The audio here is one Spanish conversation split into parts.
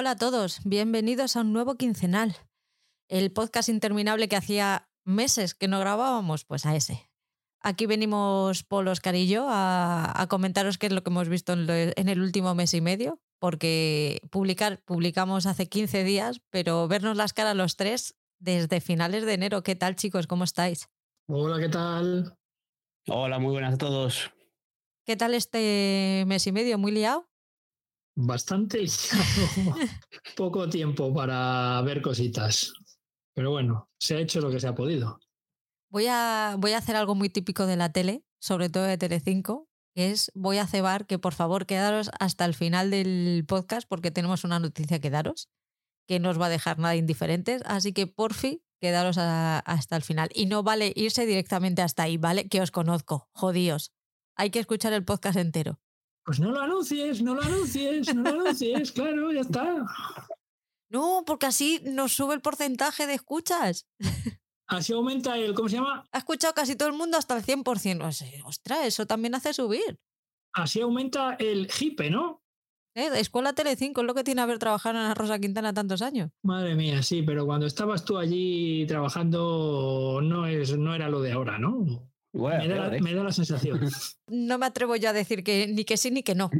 Hola a todos, bienvenidos a un nuevo quincenal. El podcast interminable que hacía meses que no grabábamos, pues a ese. Aquí venimos Paul, Oscar y yo a, a comentaros qué es lo que hemos visto en, lo- en el último mes y medio, porque publicar, publicamos hace 15 días, pero vernos las caras los tres desde finales de enero. ¿Qué tal, chicos? ¿Cómo estáis? Hola, ¿qué tal? Hola, muy buenas a todos. ¿Qué tal este mes y medio? ¿Muy liado? Bastante liado. Poco tiempo para ver cositas. Pero bueno, se ha hecho lo que se ha podido. Voy a, voy a hacer algo muy típico de la tele, sobre todo de Telecinco, que es voy a cebar que por favor quedaros hasta el final del podcast porque tenemos una noticia que daros que no os va a dejar nada indiferentes, así que porfi quedaros a- hasta el final. Y no vale irse directamente hasta ahí, ¿vale? Que os conozco, jodíos. Hay que escuchar el podcast entero. Pues no lo anuncies, no lo anuncies, no lo anuncies, claro, ya está. No, porque así nos sube el porcentaje de escuchas. Así aumenta el, ¿cómo se llama? Ha escuchado casi todo el mundo hasta el 100%. O sea, ostras, eso también hace subir. Así aumenta el hipe, ¿no? ¿Eh? Escuela Telecinco es lo que tiene haber trabajado en la Rosa Quintana tantos años. Madre mía, sí, pero cuando estabas tú allí trabajando no, es, no era lo de ahora, ¿no? Bueno, Me da, la, me da la sensación. No me atrevo yo a decir que ni que sí ni que no.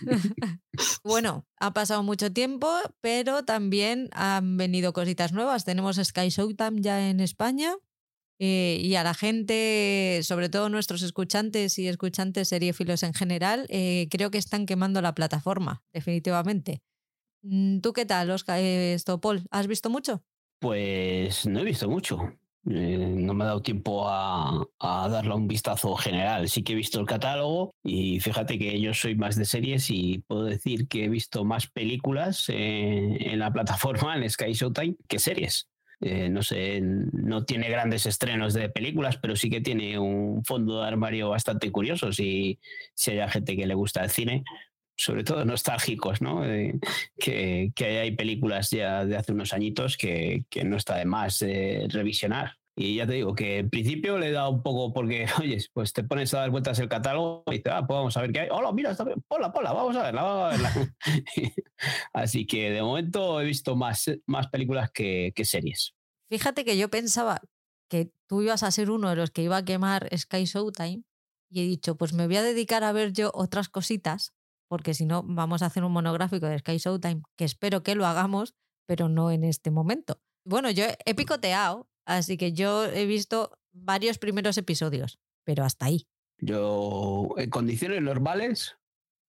bueno, ha pasado mucho tiempo, pero también han venido cositas nuevas. Tenemos Sky Showtime ya en España eh, y a la gente, sobre todo nuestros escuchantes y escuchantes seriéfilos en general, eh, creo que están quemando la plataforma, definitivamente. Mm, ¿Tú qué tal, Oscar? Eh, esto, Paul, ¿has visto mucho? Pues no he visto mucho. Eh, no me ha dado tiempo a, darle un vistazo general. Sí que he visto el catálogo y fíjate que yo soy más de series y puedo decir que he visto más películas eh, en la plataforma, en Sky Showtime, que series. Eh, no sé, no tiene grandes estrenos de películas, pero sí que tiene un fondo de armario bastante curioso si, si hay gente que le gusta el cine, sobre todo nostálgicos, ¿no? Que, que hay películas ya de hace unos añitos que, que no está de más eh, revisionar. Y ya te digo que en principio le he dado un poco porque, oye, pues te pones a dar vueltas el catálogo y dices, ah, pues vamos a ver qué hay. Hola, mira, está bien. Ponla, ponla, vamos a verla, vamos a verla. Así que de momento he visto más, más películas que, que series. Fíjate que yo pensaba que tú ibas a ser uno de los que iba a quemar Sky Showtime y he dicho, pues me voy a dedicar a ver yo otras cositas, porque si no vamos a hacer un monográfico de Sky Showtime, que espero que lo hagamos, pero no en este momento. Bueno, yo he picoteado, así que yo he visto varios primeros episodios, pero hasta ahí. Yo, en condiciones normales,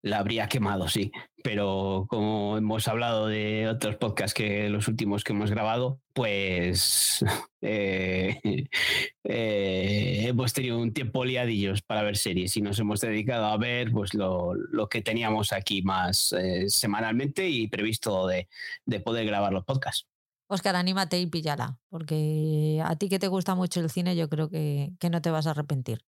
la habría quemado, sí. Pero como hemos hablado de otros podcasts que los últimos que hemos grabado, pues eh, eh, hemos tenido un tiempo liadillos para ver series y nos hemos dedicado a ver pues lo, lo que teníamos aquí más eh, semanalmente y previsto de, de poder grabar los podcasts. Oscar, anímate y píllala, porque a ti que te gusta mucho el cine, yo creo que, que no te vas a arrepentir.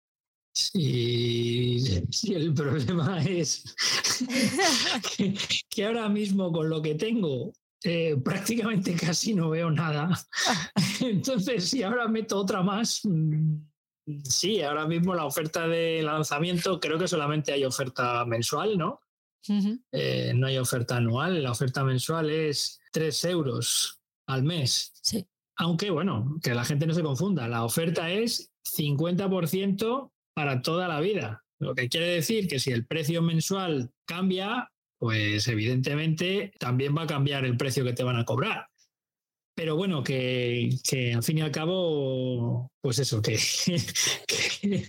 Sí, sí, el problema es que, que ahora mismo con lo que tengo eh, prácticamente casi no veo nada. Entonces, si ahora meto otra más, mm, sí, ahora mismo la oferta de lanzamiento, creo que solamente hay oferta mensual, ¿no? Eh, no hay oferta anual, la oferta mensual es 3 euros al mes. Sí. Aunque, bueno, que la gente no se confunda, la oferta es 50% para toda la vida. Lo que quiere decir que si el precio mensual cambia, pues evidentemente también va a cambiar el precio que te van a cobrar. Pero bueno, que, que al fin y al cabo, pues eso, que,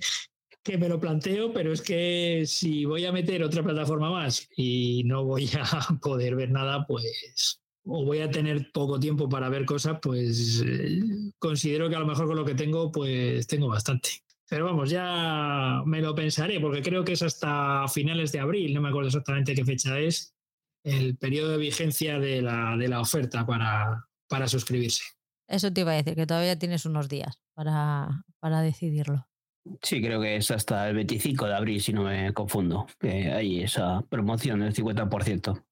que, me lo planteo, pero es que si voy a meter otra plataforma más y no voy a poder ver nada, pues o voy a tener poco tiempo para ver cosas, pues eh, considero que a lo mejor con lo que tengo, pues tengo bastante. Pero vamos, ya me lo pensaré, porque creo que es hasta finales de abril, no me acuerdo exactamente qué fecha es, el periodo de vigencia de la, de la oferta para, para suscribirse. Eso te iba a decir, que todavía tienes unos días para, para decidirlo. Sí, creo que es hasta el 25 de abril, si no me confundo, que hay esa promoción del 50%.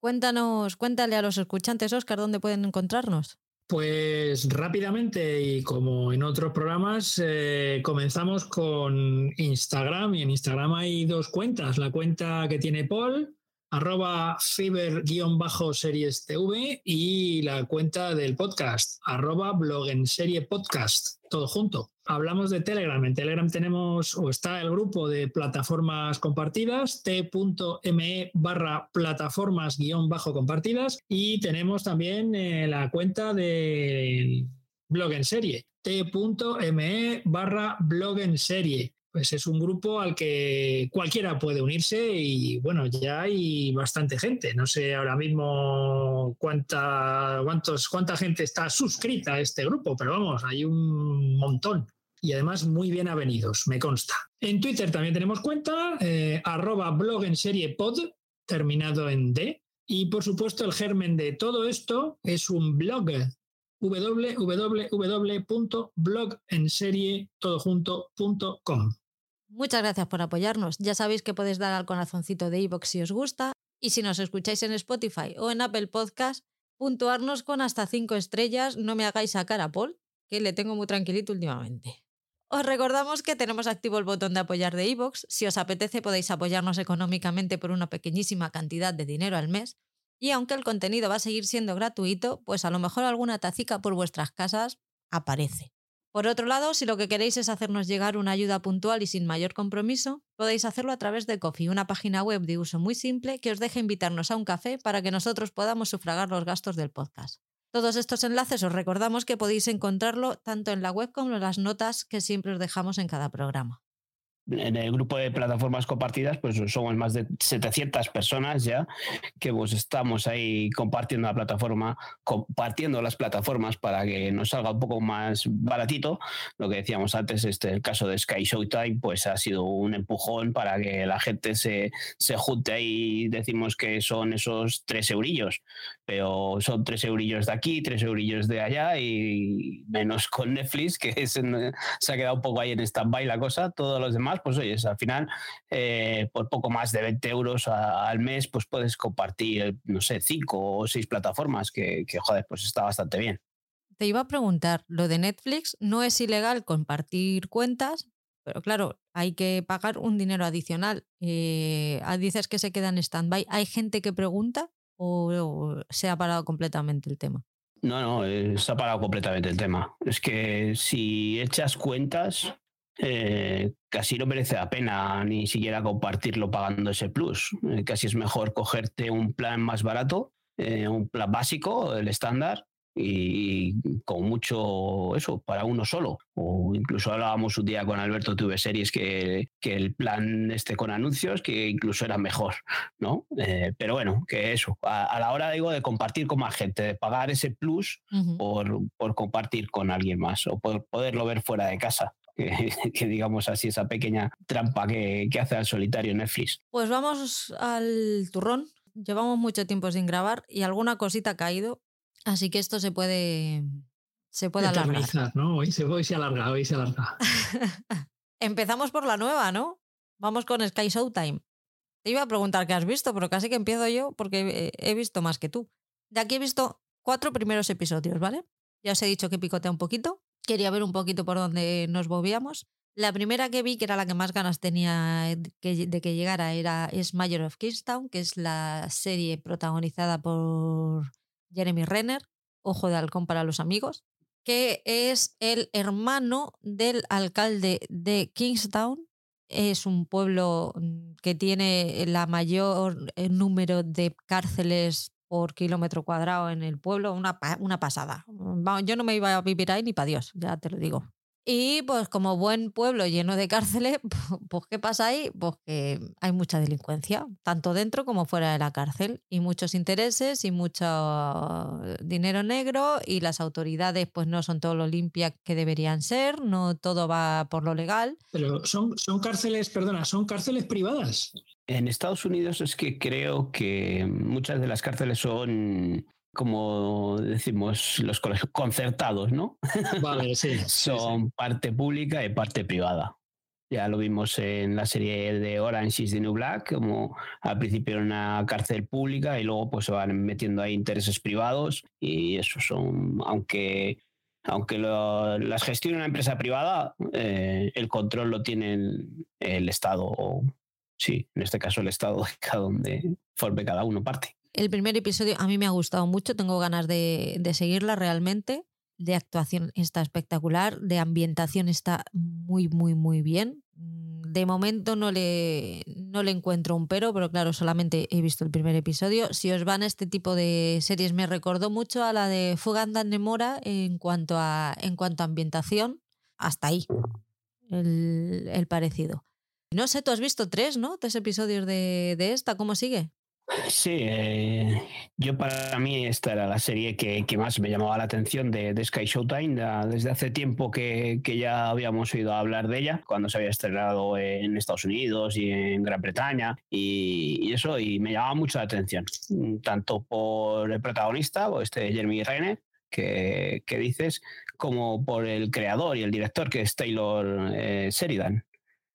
Cuéntanos, cuéntale a los escuchantes, Oscar, dónde pueden encontrarnos. Pues rápidamente y como en otros programas, eh, comenzamos con Instagram y en Instagram hay dos cuentas. La cuenta que tiene Paul, arroba fiber-series TV y la cuenta del podcast, arroba blog en serie podcast, todo junto. Hablamos de Telegram. En Telegram tenemos o está el grupo de plataformas compartidas, t.me barra plataformas guion bajo compartidas y tenemos también eh, la cuenta del blog en serie, t.me barra blog en serie pues es un grupo al que cualquiera puede unirse y bueno, ya hay bastante gente. No sé ahora mismo cuánta, cuántos, cuánta gente está suscrita a este grupo, pero vamos, hay un montón. Y además muy bien avenidos, me consta. En Twitter también tenemos cuenta, eh, arroba blog en serie terminado en D. Y por supuesto el germen de todo esto es un blog www.blogenserie.com. Muchas gracias por apoyarnos. Ya sabéis que podéis dar al corazoncito de iVoox si os gusta. Y si nos escucháis en Spotify o en Apple Podcast, puntuarnos con hasta 5 estrellas. No me hagáis sacar a Paul, que le tengo muy tranquilito últimamente. Os recordamos que tenemos activo el botón de apoyar de iVoox. Si os apetece podéis apoyarnos económicamente por una pequeñísima cantidad de dinero al mes. Y aunque el contenido va a seguir siendo gratuito, pues a lo mejor alguna tacica por vuestras casas aparece. Por otro lado, si lo que queréis es hacernos llegar una ayuda puntual y sin mayor compromiso, podéis hacerlo a través de Coffee, una página web de uso muy simple que os deja invitarnos a un café para que nosotros podamos sufragar los gastos del podcast. Todos estos enlaces os recordamos que podéis encontrarlo tanto en la web como en las notas que siempre os dejamos en cada programa en el grupo de plataformas compartidas, pues somos más de 700 personas ya que pues estamos ahí compartiendo la plataforma, compartiendo las plataformas para que nos salga un poco más baratito. Lo que decíamos antes, este, el caso de Sky Showtime, pues ha sido un empujón para que la gente se, se junte ahí. Decimos que son esos tres eurillos, pero son tres eurillos de aquí, tres eurillos de allá y menos con Netflix, que se ha quedado un poco ahí en stand-by la cosa. Todos los demás pues oye, al final, eh, por poco más de 20 euros al mes, pues puedes compartir, no sé, cinco o seis plataformas, que, joder, pues está bastante bien. Te iba a preguntar, lo de Netflix no es ilegal compartir cuentas, pero claro, hay que pagar un dinero adicional. Eh, ah, dices que se queda en stand-by. ¿Hay gente que pregunta o, se ha parado completamente el tema? No, no, eh, se ha parado completamente el tema. Es que si echas cuentas, eh, casi no merece la pena ni siquiera compartirlo pagando ese plus. Eh, casi es mejor cogerte un plan más barato, eh, un plan básico, el estándar, y con mucho eso para uno solo. O incluso hablábamos un día con Alberto Tuve Series que, que el plan este con anuncios, que incluso era mejor, ¿no? pero bueno, que eso, a, la hora digo de compartir con más gente, de pagar ese plus por, por compartir con alguien más o por poderlo ver fuera de casa. que, digamos así, esa pequeña trampa que, hace al solitario Netflix. Pues vamos al turrón. Llevamos mucho tiempo sin grabar y alguna cosita ha caído, así que esto se puede, se puede alargar. ¿no? Hoy se, hoy se alarga, hoy se alarga. Empezamos por la nueva, ¿no? Vamos con Sky Showtime. Te iba a preguntar qué has visto, pero casi que empiezo yo porque he visto más que tú. De aquí he visto cuatro primeros episodios, ¿vale? Ya os he dicho que picotea un poquito quería ver un poquito por dónde nos movíamos. La primera que vi, que era la que más ganas tenía de que llegara, era es Mayor of Kingstown, que es la serie protagonizada por Jeremy Renner, Ojo de Halcón para los amigos, que es el hermano del alcalde de Kingstown. Es un pueblo mm, que tiene la mayor eh, número de cárceles por kilómetro cuadrado en el pueblo, una, una pasada. Yo no me iba a vivir ahí ni para Dios, ya te lo digo. Y pues como buen pueblo lleno de cárceles, pues ¿qué pasa ahí? Pues que hay mucha delincuencia, tanto dentro como fuera de la cárcel, y muchos intereses y mucho dinero negro, y las autoridades pues no son todo lo limpias que deberían ser, no todo va por lo legal. Pero son, son cárceles, perdona, son cárceles privadas. En Estados Unidos es que creo que muchas de las cárceles son como decimos los colegios concertados, ¿no? Vale, sí. Son parte pública y parte privada. Ya lo vimos en la serie de Orange is the New Black, como al principio era una cárcel pública y luego pues se van metiendo ahí intereses privados y eso son, aunque aunque las gestiona una empresa privada, eh, el control lo tiene el, el Estado sí, en este caso el estado de cada donde forme cada uno parte. El primer episodio a mí me ha gustado mucho, tengo ganas de, de seguirla realmente. De actuación está espectacular, de ambientación está muy, muy, muy bien. De momento no le, no le encuentro un pero, pero claro, solamente he visto el primer episodio. Si os van a este tipo de series, me recordó mucho a la de Fuganda Nemora en cuanto a, en cuanto a ambientación. Hasta ahí el, el parecido. No sé, tú has visto tres, ¿no? Tres episodios de, de esta, ¿cómo sigue? Sí, eh, yo para mí esta era la serie que, que más me llamaba la atención de, Sky Showtime. Desde hace tiempo que, que ya habíamos oído hablar de ella, cuando se había estrenado en Estados Unidos y en Gran Bretaña y, y eso, y me llamaba mucho la atención, mm, tanto por el protagonista, o este Jeremy Renner, que, que dices, como por el creador y el director, que es Taylor eh, Sheridan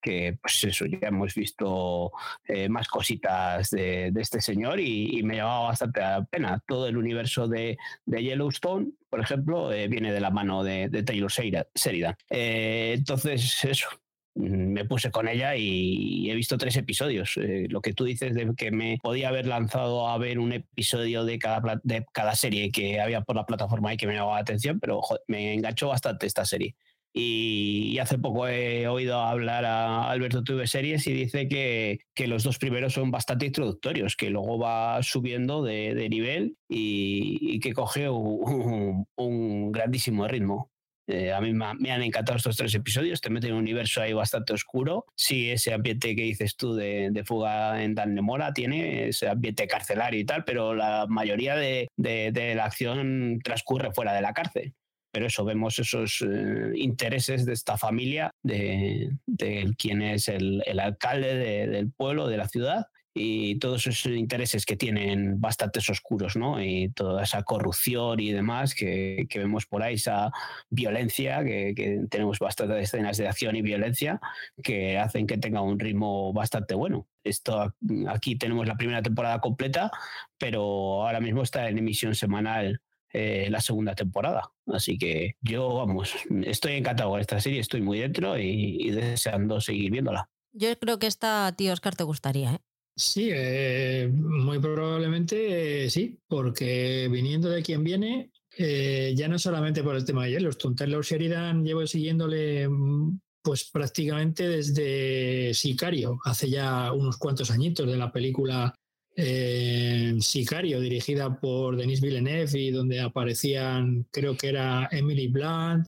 que pues eso, ya hemos visto eh, más cositas de, de este señor y, y me llamaba bastante la pena. Todo el universo de, de Yellowstone, por ejemplo, eh, viene de la mano de, de Taylor Sheridan. Eh, entonces, eso, mm, me puse con ella y he visto tres episodios. Eh, lo que tú dices de que me podía haber lanzado a ver un episodio de cada, de cada serie que había por la plataforma y que me llamaba la atención, pero joder, me enganchó bastante esta serie. Y, hace poco he oído hablar a Alberto TV Series y dice que, que los dos primeros son bastante introductorios, que luego va subiendo de, nivel y, que coge un, grandísimo ritmo. Eh, a mí me, ha- me han encantado estos tres episodios, te meten en un universo ahí bastante oscuro. Sí, ese ambiente que dices tú de, fuga en Dan Mora tiene ese ambiente carcelario y tal, pero la mayoría de la acción transcurre fuera de la cárcel pero eso, vemos esos eh, intereses de esta familia, de, de quién es el, alcalde de- del pueblo, de la ciudad, y todos esos intereses que tienen bastantes oscuros, ¿no? Y toda esa corrupción y demás que, vemos por ahí, esa violencia, que, que tenemos bastantes escenas de acción y violencia que hacen que tenga un ritmo bastante bueno. Esto aquí tenemos la primera temporada completa, pero ahora mismo está en emisión semanal eh, la segunda temporada. Así que yo, vamos, estoy encantado con esta serie, estoy muy dentro y, y deseando seguir viéndola. Yo creo que esta, tío Oscar, te gustaría, ¿eh? Sí, eh, muy probablemente eh, sí, porque viniendo de quien viene, eh, ya no solamente por el tema de Yellowstone, Taylor Sheridan llevo siguiéndole mm, pues prácticamente desde Sicario, hace ya unos cuantos añitos de la película Sicario, dirigida por Denis Villeneuve donde aparecían, creo que era Emily Blunt,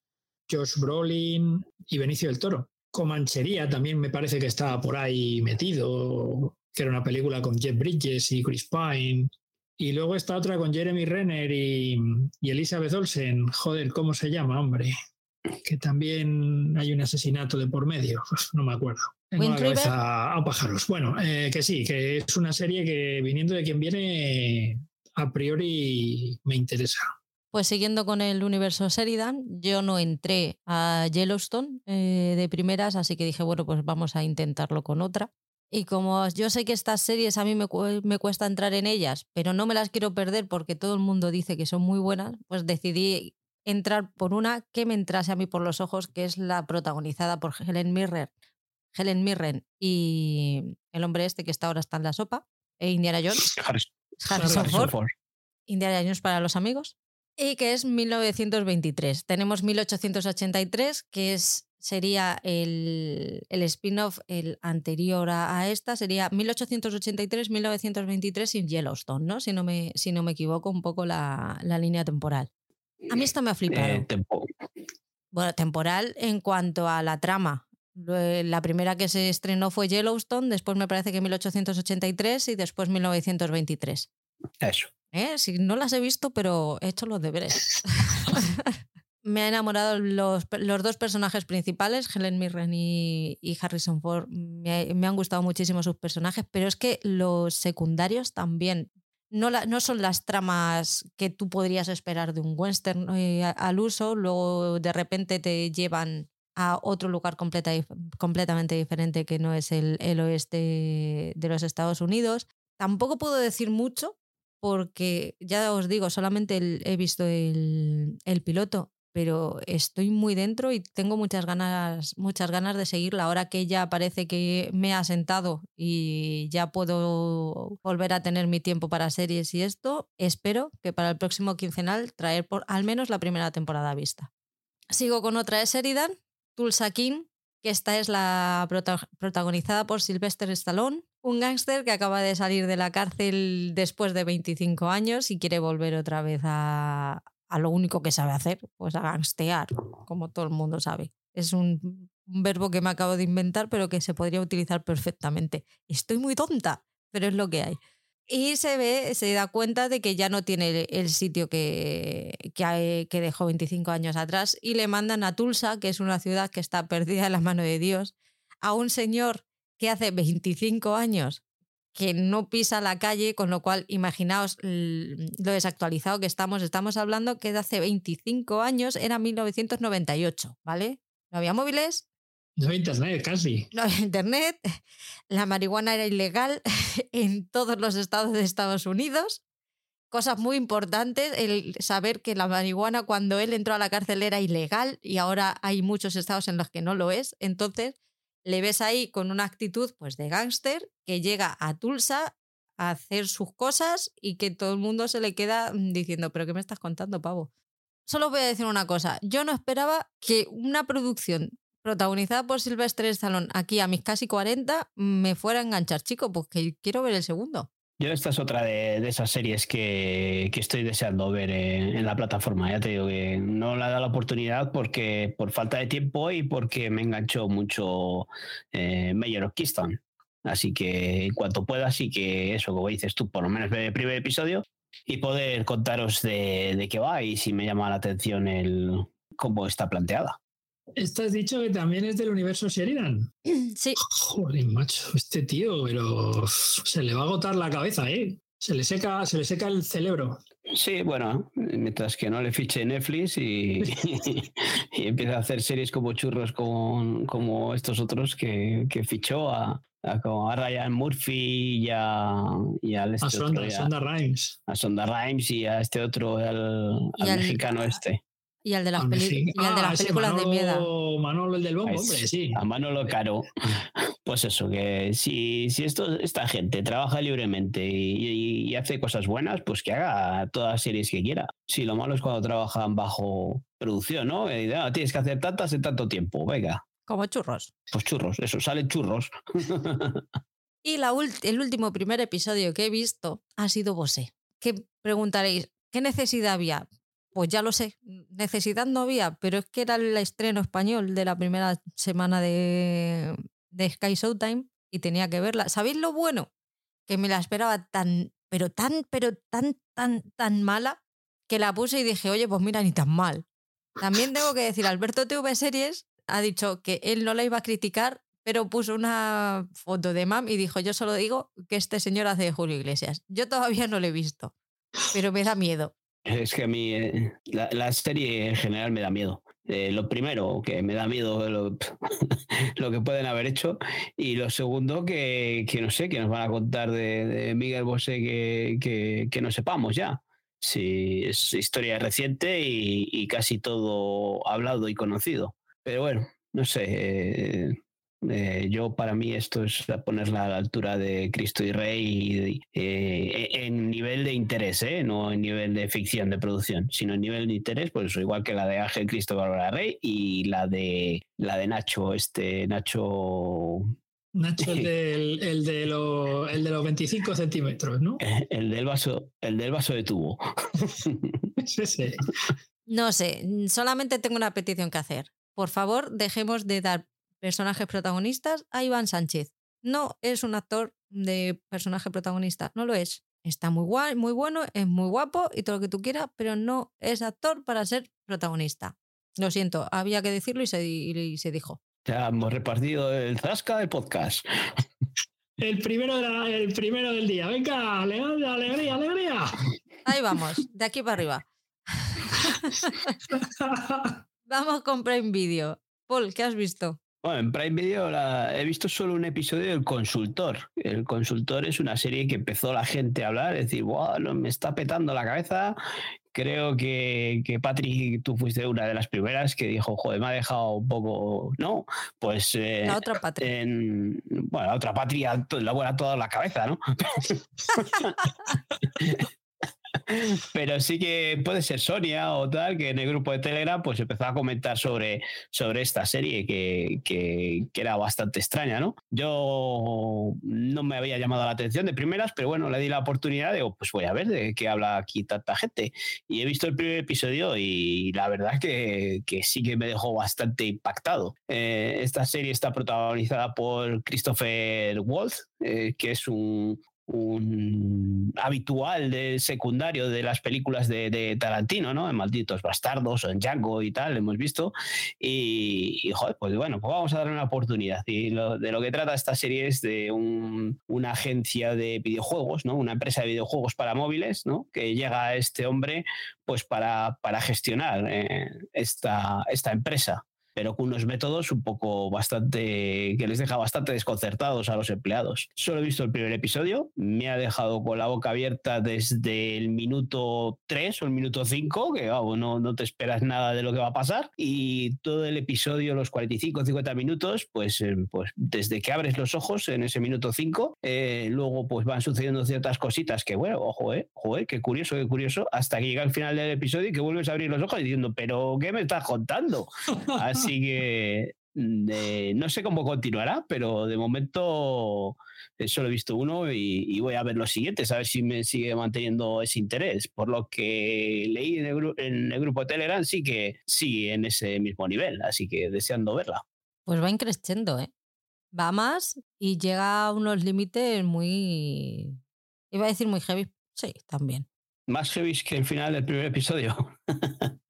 Josh Brolin y Benicio del Toro. Comanchería también me parece que estaba por ahí metido, que era una película con Jeff Bridges y Chris Pine. Y luego está otra con Jeremy Renner y, y Elizabeth Olsen. Joder, ¿cómo se llama, hombre? Que también hay un asesinato de por medio. No me acuerdo. Tengo Wind cabeza a pájaros. Bueno, eh, que sí, que es una serie que viniendo de quien viene, a priori me interesa. Pues siguiendo con el universo Sheridan, yo no entré a Yellowstone eh, de primeras, así que dije, bueno, pues vamos a intentarlo con otra. Y como yo sé que estas series a mí me, cu- me cuesta entrar en ellas, pero no me las quiero perder porque todo el mundo dice que son muy buenas, pues decidí entrar por una que me entrase a mí por los ojos, que es la protagonizada por Helen Mirren, Helen Mirren y el hombre este que está ahora está en la sopa, e Indiana Jones, Harrison Harrison Harrison Ford. Ford. Indiana Jones para los amigos. Y que es 1923. Tenemos 1883, que es, sería el, el spin-off, el anterior a, a esta, sería 1883-1923 sin Yellowstone, ¿no? Si no me, si no me equivoco un poco la, la línea temporal. A mí esto me ha flipado. Eh, tempo- Bueno, temporal en cuanto a la trama. La primera que se estrenó fue Yellowstone, después me parece que 1883 y después 1923. Eso. ¿eh? Si no las he visto, pero he hecho los deberes. me ha enamorado los, los dos personajes principales, Helen Mirren y, y Harrison Ford. Me, me han gustado muchísimo sus personajes, pero es que los secundarios también. No, la- no son las tramas que tú podrías esperar de un western eh, al uso, luego de repente te llevan a otro lugar completa, completamente diferente que no es el, el oeste de los Estados Unidos. Tampoco puedo decir mucho porque ya os digo, solamente he visto el, el piloto. Pero estoy muy dentro y tengo muchas ganas, muchas ganas de seguirla. Ahora que ya parece que me ha sentado y ya puedo volver a tener mi tiempo para series y esto, espero que para el próximo quincenal traer por al menos la primera temporada vista. Sigo con otra de Sheridan, Tulsa King, que esta es la protagonizada por Sylvester Stallone, un gángster que acaba de salir de la cárcel después de 25 años y quiere volver otra vez a, a lo único que sabe hacer, pues a gangstear, como todo el mundo sabe. Es un, verbo que me acabo de inventar, pero que se podría utilizar perfectamente. Estoy muy tonta, pero es lo que hay. Y se ve, se da cuenta de que ya no tiene el sitio que, que, dejó 25 años atrás y le mandan a Tulsa, que es una ciudad que está perdida en la mano de Dios, a un señor que hace 25 años que no pisa la calle, con lo cual imaginaos lo desactualizado que estamos. Estamos hablando que de hace 25 años era 1998, ¿vale? No había móviles. No había internet, casi. No había internet. La marihuana era ilegal en todos los estados de Estados Unidos. Cosas muy importantes, el saber que la marihuana cuando él entró a la cárcel era ilegal y ahora hay muchos estados en los que no lo es. Entonces, le ves ahí con una actitud pues de gángster que llega a Tulsa a hacer sus cosas y que todo el mundo se le queda mm, diciendo, pero ¿qué me estás contando, pavo? Solo voy a decir una cosa, yo no esperaba que una producción protagonizada por Silvestre Stallone aquí a mis casi 40 me fuera a enganchar, chico, porque quiero ver el segundo. Yo esta es otra de, esas series que, estoy deseando ver en, la plataforma. Ya te digo que no le he dado la oportunidad porque por falta de tiempo y porque me enganchó mucho eh, Mayor of Keystone. Así que en cuanto pueda, sí que eso, como dices tú, por lo menos ver el primer episodio y poder contaros de, de qué va y si me llama la atención el cómo está planteada. Estás dicho que también es del universo Sheridan. Sí. Joder, macho, este tío, pero se le va a agotar la cabeza, ¿eh? Se le seca, se le seca el cerebro. Sí, bueno, mientras que no le fiche Netflix y, y, empieza a hacer series como churros con, como estos otros que, que fichó a, a, Ryan Murphy y a, y a, Sonda, Rhimes. A Sonda Rhimes y a este otro, al, mexicano este. Y al de las, ah, películas de miedo. Manolo, el del bombo, hombre, sí. A Manolo Caro. Pues eso, que si, si esto, esta gente trabaja libremente y, hace cosas buenas, pues que haga todas las series que quiera. Si lo malo es cuando trabajan bajo producción, ¿no? Ah, tienes que hacer tantas en tanto tiempo, venga. Como churros. Pues churros, eso, salen churros. y la el último primer episodio que he visto ha sido Bosé. ¿Qué preguntaréis? ¿Qué necesidad había? Pues ya lo sé, necesidad no había, pero es que era el estreno español de la primera semana de, de Sky Showtime y tenía que verla. ¿Sabéis lo bueno? Que me la esperaba tan, pero tan, pero tan, tan, tan mala que la puse y dije, oye, pues mira, ni tan mal. También tengo que decir, Alberto TV Series ha dicho que él no la iba a criticar, pero puso una foto de Mam y dijo, yo solo digo que este señor hace Julio Iglesias. Yo todavía no lo he visto, pero me da miedo. Es que a mí eh, la, serie en general me da miedo. Eh, lo primero, que me da miedo lo, que pueden haber hecho. Y lo segundo, que, que, no sé, que nos van a contar de, Miguel Bosé que, que, no sepamos ya. Si es historia reciente y, y, casi todo hablado y conocido. Pero bueno, no sé. Eh, eh, yo para mí esto es ponerla a la altura de Cristo y Rey eh, en nivel de interés, ¿eh? no en nivel de ficción de producción, sino en nivel de interés, pues igual que la de Ángel Cristo Bárbara Rey y la de la de Nacho, este Nacho Nacho, el, del, el, de el de los 25 centímetros, ¿no? El del vaso, el del vaso de tubo. No sé, solamente tengo una petición que hacer. Por favor, dejemos de dar personajes protagonistas a Iván Sánchez. No es un actor de personaje protagonista, no lo es. Está muy guay, muy bueno, es muy guapo y todo lo que tú quieras, pero no es actor para ser protagonista. Lo siento, había que decirlo y se, y se dijo. Ya hemos repartido el zasca del podcast. El primero, el primero del día. Venga, alegría, alegría, alegría. Ahí vamos, de aquí para arriba. vamos con Prime Video. Paul, ¿qué has visto? Bueno, en Prime Video he visto solo un episodio del Consultor. El Consultor es una serie que empezó la gente a hablar, decir, wow, me está petando la cabeza, creo que, que Patrick, tú fuiste una de las primeras que dijo, joder, me ha dejado un poco, ¿no? Pues... Eh, la otra patria. bueno, la otra patria la vuela toda la cabeza, ¿no? Pero sí que puede ser Sonia o tal, que en el grupo de Telegram pues empezó a comentar sobre, sobre esta serie que, que, era bastante extraña, ¿no? Yo no me había llamado la atención de primeras, pero bueno, le di la oportunidad, digo, pues voy a ver de qué habla aquí tanta gente. Y he visto el primer episodio y la verdad que, que sí que me dejó bastante impactado. Eh, esta serie está protagonizada por Christopher Waltz, eh, que es un, un habitual de secundario de las películas de, Tarantino, ¿no? En Malditos Bastardos o en Django y tal, hemos visto. Y, joder, pues bueno, pues vamos a darle una oportunidad. Y de lo que trata esta serie es de una agencia de videojuegos, ¿no? Una empresa de videojuegos para móviles, ¿no? Que llega a este hombre pues para, para gestionar eh, esta, esta empresa pero con unos métodos un poco bastante que les deja bastante desconcertados a los empleados. Solo he visto el primer episodio, me ha dejado con la boca abierta desde el minuto 3 o el minuto 5, que no, no te esperas nada de lo que va a pasar, y todo el episodio, los 45 50 minutos, pues, eh, pues desde que abres los ojos en ese minuto 5, eh, luego pues van sucediendo ciertas cositas que, bueno, ojo, eh, joder, qué curioso, qué curioso, hasta que llega el final del episodio y que vuelves a abrir los ojos diciendo, pero ¿qué me estás contando? Así Así que mm, no sé cómo continuará, pero de momento eh, solo he visto uno y, voy a ver los siguientes, a ver si me sigue manteniendo ese interés. Por lo que leí en el, grupo de Telegram, sí que sigue en ese mismo nivel, así que deseando verla. Pues va increciendo, ¿eh? Va más y llega a unos límites muy. Iba a decir muy heavy. Sí, también. Más heavy que el final del primer episodio.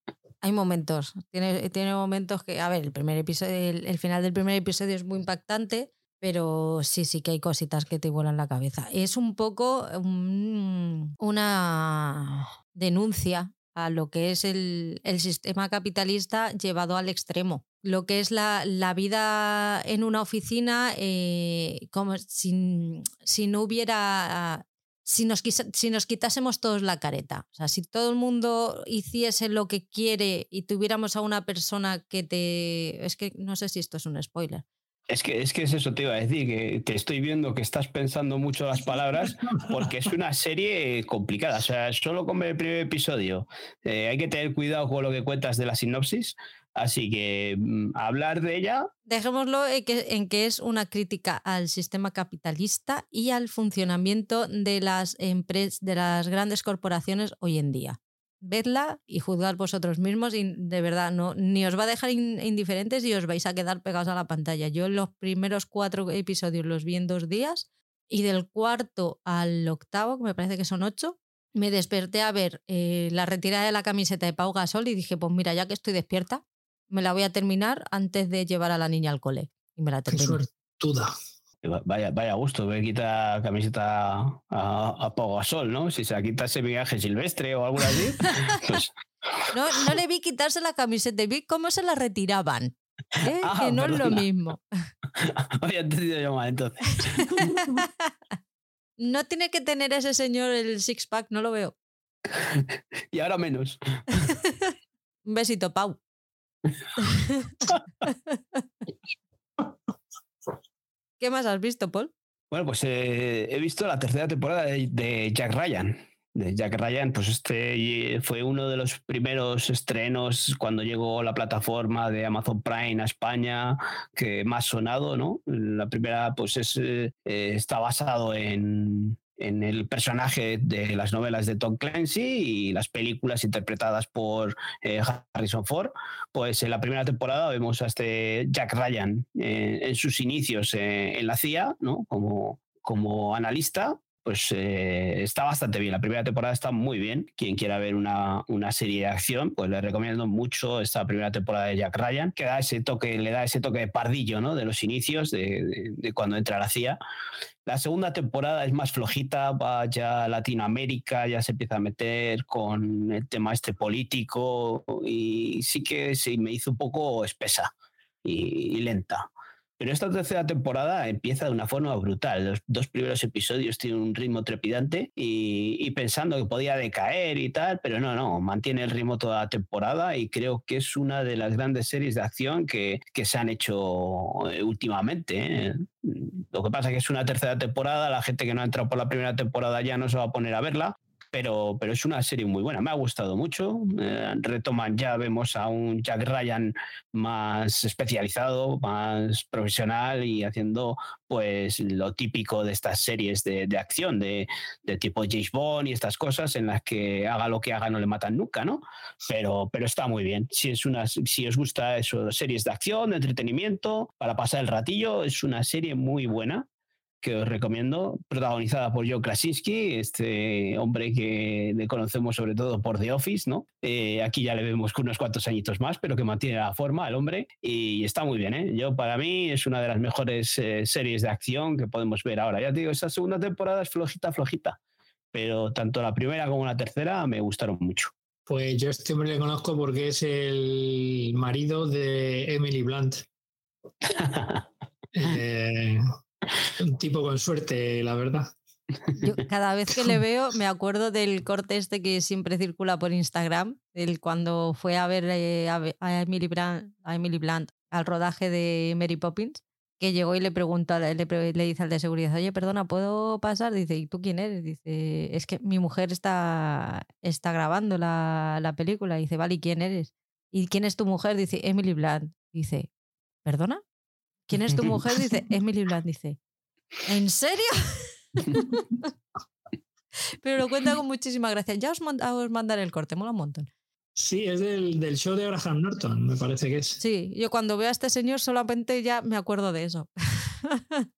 Hay momentos, tiene, momentos que, a ver, el primer episodio, el, final del primer episodio es muy impactante, pero sí, sí que hay cositas que te vuelan la cabeza. Es un poco una denuncia a lo que es el, sistema capitalista llevado al extremo. Lo que es la, vida en una oficina, eh, como si, no hubiera si nos, si nos quitásemos todos la careta. O sea, si todo el mundo hiciese lo que quiere y tuviéramos a una persona que te... Es que no sé si esto es un spoiler. Es que, es que es eso, te iba a decir, que te estoy viendo que estás pensando mucho las palabras porque es una serie complicada. O sea, solo con el primer episodio eh, hay que tener cuidado con lo que cuentas de la sinopsis, Así que mm, hablar de ella. Dejémoslo en que, es una crítica al sistema capitalista y al funcionamiento de las empresas, de las grandes corporaciones hoy en día. Vedla y juzgad vosotros mismos y de verdad no, ni os va a dejar indiferentes y os vais a quedar pegados a la pantalla. Yo los primeros cuatro episodios los vi en dos días y del cuarto al octavo, que me parece que son ocho, me desperté a ver eh, la retirada de la camiseta de Pau Gasol y dije, pues mira, ya que estoy despierta, me la voy a terminar antes de llevar a la niña al cole. Y me la Qué suertuda. Vaya, vaya gusto, me quita camiseta a, a Pau Sol, ¿no? Si se la quita ese viaje silvestre o algo así. Pues no, no le vi quitarse la camiseta, vi cómo se la retiraban. ¿eh? Ah, que no es lo mismo. Había entendido yo mal entonces. no tiene que tener ese señor el six pack, no lo veo. y ahora menos. Un besito, Pau. ¿Qué más has visto, Paul? Bueno, pues eh, he visto la tercera temporada de, Jack Ryan. De Jack Ryan, pues este fue uno de los primeros estrenos cuando llegó la plataforma de Amazon Prime a España que más sonado, ¿no? La primera, pues es, eh, está basado en, en el personaje de las novelas de Tom Clancy y las películas interpretadas por eh, Harrison Ford, pues en la primera temporada vemos a este Jack Ryan eh, en sus inicios eh, en la CIA, ¿no? Como, como analista, pues está bastante bien. La primera temporada está muy bien. Quien quiera ver una, una, serie de acción, pues le recomiendo mucho esta primera temporada de Jack Ryan, que da ese toque, le da ese toque de pardillo, ¿no? De los inicios, de, de cuando entra la CIA. La segunda temporada es más flojita, va ya a Latinoamérica, ya se empieza a meter con el tema este político y sí que sí me hizo un poco espesa y, lenta. Pero esta tercera temporada empieza de una forma brutal. Los dos primeros episodios tienen un ritmo trepidante y, pensando que podía decaer y tal, pero no, no, mantiene el ritmo toda la temporada y creo que es una de las grandes series de acción que, que se han hecho eh, últimamente. ¿eh? Lo que pasa es que es una tercera temporada, la gente que no ha entrado por la primera temporada ya no se va a poner a verla, pero, pero es una serie muy buena, me ha gustado mucho. Eh, retoman, ya vemos a un Jack Ryan más especializado, más profesional y haciendo pues lo típico de estas series de, de acción, de, de, tipo James Bond y estas cosas en las que haga lo que haga no le matan nunca, ¿no? Pero, pero está muy bien. Si, es una, si os gusta eso, series de acción, de entretenimiento, para pasar el ratillo, es una serie muy buena que os recomiendo, protagonizada por Joe Krasinski, este hombre que le conocemos sobre todo por The Office, ¿no? Eh, aquí ya le vemos con unos cuantos añitos más, pero que mantiene la forma, el hombre, y está muy bien, ¿eh? Yo, para mí, es una de las mejores eh, series de acción que podemos ver ahora. Ya te digo, esta segunda temporada es flojita, flojita, pero tanto la primera como la tercera me gustaron mucho. Pues yo este hombre le conozco porque es el marido de Emily Blunt. eh, un tipo con suerte, la verdad. cada vez que le veo me acuerdo del corte este que siempre circula por Instagram, el cuando fue a ver eh, a, Emily Blunt, a Emily Blunt al rodaje de Mary Poppins, que llegó y le preguntó, le, le, dice al de seguridad, oye, perdona, ¿puedo pasar? Dice, ¿y tú quién eres? Dice, es que mi mujer está, está grabando la, la película. Dice, vale, ¿y quién eres? ¿Y quién es tu mujer? Dice, Emily Blunt. Dice, ¿perdona? ¿Quién es tu mujer? Dice, Emily Blunt. Dice, ¿en serio? Pero lo cuenta con muchísima gracia. Ya os, mandaré el corte, mola un montón. Sí, es del, del, show de Abraham Norton, me parece que es. Sí, yo cuando veo a este señor solamente ya me acuerdo de eso.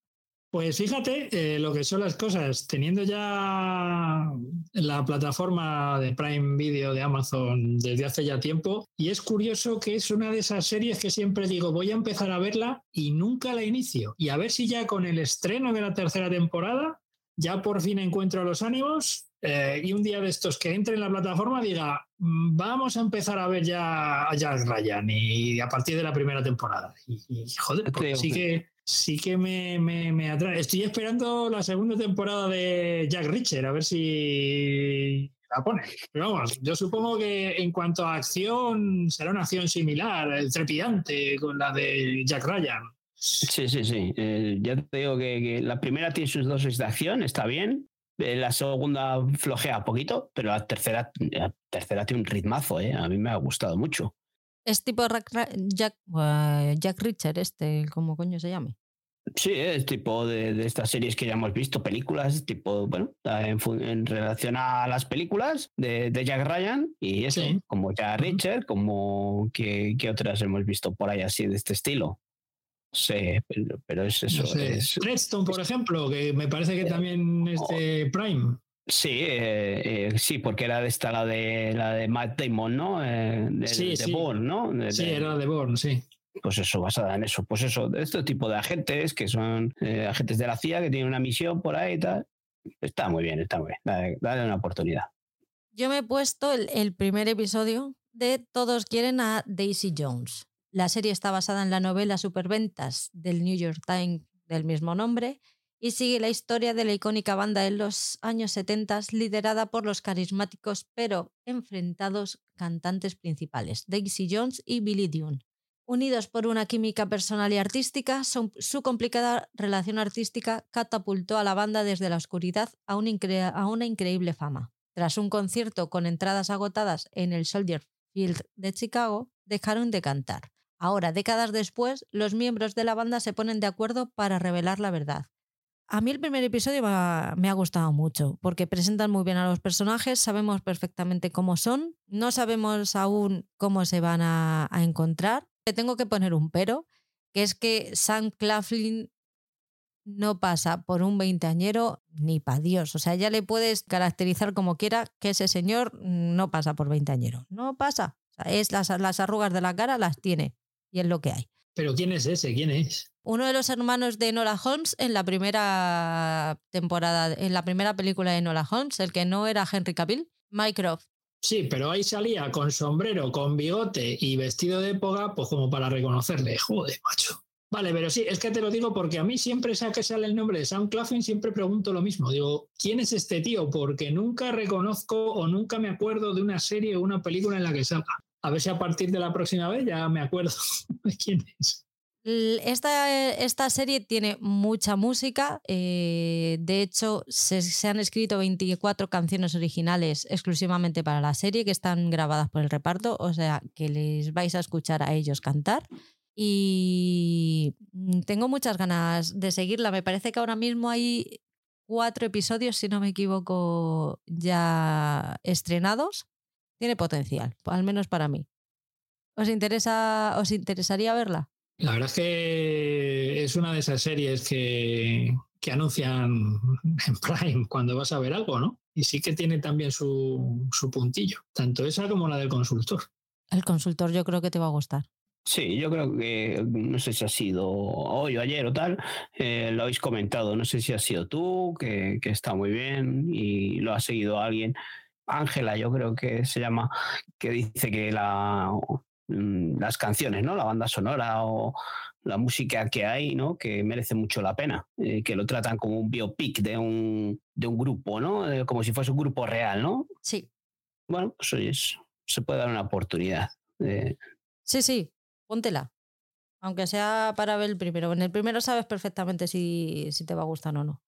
Pues fíjate eh, lo que son las cosas. Teniendo ya la plataforma de Prime Video de Amazon desde hace ya tiempo, y es curioso que es una de esas series que siempre digo, voy a empezar a verla y nunca la inicio. Y a ver si ya con el estreno de la tercera temporada, ya por fin encuentro los ánimos eh, y un día de estos que entre en la plataforma diga, mm, vamos a empezar a ver ya a Jack Ryan y a partir de la primera temporada. Y, joder, porque sí que sí que me, me, atrae. Estoy esperando la segunda temporada de Jack Richard, a ver si la pone. Pero vamos, yo supongo que en cuanto a acción, será una acción similar, trepidante con la de Jack Ryan. Sí, sí, sí. Eh, ya te digo que, la primera tiene sus dosis de acción, está bien. Eh, la segunda flojea poquito, pero la tercera, tercera tiene un ritmazo, ¿eh? A mí me ha gustado mucho. Es tipo Jack, Jack Richard, este, ¿cómo coño se llame? Sí, es tipo de, estas series que ya hemos visto, películas, tipo, bueno, en, relación a las películas de, Jack Ryan y eso, como Jack Richard, como que, otras hemos visto por ahí así de este estilo. Sí, pero, es eso. Redstone, por ejemplo, que me parece que también es de Prime. Sí, eh, eh, sí, porque era de esta la de la de Matt Damon, ¿no? Eh, de, sí, de Bourne, ¿no? sí, era de Bourne, sí. Pues eso, basada en eso. Pues eso, de este tipo de agentes que son agentes de la CIA que tienen una misión por ahí y tal. Está muy bien, está muy bien. Dale, una oportunidad. Yo me he puesto el, el primer episodio de Todos quieren a Daisy Jones. La serie está basada en la novela Superventas del New York Times del mismo nombre y sigue la historia de la icónica banda en los años 70 liderada por los carismáticos pero enfrentados cantantes principales, Daisy Jones y Billy Dune. Unidos por una química personal y artística, su complicada relación artística catapultó a la banda desde la oscuridad a, a una increíble fama. Tras un concierto con entradas agotadas en el Soldier Field de Chicago, dejaron de cantar. Ahora, décadas después, los miembros de la banda se ponen de acuerdo para revelar la verdad. A mí el primer episodio me ha gustado mucho porque presentan muy bien a los personajes, sabemos perfectamente cómo son, no sabemos aún cómo se van a, encontrar. Le tengo que poner un pero, que es que Sam Claflin no pasa por un veinteañero ni para Dios. O sea, ya le puedes caracterizar como quiera que ese señor no pasa por veinteañero. No pasa. es las, las arrugas de la cara las tiene y es lo que hay. ¿Pero quién es ese? ¿Quién es? Uno de los hermanos de Nola Holmes en la primera temporada, en la primera película de Nola Holmes, el que no era Henry Cavill, Mycroft. Sí, pero ahí salía con sombrero, con bigote y vestido de época, pues como para reconocerle. Joder, macho. Vale, pero sí, es que te lo digo porque a mí siempre sea que sale el nombre de Sam Claflin, siempre pregunto lo mismo. Digo, ¿quién es este tío? Porque nunca reconozco o nunca me acuerdo de una serie o una película en la que salga. A ver si a partir de la próxima vez ya me acuerdo de quién es. Esta, esta, serie tiene mucha música. Eh, de hecho, se, se, han escrito 24 canciones originales exclusivamente para la serie que están grabadas por el reparto. O sea, que les vais a escuchar a ellos cantar y tengo muchas ganas de seguirla. Me parece que ahora mismo hay cuatro episodios, si no me equivoco, ya estrenados. Tiene potencial, al menos para mí. ¿Os, interesa, ¿Os interesaría verla? La verdad es que es una de esas series que, que anuncian en Prime cuando vas a ver algo, ¿no? Y sí que tiene también su, su puntillo, tanto esa como la del consultor. El consultor yo creo que te va a gustar. Sí, yo creo que, no sé si ha sido hoy o ayer o tal, eh, lo habéis comentado, no sé si ha sido tú, que, que está muy bien y lo ha seguido alguien. Ángela, yo creo que se llama, que dice que la, mm, las canciones, ¿no? La banda sonora o la música que hay, ¿no? Que merece mucho la pena, eh, que lo tratan como un biopic de un, de un grupo, ¿no? Eh, como si fuese un grupo real, ¿no? Sí. Bueno, pues oye, se puede dar una oportunidad. Sí, sí, póntela. Aunque sea para ver el primero. En el primero sabes perfectamente si, si te va a gustar o no.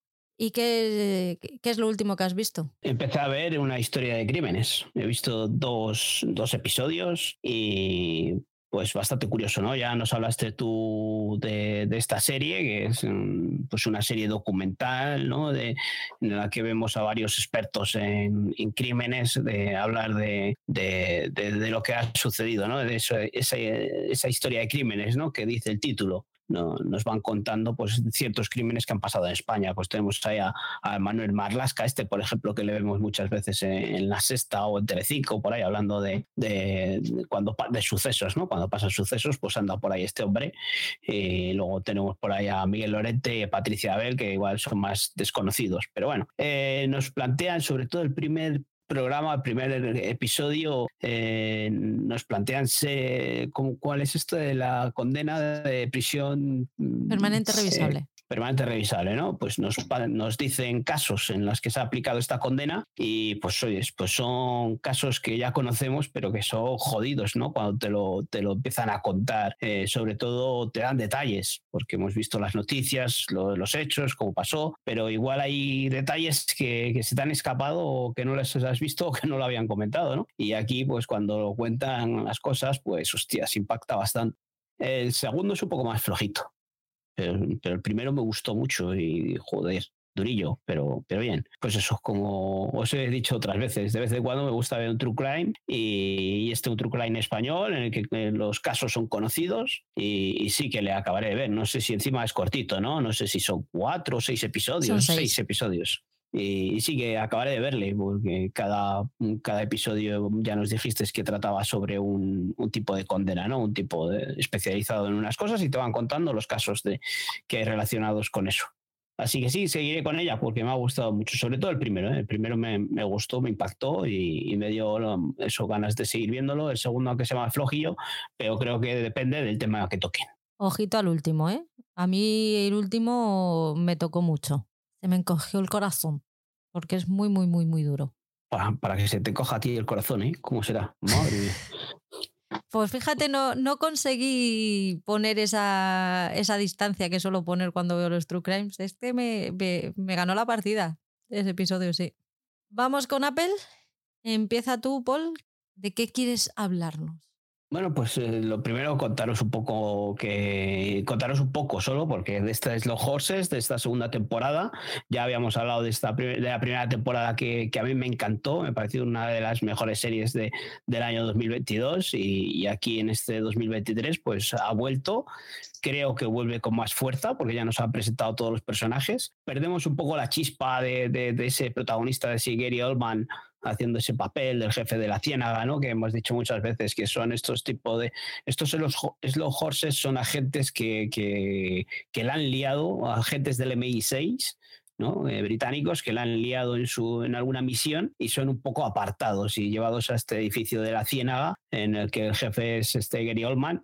¿Y qué, es lo último que has visto? Empecé a ver una historia de crímenes. He visto dos, dos episodios y pues bastante curioso, ¿no? Ya nos hablaste tú de, de esta serie, que es mm, pues una serie documental, ¿no? De, en la que vemos a varios expertos en, en crímenes, de hablar de, de, de, lo que ha sucedido, ¿no? De eso, esa, esa historia de crímenes, ¿no? Que dice el título no, nos van contando pues, ciertos crímenes que han pasado en España. Pues tenemos ahí a, a, Manuel Marlasca, este, por ejemplo, que le vemos muchas veces en, en La Sexta o en Telecinco, por ahí, hablando de, de, cuando, de sucesos, ¿no? Cuando pasan sucesos, pues anda por ahí este hombre. Y luego tenemos por ahí a Miguel Lorente y a Patricia Abel, que igual son más desconocidos. Pero bueno, eh, nos plantean sobre todo el primer programa, el primer episodio, eh, nos plantean se, cómo, cuál es esto de la condena de prisión permanente revisable. Permanente revisable, ¿no? Pues nos, nos dicen casos en los que se ha aplicado esta condena y pues oye, pues son casos que ya conocemos, pero que son jodidos, ¿no? Cuando te lo, te lo empiezan a contar. Eh, sobre todo te dan detalles, porque hemos visto las noticias, lo, los hechos, cómo pasó, pero igual hay detalles que, que se te han escapado o que no les has visto o que no lo habían comentado, ¿no? Y aquí, pues cuando lo cuentan las cosas, pues hostias, impacta bastante. El segundo es un poco más flojito pero, pero, el primero me gustó mucho y joder, durillo, pero, pero bien. Pues eso, como os he dicho otras veces, de vez en cuando me gusta ver un true crime y, y este un true crime español en el que en los casos son conocidos y, y, sí que le acabaré de ver. No sé si encima es cortito, ¿no? No sé si son cuatro o seis episodios, son seis. seis episodios. Y, sí que acabaré de verle, porque cada, cada episodio ya nos dijiste que trataba sobre un, un, tipo de condena, ¿no? Un tipo de, especializado en unas cosas y te van contando los casos de, que hay relacionados con eso. Así que sí, seguiré con ella porque me ha gustado mucho, sobre todo el primero. ¿eh? El primero me, me, gustó, me impactó y, y, me dio eso ganas de seguir viéndolo. El segundo, aunque sea más flojillo, pero creo que depende del tema que toquen. Ojito al último, ¿eh? A mí el último me tocó mucho se me encogió el corazón, porque es muy, muy, muy, muy duro. Para, para que se te coja a ti el corazón, ¿eh? ¿Cómo será? Madre mía. Pues fíjate, no, no conseguí poner esa, esa distancia que suelo poner cuando veo los True Crimes. Este me, me, me ganó la partida, ese episodio, sí. Vamos con Apple. Empieza tú, Paul. ¿De qué quieres hablarnos? Bueno, pues eh, lo primero contaros un poco que contaros un poco solo porque de esta es los Horses de esta segunda temporada. Ya habíamos hablado de esta de la primera temporada que, que, a mí me encantó, me pareció una de las mejores series de, del año 2022 y, y, aquí en este 2023 pues ha vuelto. Creo que vuelve con más fuerza porque ya nos han presentado todos los personajes. Perdemos un poco la chispa de, de, de ese protagonista de Sigeri Oldman haciendo ese papel del jefe de la ciénaga, ¿no? Que hemos dicho muchas veces que son estos tipos de... Estos slow horses son agentes que, que, que la han liado, agentes del MI6, ¿no? Eh, británicos que la han liado en, su, en alguna misión y son un poco apartados y llevados a este edificio de la ciénaga en el que el jefe es este Gary Oldman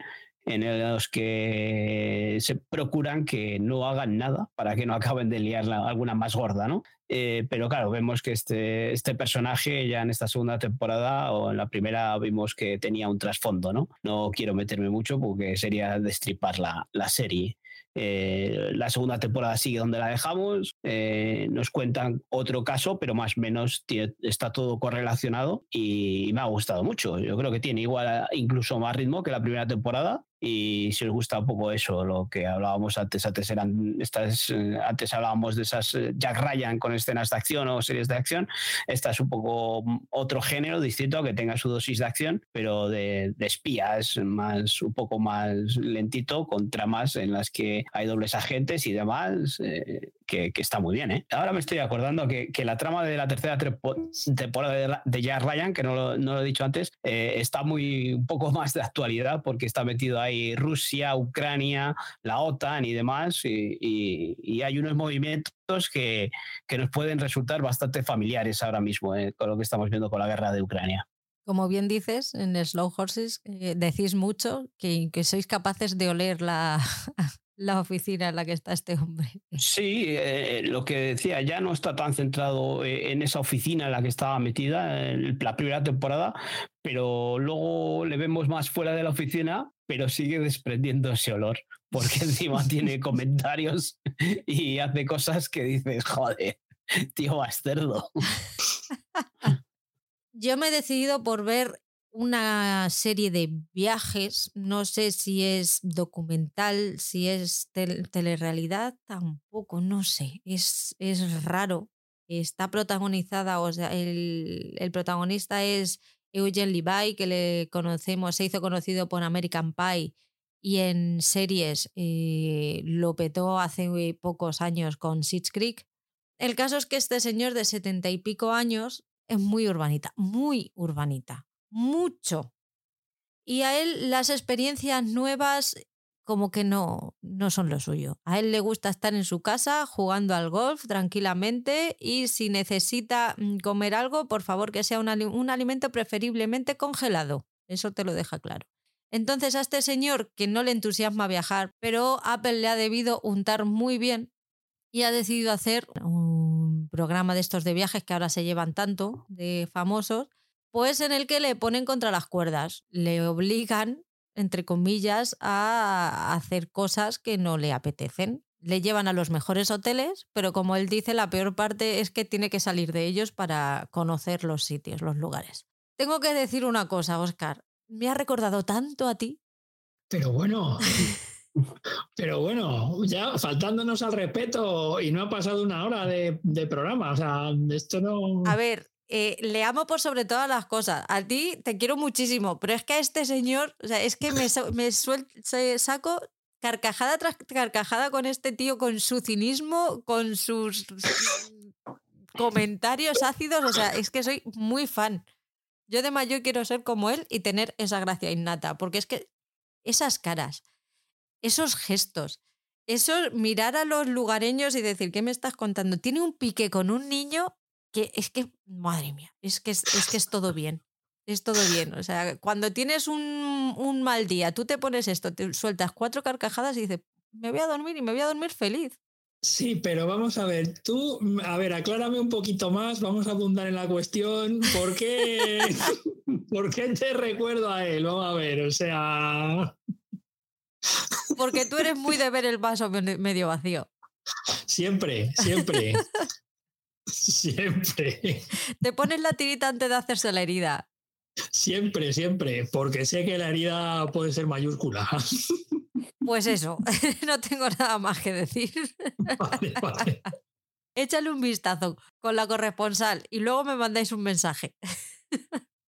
en los que se procuran que no hagan nada para que no acaben de liar alguna más gorda, ¿no? Eh, pero claro, vemos que este, este personaje ya en esta segunda temporada o en la primera vimos que tenía un trasfondo, ¿no? No quiero meterme mucho porque sería destripar la, la serie. Eh, la segunda temporada sigue donde la dejamos. Eh, nos cuentan otro caso, pero más o menos está todo correlacionado y me ha gustado mucho. Yo creo que tiene igual, incluso más ritmo que la primera temporada. Y si os gusta un poco eso, lo que hablábamos antes, antes eran estas, eh, antes hablábamos de esas eh, Jack Ryan con escenas de acción o series de acción. Esta es un poco otro género distinto que tenga su dosis de acción, pero de, de espías, más, un poco más lentito, con tramas en las que hay dobles agentes y demás, eh, que, está muy bien. Ahora me estoy acordando que, que, la trama de la tercera temporada de, Jack Ryan, que no lo, no lo he dicho antes, está muy un poco más de actualidad porque está metido ahí hay Rusia, Ucrania, la OTAN y demás, y, hay unos movimientos que, nos pueden resultar bastante familiares ahora mismo eh, con lo que estamos viendo con la guerra de Ucrania. Como bien dices, en Slow Horses eh, decís mucho que, que sois capaces de oler la, la oficina en la que está este hombre. Sí, eh, lo que decía, ya no está tan centrado eh, en esa oficina en la que estaba metida en la primera temporada, pero luego le vemos más fuera de la oficina, pero sigue desprendiendo ese olor, porque encima tiene comentarios y hace cosas que dices, joder, tío bastardo. Yo me he decidido por ver una serie de viajes, no sé si es documental, si es telerrealidad, tampoco, no sé, es, es raro. Está protagonizada, o sea, el, el protagonista es Eugene Levi, que le conocemos, se hizo conocido por American Pie y en series lo petó hace pocos años con Sitch Creek. El caso es que este señor de setenta y pico años es muy urbanita, muy urbanita mucho. Y a él las experiencias nuevas como que no, no son lo suyo. A él le gusta estar en su casa jugando al golf tranquilamente y si necesita mm, comer algo, por favor que sea un, un alimento preferiblemente congelado. Eso te lo deja claro. Entonces a este señor que no le entusiasma viajar, pero Apple le ha debido untar muy bien y ha decidido hacer un programa de estos de viajes que ahora se llevan tanto de famosos pues en el que le ponen contra las cuerdas, le obligan, entre comillas, a hacer cosas que no le apetecen. Le llevan a los mejores hoteles, pero como él dice, la peor parte es que tiene que salir de ellos para conocer los sitios, los lugares. Tengo que decir una cosa, Oscar. Me ha recordado tanto a ti. Pero bueno, pero bueno, ya faltándonos al respeto y no ha pasado una hora de, de programa. O sea, esto no. A ver, eh, le amo por sobre todas las cosas. A ti te quiero muchísimo, pero es que a este señor, o sea, es que me, me saco carcajada tras carcajada con este tío, con su cinismo, con sus comentarios ácidos. O sea, es que soy muy fan. Yo de mayor quiero ser como él y tener esa gracia innata, porque es que esas caras, esos gestos, eso mirar a los lugareños y decir, ¿qué me estás contando? Tiene un pique con un niño que es que, madre mía, es que es, que es todo bien. Es todo bien. O sea, cuando tienes un, un mal día, tú te pones esto, te sueltas cuatro carcajadas y dices, me voy a dormir y me voy a dormir feliz. Sí, pero vamos a ver, tú, a ver, aclárame un poquito más, vamos a abundar en la cuestión. ¿Por qué, ¿por qué te recuerdo a él? Vamos a ver, o sea. Porque tú eres muy de ver el vaso medio vacío. Siempre, siempre. Siempre. Te pones la tirita antes de hacerse la herida. Siempre, siempre, porque sé que la herida puede ser mayúscula. Pues eso, no tengo nada más que decir. Échale un vistazo con la corresponsal y luego me mandáis un mensaje.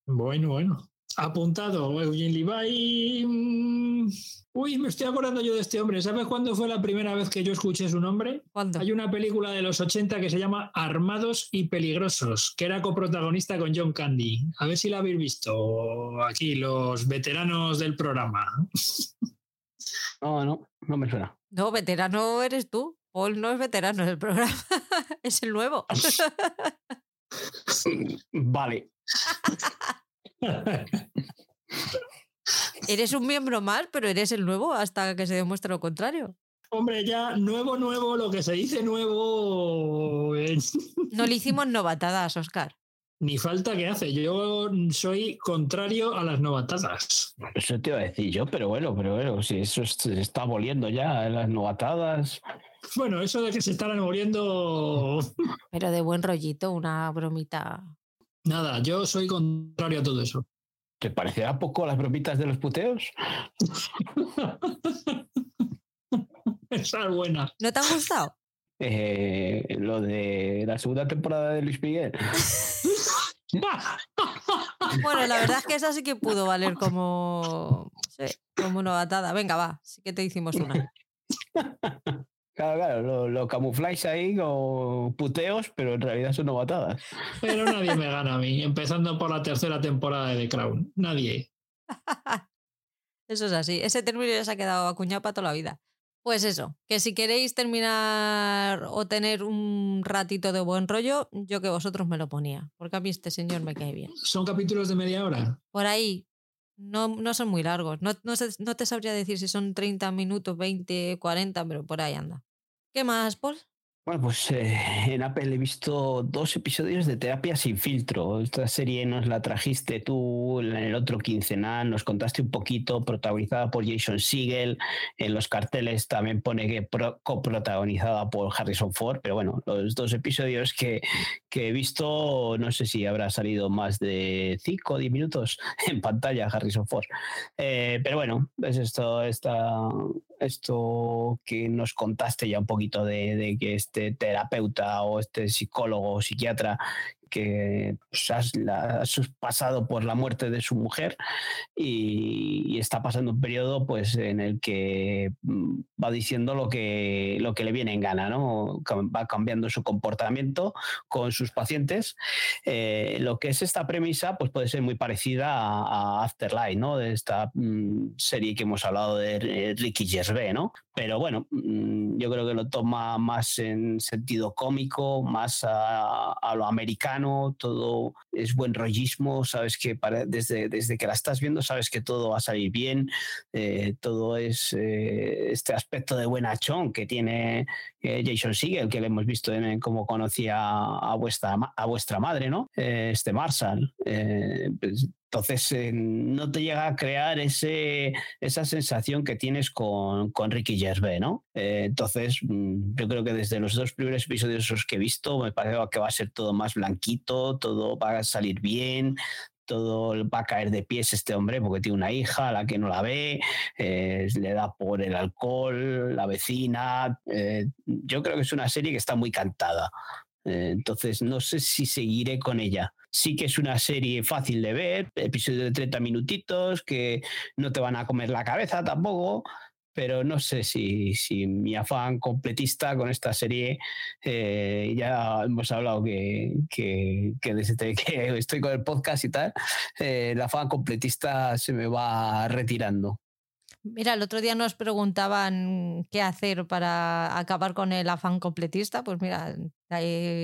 Bueno, bueno apuntado Eugene Levi. Mm, uy, me estoy acordando yo de este hombre. ¿Sabes cuándo fue la primera vez que yo escuché su nombre? ¿Cuándo? Hay una película de los 80 que se llama Armados y Peligrosos, que era coprotagonista con John Candy. A ver si la habéis visto aquí, los veteranos del programa. No, no, no me suena. No, veterano eres tú. Paul no es veterano del programa, es el nuevo. vale. Eres un miembro más, pero eres el nuevo hasta que se demuestre lo contrario. Hombre, ya nuevo, nuevo, lo que se dice nuevo. No le hicimos novatadas, Oscar. Ni falta que hace. Yo soy contrario a las novatadas. Eso te iba a decir yo, pero bueno, pero bueno, si eso se está aboliendo ya, las novatadas. Bueno, eso de que se estarán muriendo. Pero de buen rollito, una bromita. Nada, yo soy contrario a todo eso. ¿Te parecerá poco las bromitas de los puteos? Esa es buena. ¿No te han gustado? Eh, lo de la segunda temporada de Luis Miguel. Bueno, la verdad es que esa sí que pudo valer como, como una batada. Venga, va, sí que te hicimos una. Claro, claro, lo, lo camufláis ahí con puteos, pero en realidad son novatadas. Pero nadie me gana a mí, empezando por la tercera temporada de The Crown. Nadie. Eso es así. Ese término ya se ha quedado acuñado para toda la vida. Pues eso, que si queréis terminar o tener un ratito de buen rollo, yo que vosotros me lo ponía, porque a mí este señor me cae bien. ¿Son capítulos de media hora? Por ahí, no, no son muy largos. No, no te sabría decir si son 30 minutos, 20, 40, pero por ahí anda. ¿Qué más, Paul? Bueno, pues eh, en Apple he visto dos episodios de Terapia sin filtro. Esta serie nos la trajiste tú en el otro quincenal, nos contaste un poquito, protagonizada por Jason Segel. En los carteles también pone que pro- coprotagonizada por Harrison Ford, pero bueno, los dos episodios que, que he visto, no sé si habrá salido más de 5 o 10 minutos en pantalla Harrison Ford. Eh, pero bueno, es esto, esta, esto que nos contaste ya un poquito de, de que este terapeuta o este psicólogo o psiquiatra que pues, pasado por la muerte de su mujer y, está pasando un periodo pues en el que mm, va diciendo lo que, lo que le viene en gana, ¿no? Va cambiando su comportamiento con sus pacientes. Eh, lo que es esta premisa pues puede ser muy parecida a, Afterlife, ¿no? De esta mm, serie que hemos hablado de eh, Ricky Gervais, ¿no? Pero bueno, mm, yo creo que lo toma más en sentido cómico, más a lo americano, todo es buen rollismo, sabes que para- desde, desde que la estás viendo sabes que todo va a salir bien, eh, todo es eh, este aspecto de buenachón que tiene eh, Jason Segel, que le hemos visto en, cómo conocía a vuestra, a vuestra madre, ¿no? Eh, este Marshall. Pues, entonces, eh, no te llega a crear ese, esa sensación que tienes con, con Ricky Gervais, ¿no? Eh, entonces, mm, yo creo que desde los dos primeros episodios que he visto, me parece que va a ser todo más blanquito, todo va a salir bien, todo va a caer de pies este hombre porque tiene una hija a la que no la ve, eh, le da por el alcohol, la vecina. yo creo que es una serie que está muy cantada. Entonces, no sé si seguiré con ella. Sí que es una serie fácil de ver, episodios de 30 minutitos que no te van a comer la cabeza tampoco, pero no sé si, si mi afán completista con esta serie, eh, ya hemos hablado que, que, que desde que estoy con el podcast y tal, eh, el afán completista se me va retirando. Mira, el otro día nos preguntaban qué hacer para acabar con el afán completista. Pues mira,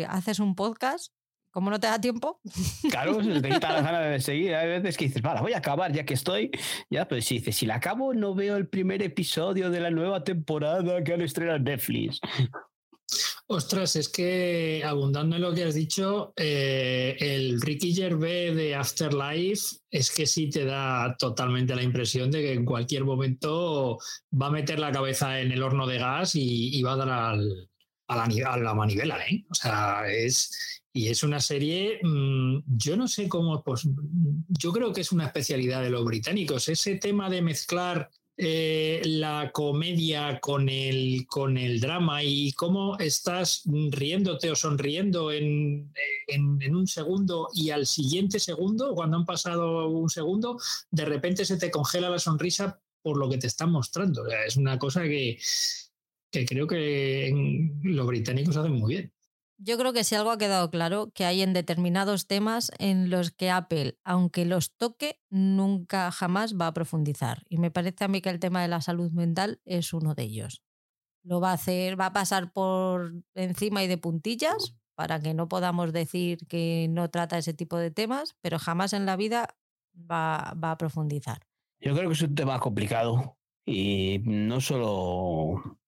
haces un podcast, como no te da tiempo, Claro, se te quita las ganas de seguir. Hay veces que dices, vale, voy a acabar ya que estoy. Ya, pero si dices, si la acabo, no veo el primer episodio de la nueva temporada que han estrenado en Netflix. Ostras, es que abundando en lo que has dicho, eh, el Ricky Gervais de Afterlife es que sí te da totalmente la impresión de que en cualquier momento va a meter la cabeza en el horno de gas y, y va a dar al- a, la, a la manivela, ¿eh? O sea, es... Y es una serie, mm, yo no sé cómo, pues yo creo que es una especialidad de los británicos, ese tema de mezclar eh, la comedia con el, con el drama y cómo estás riéndote o sonriendo en, en- en un segundo y al siguiente segundo, cuando han pasado un segundo, de repente se te congela la sonrisa por lo que te están mostrando. O sea, es una cosa que, que creo que en- los británicos hacen muy bien. Yo creo que si algo ha quedado claro, que hay en determinados temas en los que Apple, aunque los toque, nunca jamás va a profundizar. Y me parece a mí que el tema de la salud mental es uno de ellos. Lo va a hacer, va a pasar por encima y de puntillas para que no podamos decir que no trata ese tipo de temas, pero jamás en la vida va, va a profundizar. Yo creo que es un tema complicado y no solo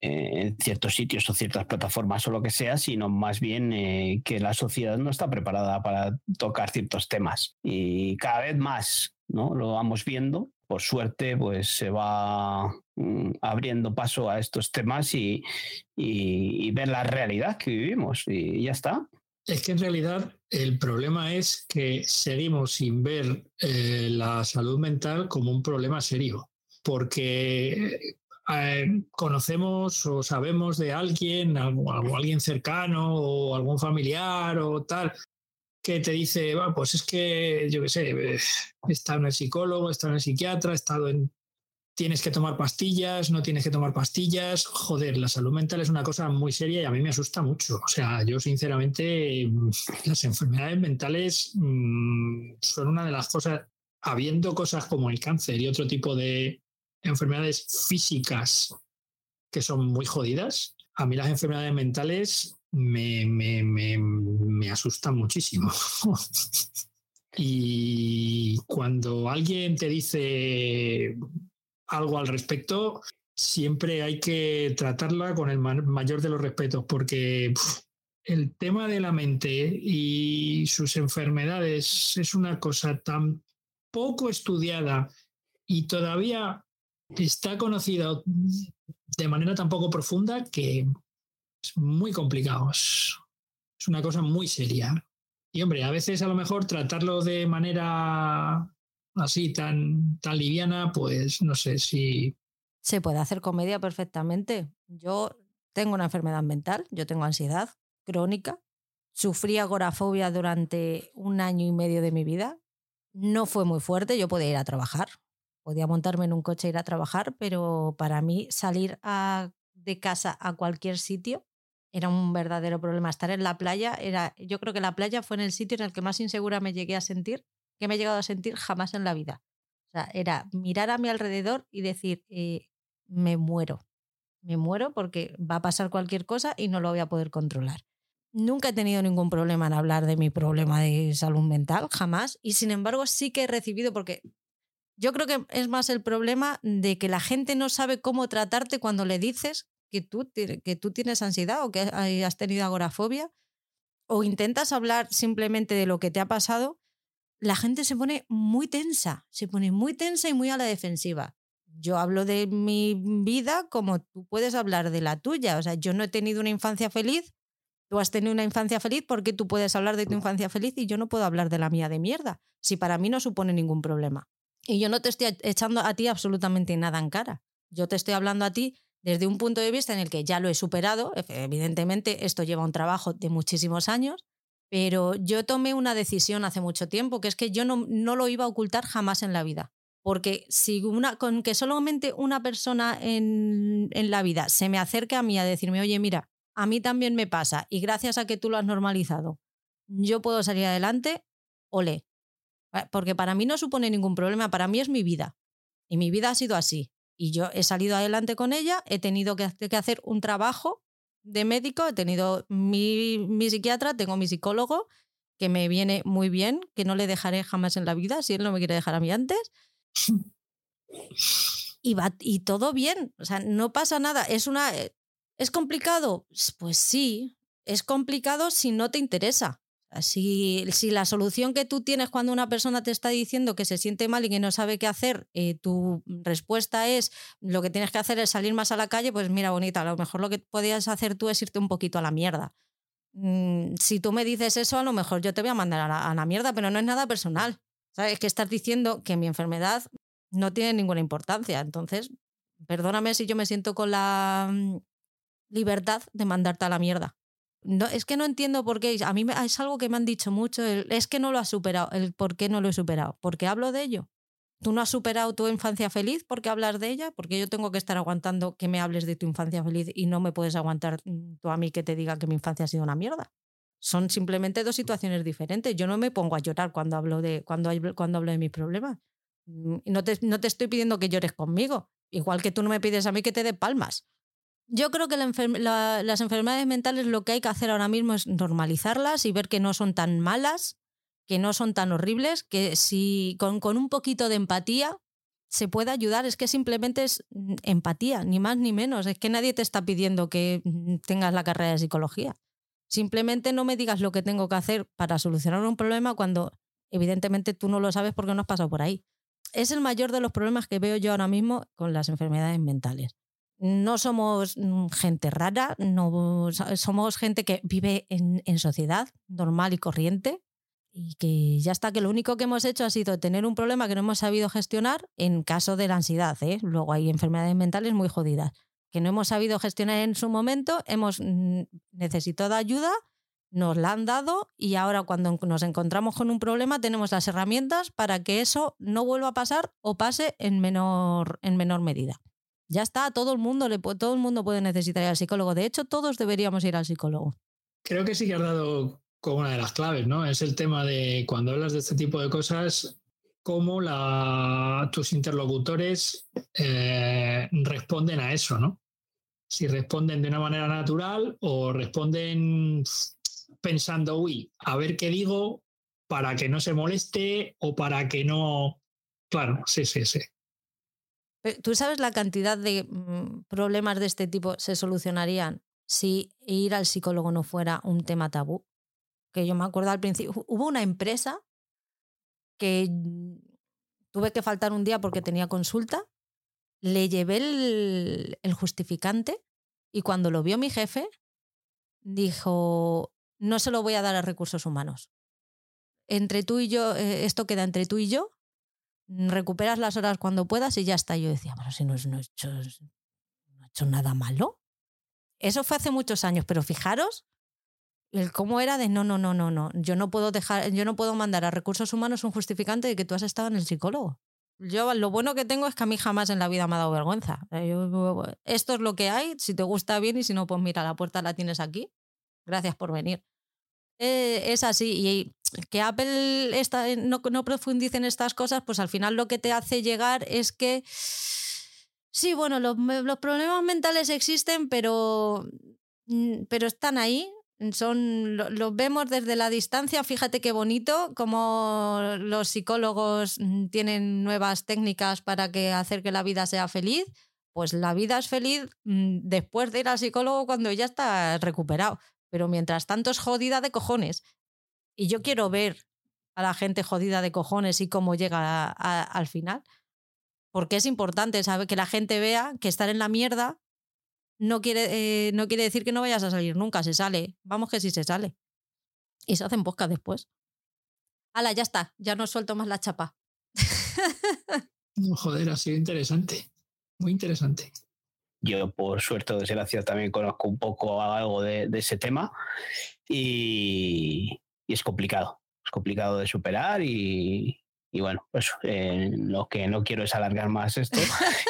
en ciertos sitios o ciertas plataformas o lo que sea, sino más bien eh, que la sociedad no está preparada para tocar ciertos temas. Y cada vez más ¿no? lo vamos viendo. Por suerte, pues se va mm, abriendo paso a estos temas y, y, ver la realidad que vivimos. Y ya está. Es que en realidad el problema es que seguimos sin ver eh, la salud mental como un problema serio, porque eh, conocemos o sabemos de alguien, algo, alguien cercano o algún familiar o tal, que te dice, pues es que, yo qué sé, eh, está en el psicólogo, está en el psiquiatra, he estado en... Tienes que tomar pastillas, no tienes que tomar pastillas. Joder, la salud mental es una cosa muy seria y a mí me asusta mucho. O sea, yo sinceramente, las enfermedades mentales mm, son una de las cosas, habiendo cosas como el cáncer y otro tipo de, enfermedades físicas que son muy jodidas, a mí las enfermedades mentales me, me, asustan muchísimo. y cuando alguien te dice algo al respecto, siempre hay que tratarla con el mayor de los respetos, porque el tema de la mente y sus enfermedades es una cosa tan poco estudiada y todavía está conocido de manera tan poco profunda que es muy complicado. Es, una cosa muy seria. Y hombre, a veces a lo mejor tratarlo de manera así tan, tan liviana, pues no sé si... Se puede hacer comedia perfectamente. Yo tengo una enfermedad mental, yo tengo ansiedad crónica, sufrí agorafobia durante un año y medio de mi vida. No fue muy fuerte, yo podía ir a trabajar, podía montarme en un coche e ir a trabajar, pero para mí salir de casa a cualquier sitio era un verdadero problema. Estar en la playa era, yo creo que la playa fue en el sitio en el que más insegura me llegué a sentir, que me he llegado a sentir jamás en la vida. O sea, era mirar a mi alrededor y decir, eh, me muero, me muero porque va a pasar cualquier cosa y no lo voy a poder controlar. Nunca he tenido ningún problema en hablar de mi problema de salud mental, jamás. Y sin embargo sí que he recibido, porque yo creo que es más el problema de que la gente no sabe cómo tratarte cuando le dices que tú, que tú tienes ansiedad o que has tenido agorafobia o intentas hablar simplemente de lo que te ha pasado, la gente se pone muy tensa, se pone muy tensa y muy a la defensiva. Yo hablo de mi vida como tú puedes hablar de la tuya. O sea, yo no he tenido una infancia feliz, tú has tenido una infancia feliz porque tú puedes hablar de tu infancia feliz y yo no puedo hablar de la mía de mierda, si para mí no supone ningún problema. Y yo no te estoy echando a ti absolutamente nada en cara. Yo te estoy hablando a ti desde un punto de vista en el que ya lo he superado. Evidentemente, esto lleva un trabajo de muchísimos años, pero yo tomé una decisión hace mucho tiempo, que es que yo no, no lo iba a ocultar jamás en la vida. Porque si con que solamente una persona en, en la vida se me acerque a mí a decirme, oye, mira, a mí también me pasa y gracias a que tú lo has normalizado, yo puedo salir adelante, ole, porque para mí no supone ningún problema, para mí es mi vida. Y mi vida ha sido así. Y yo he salido adelante con ella, he tenido que hacer un trabajo de médico, he tenido mi, psiquiatra, tengo mi psicólogo, que me viene muy bien, que no le dejaré jamás en la vida, si él no me quiere dejar a mí antes. Y, y todo bien, o sea, no pasa nada. Es, una, eh, ¿Es complicado? Pues sí, es complicado si no te interesa. Si, la solución que tú tienes cuando una persona te está diciendo que se siente mal y que no sabe qué hacer, eh, tu respuesta es lo que tienes que hacer es salir más a la calle, pues mira, bonita, a lo mejor lo que podías hacer tú es irte un poquito a la mierda. Mm, si tú me dices eso, a lo mejor yo te voy a mandar a la, mierda, pero no es nada personal. ¿Sabes? Que estás diciendo que mi enfermedad no tiene ninguna importancia. Entonces, perdóname si yo me siento con la mm, libertad de mandarte a la mierda. No, es que no entiendo por qué. A mí es algo que me han dicho mucho. es que no lo has superado. El por qué no lo he superado. Porque hablo de ello. ¿Tú no has superado tu infancia feliz porque hablas de ella? Porque yo tengo que estar aguantando que me hables de tu infancia feliz y no me puedes aguantar mm, tú a mí que te diga que mi infancia ha sido una mierda. Son simplemente dos situaciones diferentes. Yo no me pongo a llorar cuando hablo de, cuando, cuando hablo de mis problemas. Mm, no te, no te estoy pidiendo que llores conmigo. Igual que tú no me pides a mí que te dé palmas. Yo creo que las enfermedades mentales lo que hay que hacer ahora mismo es normalizarlas y ver que no son tan malas, que no son tan horribles, que si con, un poquito de empatía se puede ayudar, es que simplemente es mm, empatía, ni más ni menos. Es que nadie te está pidiendo que mm, tengas la carrera de psicología. Simplemente no me digas lo que tengo que hacer para solucionar un problema cuando evidentemente tú no lo sabes porque no has pasado por ahí. Es el mayor de los problemas que veo yo ahora mismo con las enfermedades mentales. No somos mm, gente rara, no, somos gente que vive en, sociedad normal y corriente, y que ya está, que lo único que hemos hecho ha sido tener un problema que no hemos sabido gestionar en caso de la ansiedad. ¿eh? Luego hay enfermedades mentales muy jodidas que no hemos sabido gestionar en su momento, hemos mm, necesitado ayuda, nos la han dado y ahora cuando nos encontramos con un problema tenemos las herramientas para que eso no vuelva a pasar o pase en menor, en menor medida. Ya está, todo el mundo le, todo el mundo puede necesitar ir al psicólogo. De hecho, todos deberíamos ir al psicólogo. Creo que sí que has dado como una de las claves, ¿no? Es el tema de cuando hablas de este tipo de cosas, cómo la, tus interlocutores eh, responden a eso, ¿no? Si responden de una manera natural o responden pensando, uy, a ver qué digo para que no se moleste o para que no... Claro, sí, sí, sí. ¿Tú sabes la cantidad de mm, problemas de este tipo se solucionarían si ir al psicólogo no fuera un tema tabú? que yo me acuerdo al principio, hubo una empresa que tuve que faltar un día porque tenía consulta, le llevé el, justificante y cuando lo vio mi jefe, dijo, no se lo voy a dar a recursos humanos. Entre tú y yo, eh, esto queda entre tú y yo, recuperas las horas cuando puedas y ya está. Yo decía, bueno, si no, no, he hecho, nada malo. Eso fue hace muchos años, pero fijaros el cómo era de no, no, no, no, no. Yo no puedo dejar, yo no puedo mandar a recursos humanos un justificante de que tú has estado en el psicólogo. Yo lo bueno que tengo es que a mí jamás en la vida me ha dado vergüenza. esto es lo que hay, si te gusta bien y si no, pues mira, la puerta la tienes aquí. Gracias por venir. Eh, es así. Y que Apple está, no, profundice en estas cosas, pues al final lo que te hace llegar es que sí, bueno, los, problemas mentales existen, pero, mm, pero están ahí, son, los vemos desde la distancia, fíjate qué bonito, como los psicólogos mm, tienen nuevas técnicas para que hacer que la vida sea feliz. Pues la vida es feliz mm, después de ir al psicólogo cuando ya está recuperado. Pero mientras tanto es jodida de cojones. Y yo quiero ver a la gente jodida de cojones y cómo llega al final. Porque es importante saber que la gente vea que estar en la mierda no quiere, eh, no quiere decir que no vayas a salir nunca, se sale. Vamos que sí se sale. Y se hacen podcast después. Hala, ya está, ya no suelto más la chapa. no, joder, ha sido interesante. Muy interesante. Yo, por suerte o desgracia, también conozco un poco algo de, ese tema y, y, es complicado. Es complicado de superar y, y bueno, pues lo que no quiero es alargar más esto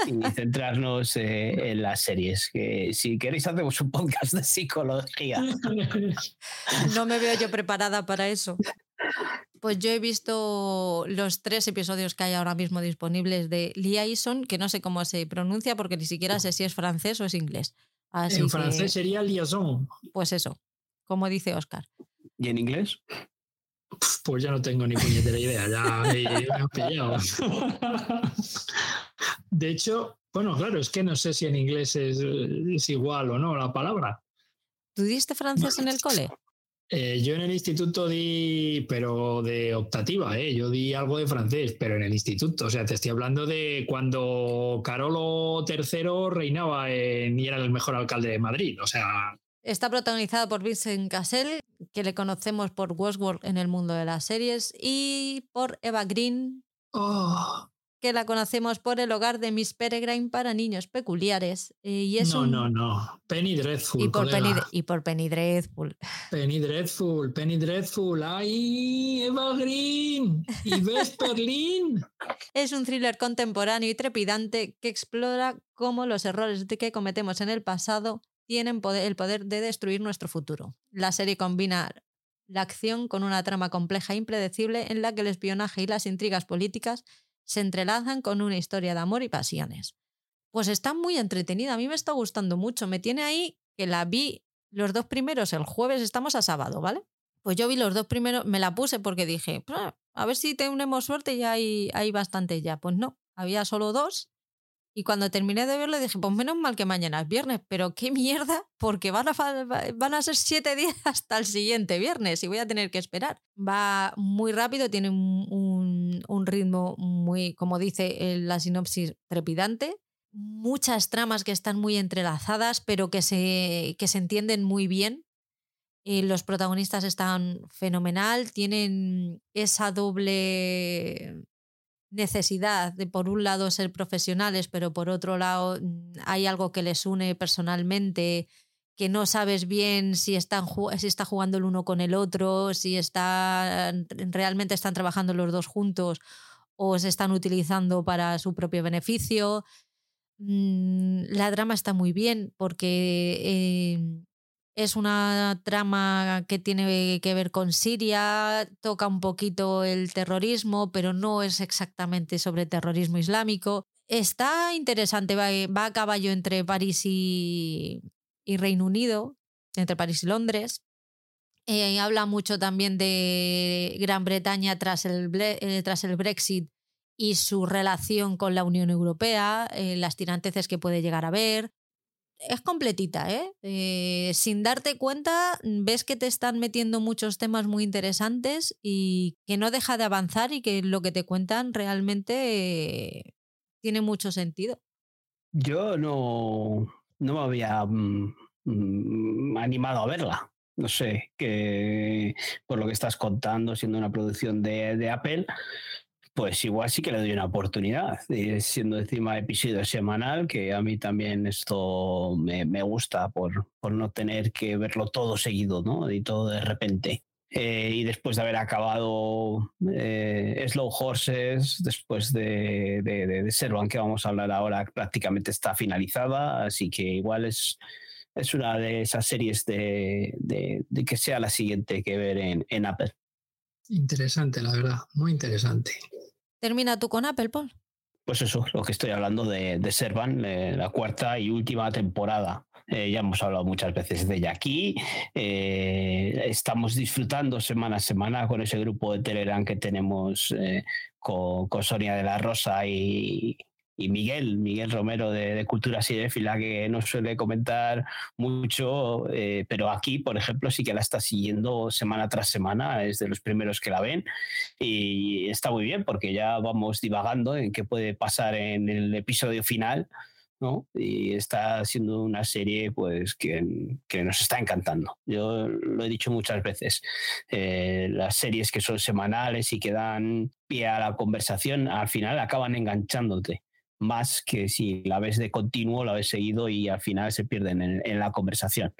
y centrarnos eh, en las series. Que si queréis hacemos un podcast de psicología. No me veo yo preparada para eso. Pues yo he visto los tres episodios que hay ahora mismo disponibles de Liaison, que no sé cómo se pronuncia porque ni siquiera sé si es francés o es inglés. en francés sería liaison. Pues eso, como dice Oscar. ¿Y en inglés? Pues ya no tengo ni puñetera idea, ya me, he pillado. De hecho, bueno, claro, es que no sé si en inglés es, igual o no la palabra. ¿Tú diste francés en el cole? Eh, yo en el instituto di, pero de optativa, ¿eh? yo di algo de francés, pero en el instituto. O sea, te estoy hablando de cuando Carolo III reinaba y era el mejor alcalde de Madrid. O sea, Está protagonizada por Vincent Cassel, que le conocemos por Westworld en el mundo de las series, y por Eva Green, oh. que la conocemos por El hogar de Miss Peregrine para niños peculiares. Y es no, no, no. Penny Dreadful. Y por, Penny, y por Penny Dreadful. Penny Dreadful, Penny Dreadful. ¡Ay, Eva Green! ¡Y es un thriller contemporáneo y trepidante que explora cómo los errores que cometemos en el pasado tienen el poder de destruir nuestro futuro. La serie combina la acción con una trama compleja e impredecible en la que el espionaje y las intrigas políticas se entrelazan con una historia de amor y pasiones. Pues está muy entretenida, a mí me está gustando mucho, me tiene ahí que la vi los dos primeros el jueves, estamos a sábado, ¿vale? Pues yo vi los dos primeros, me la puse porque dije, a ver si tenemos suerte y hay, hay bastante ya. Pues no, había solo dos. Y cuando terminé de verlo dije, pues menos mal que mañana es viernes, pero qué mierda, porque van a, van a ser siete días hasta el siguiente viernes y voy a tener que esperar. Va muy rápido, tiene un, un ritmo muy, como dice la sinopsis, trepidante. Muchas tramas que están muy entrelazadas, pero que se, que se entienden muy bien. Eh, los protagonistas están fenomenal, tienen esa doble necesidad de por un lado ser profesionales, pero por otro lado mm, hay algo que les une personalmente, que no sabes bien si, están, si está jugando el uno con el otro, si está, realmente están trabajando los dos juntos o se están utilizando para su propio beneficio. Mm, la drama está muy bien porque em, es una trama que tiene que ver con Siria, toca un poquito el terrorismo, pero no es exactamente sobre terrorismo islámico. Está interesante, va, a caballo entre París y, Reino Unido, entre París y Londres. Eh, habla mucho también de Gran Bretaña tras el, eh, tras el Brexit y su relación con la Unión Europea, eh, las tiranteces que puede llegar a ver es completita, ¿eh? ¿eh? Sin darte cuenta, ves que te están metiendo muchos temas muy interesantes y que no deja de avanzar y que lo que te cuentan realmente tiene mucho sentido. Yo no, no me había mm, mm, animado a verla. No sé, que por lo que estás contando, siendo una producción de, de Apple, pues igual sí que le doy una oportunidad, siendo encima episodio semanal, que a mí también esto me, gusta por, por, no tener que verlo todo seguido, ¿no? Y todo de repente. Eh, y después de haber acabado eh, Slow Horses, después de, de, de, que vamos a hablar ahora, prácticamente está finalizada, así que igual es, es una de esas series de, que sea la siguiente que ver en, en Apple. Interesante, la verdad, muy interesante. ¿Termina tú con Apple, Paul? Pues eso, lo que estoy hablando de, Servan, eh, la cuarta y última temporada. Eh, ya hemos hablado muchas veces de ella aquí. Eh, estamos disfrutando semana a semana con ese grupo de Telegram que tenemos con, Sonia de la Rosa y, y Miguel, Miguel Romero de, Cultura Cinéfila, que no suele comentar mucho, eh, pero aquí, por ejemplo, sí que la está siguiendo semana tras semana, es de los primeros que la ven y está muy bien porque ya vamos divagando en qué puede pasar en el episodio final. ¿no? Y está siendo una serie pues que, que, nos está encantando. Yo lo he dicho muchas veces. Eh, las series que son semanales y que dan pie a la conversación, al final acaban enganchándote más que si la ves de continuo, la ves seguido y al final se pierden en, la conversación.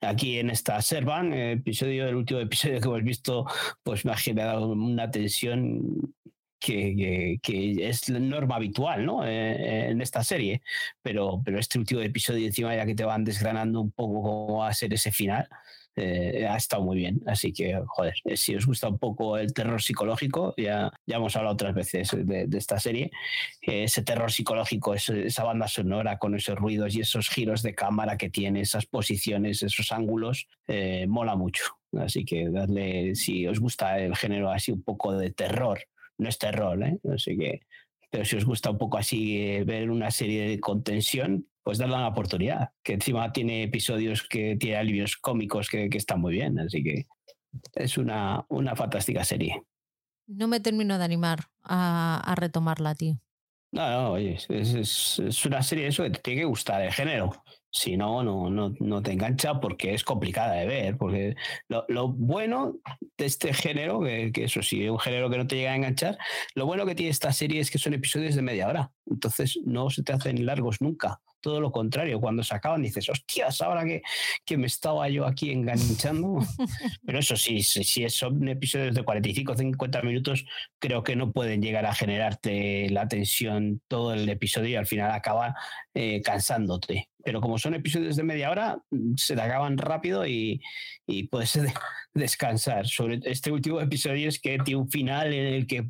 Aquí en esta Servan, el episodio, el último episodio que hemos visto, pues me ha generado una tensión que, que, es norma habitual ¿no? Eh, en esta serie. Pero, pero este último episodio, encima ya que te van desgranando un poco cómo va a ser ese final, eh, ha estado muy bien. Así que, joder, eh, si os gusta un poco el terror psicológico, ya, ya hemos hablado otras veces de, esta serie, eh, ese terror psicológico, esa banda sonora con esos ruidos y esos giros de cámara que tiene, esas posiciones, esos ángulos, mola mucho. Así que dadle, si os gusta el género así un poco de terror, no es terror, ¿eh? Así que pero si os gusta un poco así ver una serie de contención, pues darle una oportunidad, que encima tiene episodios que tiene alivios cómicos que, están muy bien, así que es una, una fantástica serie. No me termino de animar a, retomarla, tío. No, no, oye, es, es, una serie eso que te tiene que gustar el género. Si no, no, no, no te engancha porque es complicada de ver. Porque lo, lo bueno de este género, que, que, eso sí, es un género que no te llega a enganchar, lo bueno que tiene esta serie es que son episodios de media hora. Entonces no se te hacen largos nunca todo lo contrario, cuando se acaban dices, hostias, ahora que, que me estaba yo aquí enganchando. Pero eso sí, si, son episodios de 45 o 50 minutos, creo que no pueden llegar a generarte la tensión todo el episodio y al final acaba eh, cansándote pero como son episodios de media hora, se te acaban rápido y, puedes descansar. Sobre este último episodio es que tiene un final en el que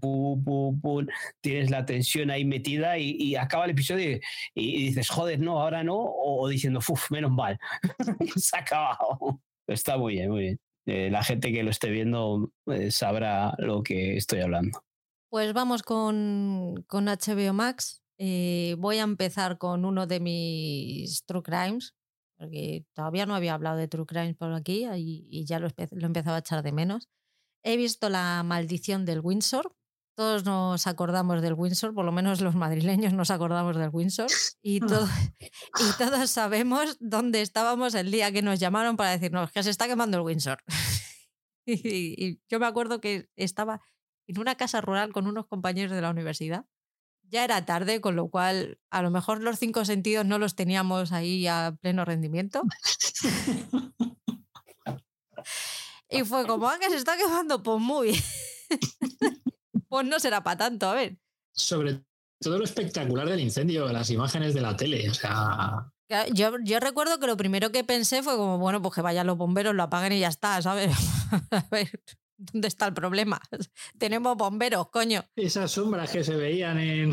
tienes la tensión ahí metida y, acaba el episodio y, dices, joder, no, ahora no, o, diciendo, uff, menos mal, se ha acabado. Está muy bien, muy bien. Eh, la gente que lo esté viendo eh, sabrá lo que estoy hablando. Pues vamos con, con HBO Max. Eh, voy a empezar con uno de mis True Crimes, porque todavía no había hablado de True Crimes por aquí y, y ya lo, lo empezaba a echar de menos. He visto La maldición del Windsor. Todos nos acordamos del Windsor, por lo menos los madrileños nos acordamos del Windsor. Y, todo, y todos sabemos dónde estábamos el día que nos llamaron para decirnos que se está quemando el Windsor. y, y yo me acuerdo que estaba en una casa rural con unos compañeros de la universidad. Ya era tarde, con lo cual a lo mejor los cinco sentidos no los teníamos ahí a pleno rendimiento. Y fue como, ah, que se está quemando, pues muy bien. pues no será para tanto, a ver. Sobre todo lo espectacular del incendio, las imágenes de la tele. O sea, Yo, yo recuerdo que lo primero que pensé fue como, bueno, pues que vayan los bomberos, lo apaguen y ya está, ¿sabes? A ver, ¿dónde está el problema? Tenemos bomberos, coño. esas sombras que se veían en,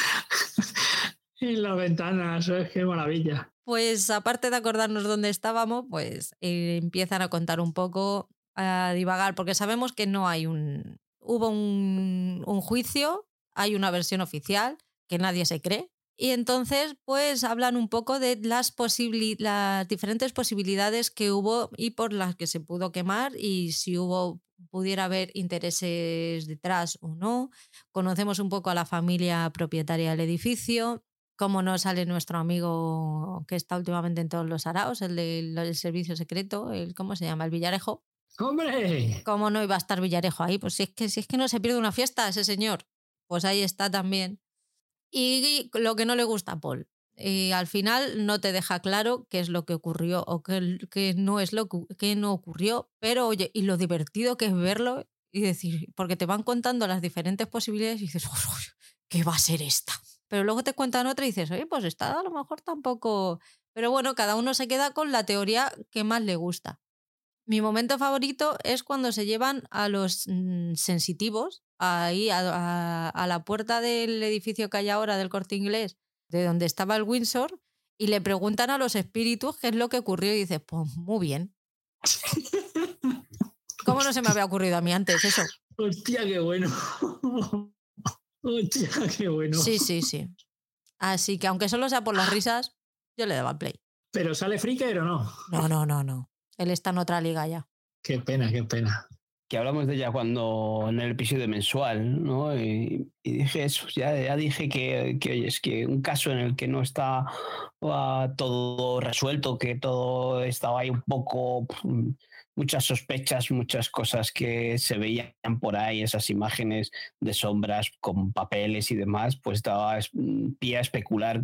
en las ventanas, es qué maravilla. Pues aparte de acordarnos dónde estábamos, pues eh, empiezan a contar un poco, a divagar, porque sabemos que no hay un... Hubo un, un juicio, hay una versión oficial que nadie se cree. Y entonces, pues hablan un poco de las, diferentes posibilidades que hubo y por las que se pudo quemar y si hubo pudiera haber intereses detrás o no. Conocemos un poco a la familia propietaria del edificio, cómo no sale nuestro amigo que está últimamente en todos los araos, el del el servicio secreto, el ¿cómo se llama? El Villarejo. ¡Hombre! ¿Cómo no iba a estar Villarejo ahí? Pues si es que, si es que no se pierde una fiesta ese señor. Pues ahí está también. Y lo que no le gusta a Paul. Y al final no te deja claro qué es lo que ocurrió o qué, qué no es lo que, no ocurrió, pero oye, y lo divertido que es verlo y decir, porque te van contando las diferentes posibilidades y dices, "Uy, ¿qué va a ser esta? Pero luego te cuentan otra y dices, oye, pues esta a lo mejor tampoco. Pero bueno, cada uno se queda con la teoría que más le gusta. Mi momento favorito es cuando se llevan a los mm, sensitivos ahí a, a- a la puerta del edificio que hay ahora del corte inglés, de donde estaba el Windsor, y le preguntan a los espíritus qué es lo que ocurrió y dices, pues muy bien. ¿Cómo no se me había ocurrido a mí antes eso? ¡Hostia, qué bueno! ¡Hostia, qué bueno! Sí, sí, sí. Así que aunque solo sea por las risas, yo le daba play. ¿Pero sale Freaker o no? No, no, no, no. Él está en otra liga ya. Qué pena, qué pena. que hablamos de ella cuando en el episodio mensual, ¿no? Y, y dije eso, ya, ya dije que, que, oye, es que un caso en el que no está ah, todo resuelto, que todo estaba ahí un poco, muchas sospechas, muchas cosas que se veían por ahí, esas imágenes de sombras con papeles y demás, pues daba mm, pie a especular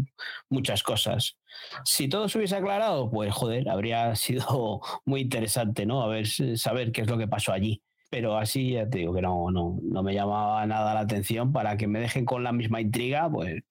muchas cosas. Si todo se hubiese aclarado, pues joder, habría sido muy interesante, ¿no? A ver, saber qué es lo que pasó allí pero así ya te digo que no, no, no me llamaba nada la atención para que me dejen con la misma intriga, pues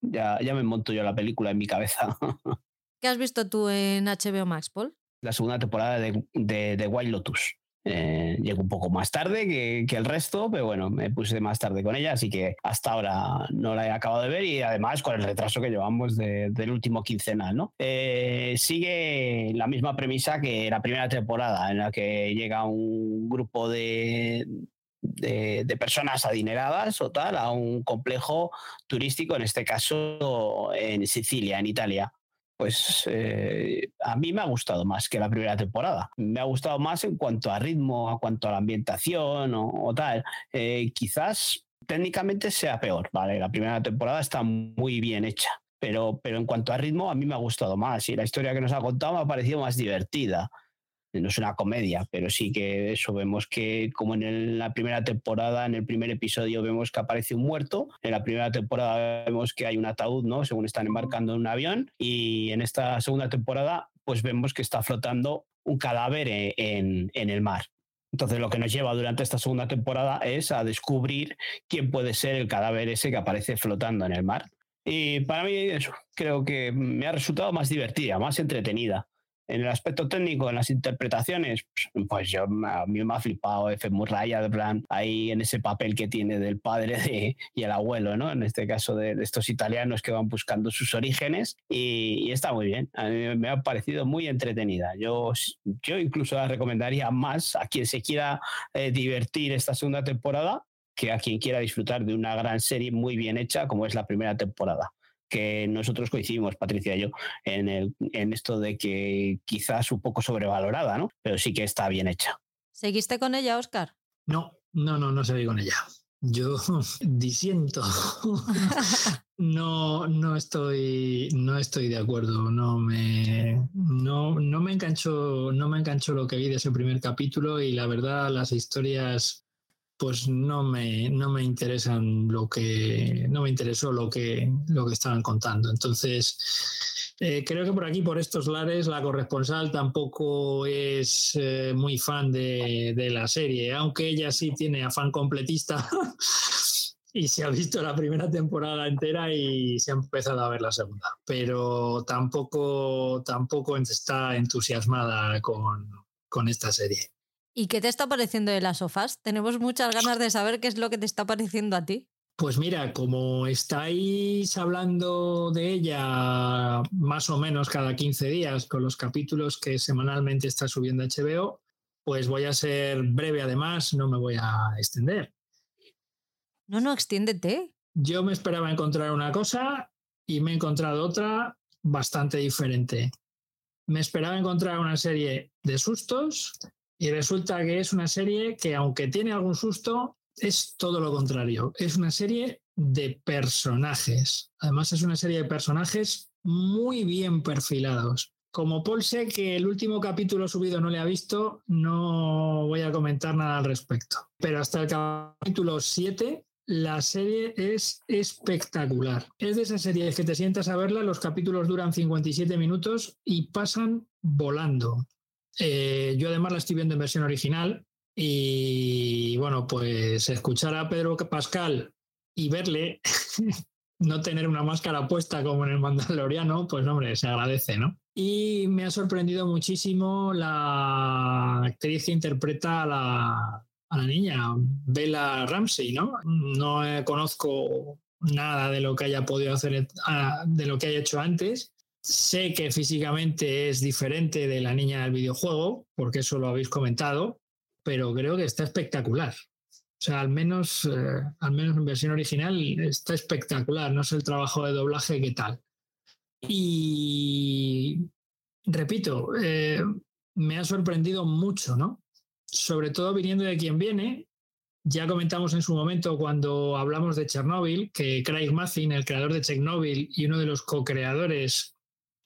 ya, ya me monto yo la película en mi cabeza. ¿Qué has visto tú en HBO Max, Paul? La segunda temporada de, de, Wild Lotus. Eh, llegó un poco más tarde que, el resto, pero bueno, me puse más tarde con ella, así que hasta ahora no la he acabado de ver y además con el retraso que llevamos de- del último quincenal, ¿no? Eh, sigue la misma premisa que la primera temporada, en la que llega un grupo de, de, de personas adineradas o tal a un complejo turístico, en este caso en Sicilia, en Italia pues eh, a mí me ha gustado más que la primera temporada. Me ha gustado más en cuanto a ritmo, a cuanto a la ambientación o, tal. Eh, quizás técnicamente sea peor, ¿vale? La primera temporada está muy bien hecha. Pero, pero en cuanto a ritmo, a mí me ha gustado más y la historia que nos ha contado me ha parecido más divertida. No es una comedia, pero sí que eso vemos que como en el- la primera temporada, en el primer episodio vemos que aparece un muerto, en la primera temporada vemos que hay un ataúd, ¿no? Según están embarcando en un avión y en esta segunda temporada pues vemos que está flotando un cadáver e- en, en el mar. Entonces lo que nos lleva durante esta segunda temporada es a descubrir quién puede ser el cadáver ese que aparece flotando en el mar. Y para mí eso, creo que me ha resultado más divertida, más entretenida. En el aspecto técnico, en las interpretaciones, pues yo a mí me ha flipado F. Murray, plan, ahí en ese papel que tiene del padre de- y el abuelo, ¿no? En este caso de, estos italianos que van buscando sus orígenes y, y está muy bien. A mí me ha parecido muy entretenida. Yo, yo incluso la recomendaría más a quien se quiera eh, divertir esta segunda temporada que a quien quiera disfrutar de una gran serie muy bien hecha como es la primera temporada que nosotros coincidimos, Patricia y yo, en, el, en esto de que quizás un poco sobrevalorada, ¿no? Pero sí que está bien hecha. ¿Seguiste con ella, Oscar? No, no, no, no seguí con ella. Yo disiento. no, no estoy, no estoy de acuerdo. No me, no, no me enganchó, no me enganchó lo que vi de ese primer capítulo y la verdad las historias pues no me, no me interesan lo que, no me interesó lo que, lo que estaban contando. Entonces, eh, creo que por aquí, por estos lares, la corresponsal tampoco es eh, muy fan de, de, la serie, aunque ella sí tiene afán completista y se ha visto la primera temporada entera y se ha empezado a ver la segunda, pero tampoco, tampoco está entusiasmada con, con esta serie. ¿Y qué te está pareciendo de las sofás? Tenemos muchas ganas de saber qué es lo que te está pareciendo a ti. Pues mira, como estáis hablando de ella más o menos cada 15 días con los capítulos que semanalmente está subiendo HBO, pues voy a ser breve además, no me voy a extender. No, no, extiéndete. Yo me esperaba encontrar una cosa y me he encontrado otra bastante diferente. Me esperaba encontrar una serie de sustos y resulta que es una serie que, aunque tiene algún susto, es todo lo contrario. Es una serie de personajes. Además, es una serie de personajes muy bien perfilados. Como Paul sé que el último capítulo subido no le ha visto, no voy a comentar nada al respecto. Pero hasta el capítulo 7, la serie es espectacular. Es de esas series que te sientas a verla, los capítulos duran 57 minutos y pasan volando. Eh, yo además la estoy viendo en versión original y bueno, pues escuchar a Pedro Pascal y verle no tener una máscara puesta como en el Mandaloriano, pues hombre, se agradece, ¿no? Y me ha sorprendido muchísimo la actriz que interpreta a la, a la niña, Bella Ramsey, ¿no? No conozco nada de lo que haya podido hacer, de lo que haya hecho antes, Sé que físicamente es diferente de la niña del videojuego, porque eso lo habéis comentado, pero creo que está espectacular. O sea, al menos, eh, al menos en versión original está espectacular. No sé el trabajo de doblaje qué tal. Y repito, eh, me ha sorprendido mucho, ¿no? Sobre todo viniendo de quien viene. Ya comentamos en su momento cuando hablamos de Chernobyl que Craig Mazin, el creador de Chernobyl y uno de los co-creadores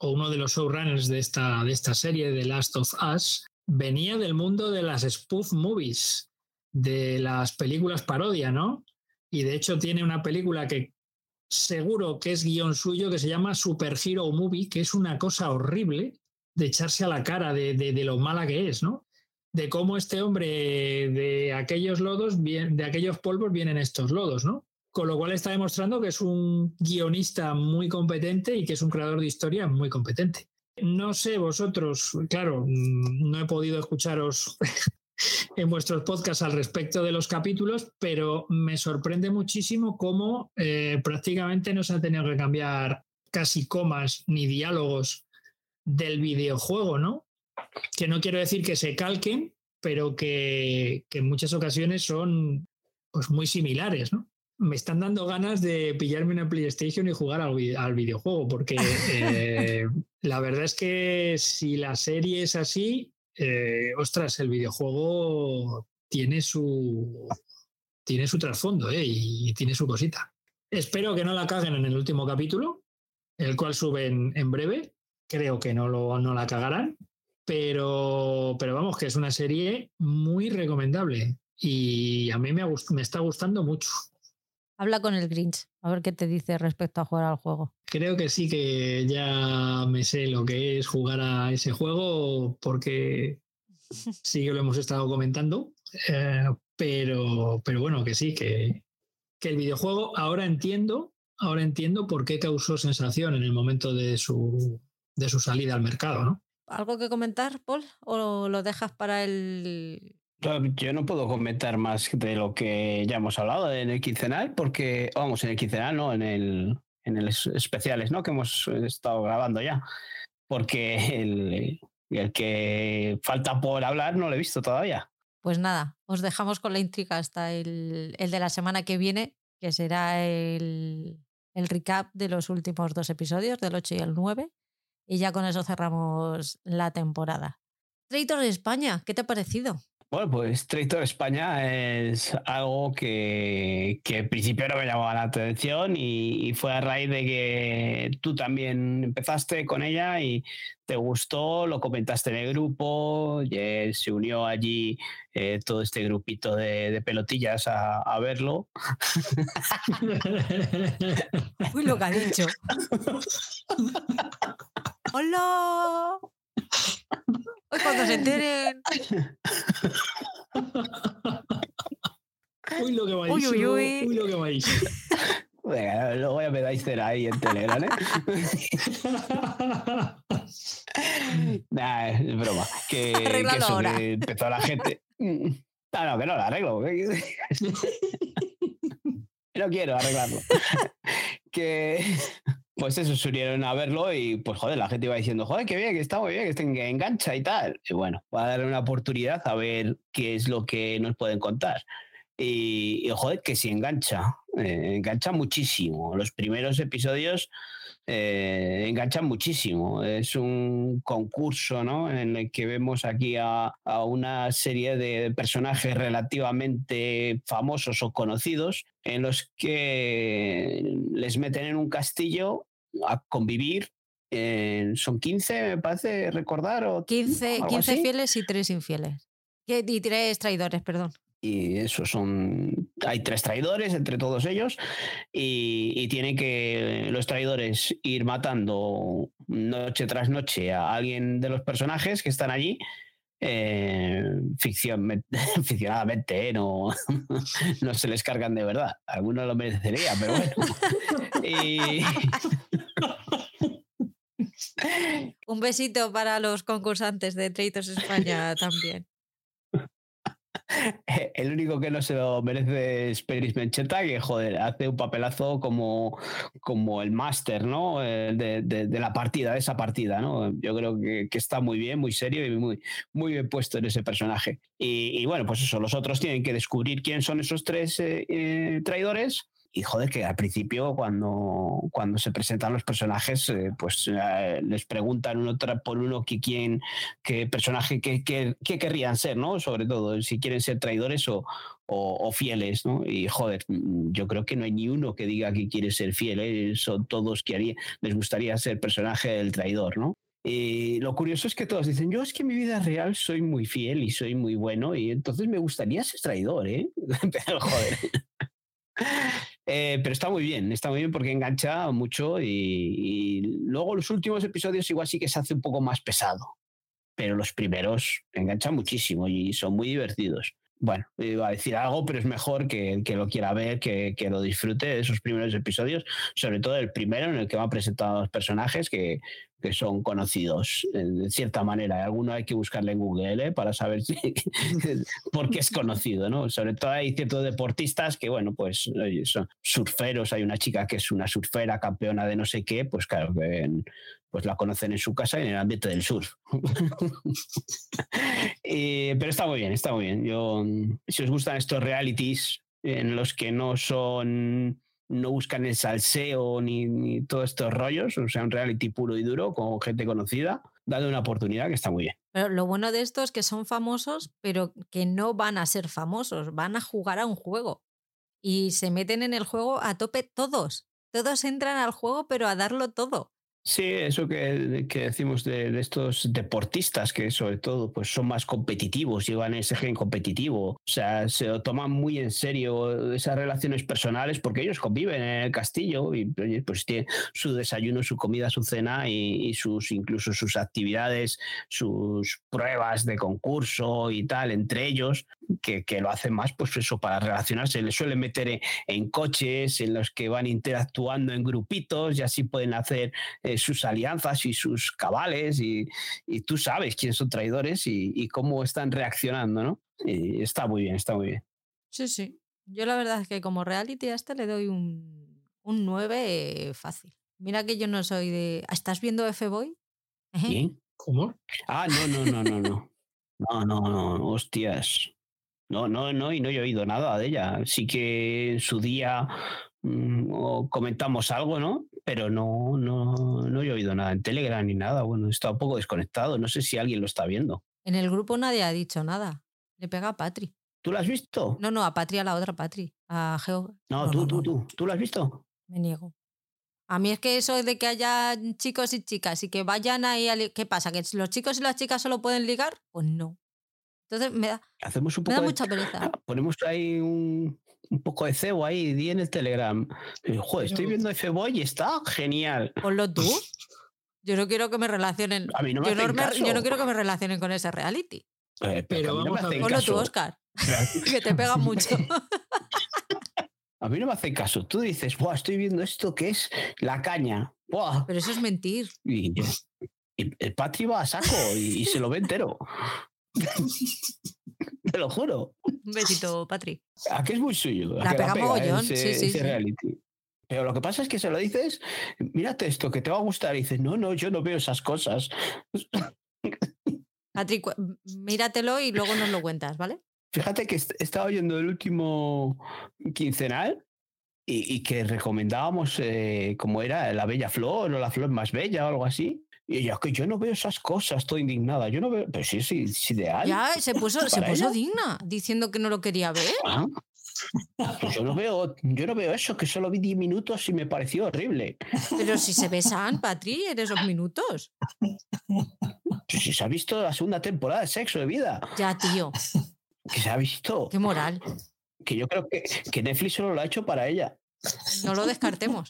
o uno de los showrunners de esta, de esta serie, The Last of Us, venía del mundo de las spoof movies, de las películas parodia, ¿no? Y de hecho tiene una película que seguro que es guion suyo que se llama Super Hero Movie, que es una cosa horrible de echarse a la cara de, de, lo mala que es, ¿no? De cómo este hombre de aquellos lodos, de aquellos polvos vienen estos lodos, ¿no? Con lo cual está demostrando que es un guionista muy competente y que es un creador de historia muy competente. No sé vosotros, claro, no he podido escucharos en vuestros podcasts al respecto de los capítulos, pero me sorprende muchísimo cómo eh, prácticamente no se ha tenido que cambiar casi comas ni diálogos del videojuego, ¿no? Que no quiero decir que se calquen, pero que, que en muchas ocasiones son pues, muy similares, ¿no? Me están dando ganas de pillarme una PlayStation y jugar al, videojuego, porque eh, la verdad es que si la serie es así, eh, ostras, el videojuego tiene su, tiene su trasfondo eh, y tiene su cosita. Espero que no la caguen en el último capítulo, el cual suben en breve. Creo que no, lo, no la cagarán, pero, pero vamos, que es una serie muy recomendable y a mí me, me está gustando mucho. Habla con el Grinch, a ver qué te dice respecto a jugar al juego. Creo que sí que ya me sé lo que es jugar a ese juego porque sí que lo hemos estado comentando, eh, pero, pero bueno, que sí, que, que el videojuego ahora entiendo, ahora entiendo por qué causó sensación en el momento de su, de su salida al mercado, ¿no? ¿Algo que comentar, Paul? ¿O lo dejas para el, yo no puedo comentar más de lo que ya hemos hablado en el quincenal, porque, vamos, en el quincenal, no, en el, en el especiales, ¿no? Que hemos estado grabando ya. Porque el, el que falta por hablar no lo he visto todavía. Pues nada, os dejamos con la intriga hasta el, el de la semana que viene, que será el, el recap de los últimos dos episodios, del 8 y el 9. Y ya con eso cerramos la temporada. Traitor de España, ¿qué te ha parecido? Bueno, pues Traitor España es algo que, que en principio no me llamaba la atención y, fue a raíz de que tú también empezaste con ella y te gustó, lo comentaste en el grupo, y se unió allí eh, todo este grupito de, pelotillas a, a verlo. Uy, lo que ha dicho. ¡Hola! Hoy cuando se enteren. Uy, lo que vais. Uy, uy, uy. Uy, lo que vais. Venga, luego ya me dais cera ahí en Telegram, ¿eh? nah, es broma. Que, que eso, ahora. Que empezó la gente. Ah, no, que no lo arreglo. no quiero arreglarlo. que pues eso, se unieron a verlo y pues joder, la gente iba diciendo, joder, qué bien, que está muy bien, que engancha y tal. Y bueno, va a darle una oportunidad a ver qué es lo que nos pueden contar. Y, joder, que si engancha, eh, engancha muchísimo. Los primeros episodios eh, enganchan muchísimo. Es un concurso ¿no? en el que vemos aquí a, a, una serie de personajes relativamente famosos o conocidos en los que les meten en un castillo a convivir. son 15, me parece recordar. O 15, 15 fieles y 3 infieles. Y 3 traidores, perdón. Y eso son. Hay tres traidores entre todos ellos. Y, tienen que los traidores ir matando noche tras noche a alguien de los personajes que están allí. Eh, ficción, ficcionadamente, ¿eh? no, no se les cargan de verdad. Algunos lo merecería, pero bueno. y, Un besito para los concursantes de Traitors España también. El único que no se lo merece es Pedris Mencheta, que joder, hace un papelazo como, como el máster, ¿no? Eh, de, la partida, de esa partida, ¿no? Yo creo que, está muy bien, muy serio y muy, muy bien puesto en ese personaje. Y, bueno, pues eso, los otros tienen que descubrir quién son esos tres eh, eh, traidores y joder, que al principio cuando, cuando se presentan los personajes, eh, pues eh, les preguntan uno por uno que quién, qué personaje, qué, qué, querrían ser, ¿no? Sobre todo, si quieren ser traidores o, o, fieles, ¿no? Y joder, yo creo que no hay ni uno que diga que quiere ser fiel, ¿eh? son todos que haría, les gustaría ser personaje del traidor, ¿no? Y lo curioso es que todos dicen, yo es que en mi vida real soy muy fiel y soy muy bueno y entonces me gustaría ser traidor, ¿eh? Pero joder. Eh, pero está muy bien, está muy bien porque engancha mucho y, luego los últimos episodios igual sí que se hace un poco más pesado, pero los primeros enganchan muchísimo y son muy divertidos. Bueno, iba a decir algo, pero es mejor que que lo quiera ver, que, que, lo disfrute de esos primeros episodios, sobre todo el primero en el que van presentados personajes que, que son conocidos de cierta manera. Alguno hay que buscarle en Google ¿eh? para saber si, por qué es conocido, ¿no? Sobre todo hay ciertos deportistas que, bueno, pues son surferos. Hay una chica que es una surfera, campeona de no sé qué, pues claro, que pues la conocen en su casa y en el ambiente del surf. pero está muy bien, está muy bien. Yo, si os gustan estos realities en los que no son no buscan el salseo ni, ni todos estos rollos, o sea, un reality puro y duro con gente conocida, dale una oportunidad que está muy bien. Pero lo bueno de esto es que son famosos, pero que no van a ser famosos, van a jugar a un juego y se meten en el juego a tope todos. Todos entran al juego, pero a darlo todo. Sí, eso que, que decimos de, estos deportistas que sobre todo pues son más competitivos, llevan ese gen competitivo, o sea, se lo toman muy en serio esas relaciones personales porque ellos conviven en el castillo y pues tienen su desayuno, su comida, su cena y, sus incluso sus actividades, sus pruebas de concurso y tal entre ellos, que, que lo hacen más pues eso para relacionarse, les suelen meter en, coches en los que van interactuando en grupitos y así pueden hacer sus alianzas y sus cabales y, tú sabes quién son traidores y, cómo están reaccionando, ¿no? Y está muy bien, está muy bien. Sí, sí. Yo la verdad es que como reality a este le doy un, un 9 fácil. Mira que yo no soy de... ¿Estás viendo F-Boy? ¿Cómo? Ah, no, no, no, no, no. No, no, no, hostias. No, no, no, y no he oído nada de ella. Sí que en su día mm, comentamos algo, ¿no? Pero no, no, no he oído nada en Telegram ni nada. Bueno, he estado un poco desconectado. No sé si alguien lo está viendo. En el grupo nadie ha dicho nada. Le pega a Patri. ¿Tú lo has visto? No, no, a Patri, a la otra Patri. A Geo. No, tú, tú, tú. ¿Tú lo has visto? Me niego. A mí es que eso de que haya chicos y chicas y que vayan ahí a ¿Qué pasa? ¿Que los chicos y las chicas solo pueden ligar? Pues no. Entonces me da, Hacemos un me da de- mucha pereza. Ponemos ahí un, un poco de cebo ahí, di en el Telegram. Joder, estoy Pero- viendo F-Boy y está genial. Ponlo tú. Yo no quiero que me relacionen. A mí no me yo, no hacen me- caso. yo no quiero que me relacionen con ese reality. Eh, Pero mí no me a hacen. Ponlo tú. Oscar. que te pega mucho. A mí no me hacen caso. Tú dices, Buah, estoy viendo esto que es la caña. Buah. Pero eso es mentir. Y, y el Patri va a saco y, y se lo ve entero. Te lo juro. Un besito, Patri. ¿A qué es muy suyo? ¿A La que pega mogollón, ese, sí, sí, ese sí. reality? Pero lo que pasa es que se lo dices, mírate esto, que te va a gustar. Y dices, no, no, yo no veo esas cosas. Patri, míratelo y luego nos lo cuentas, ¿vale? Fíjate que est- estaba oyendo el último quincenal y, y que recomendábamos eh, como era la bella flor o la flor más bella o algo así. Y ella, que yo no veo esas cosas, estoy indignada. Yo no veo. Pero sí, sí, es ideal. Ya se puso, se ¿Para puso ella? digna diciendo que no lo quería ver. Ah. Pues yo no veo, yo no veo eso, que solo vi 10 minutos y me pareció horrible. Pero si se besan, Patri, en esos minutos. Pues si se ha visto la segunda temporada de Sexo de Vida, Ya, tío. que se ha visto, Qué moral. que yo creo que, que Netflix solo lo ha hecho para ella. No lo descartemos.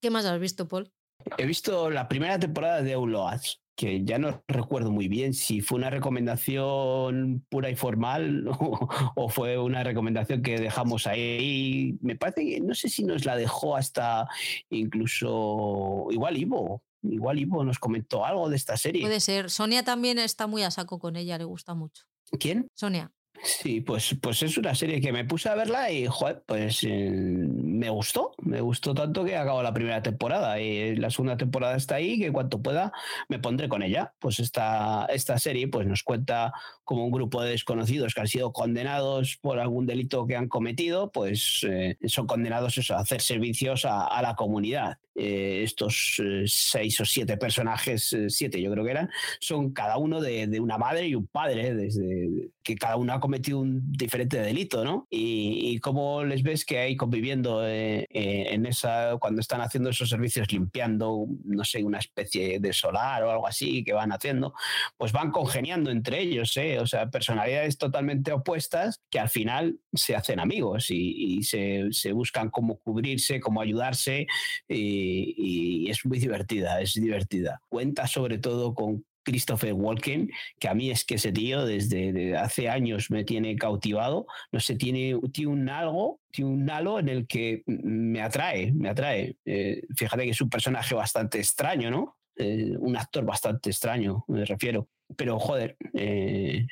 ¿Qué más has visto, Paul? He visto la primera temporada de Outlaws, que ya no recuerdo muy bien si fue una recomendación pura y formal o, o fue una recomendación que dejamos ahí. Me parece que no sé si nos la dejó hasta incluso igual Ivo. Igual Ivo nos comentó algo de esta serie. Puede ser. Sonia también está muy a saco con ella, le gusta mucho. ¿Quién? Sonia. Sí, pues, pues es una serie que me puse a verla y, joder, pues eh, me gustó. Me gustó tanto que acabó la primera temporada y la segunda temporada está ahí, que cuanto pueda me pondré con ella. Pues esta, esta serie pues nos cuenta como un grupo de desconocidos que han sido condenados por algún delito que han cometido, pues eh, son condenados eso, a hacer servicios a, la comunidad. Eh, estos eh, seis o siete personajes, siete yo creo que eran, son cada uno de, una madre y un padre, desde que cada uno ha cometido un diferente delito, ¿no? Y, y cómo les ves que hay conviviendo en esa, cuando están haciendo esos servicios, limpiando, no sé, una especie de solar o algo así que van haciendo, pues van congeniando entre ellos, ¿eh? O sea, personalidades totalmente opuestas que al final se hacen amigos y, y se, se buscan cómo cubrirse, cómo ayudarse y, y es muy divertida, es divertida. Cuenta sobre todo con Christopher Walken, que a mí es que ese tío desde de hace años me tiene cautivado, no sé, tiene, tiene un algo, tiene un halo en el que me atrae, me atrae. Eh, fíjate que es un personaje bastante extraño, ¿no? Eh, un actor bastante extraño, me refiero. Pero joder, eh,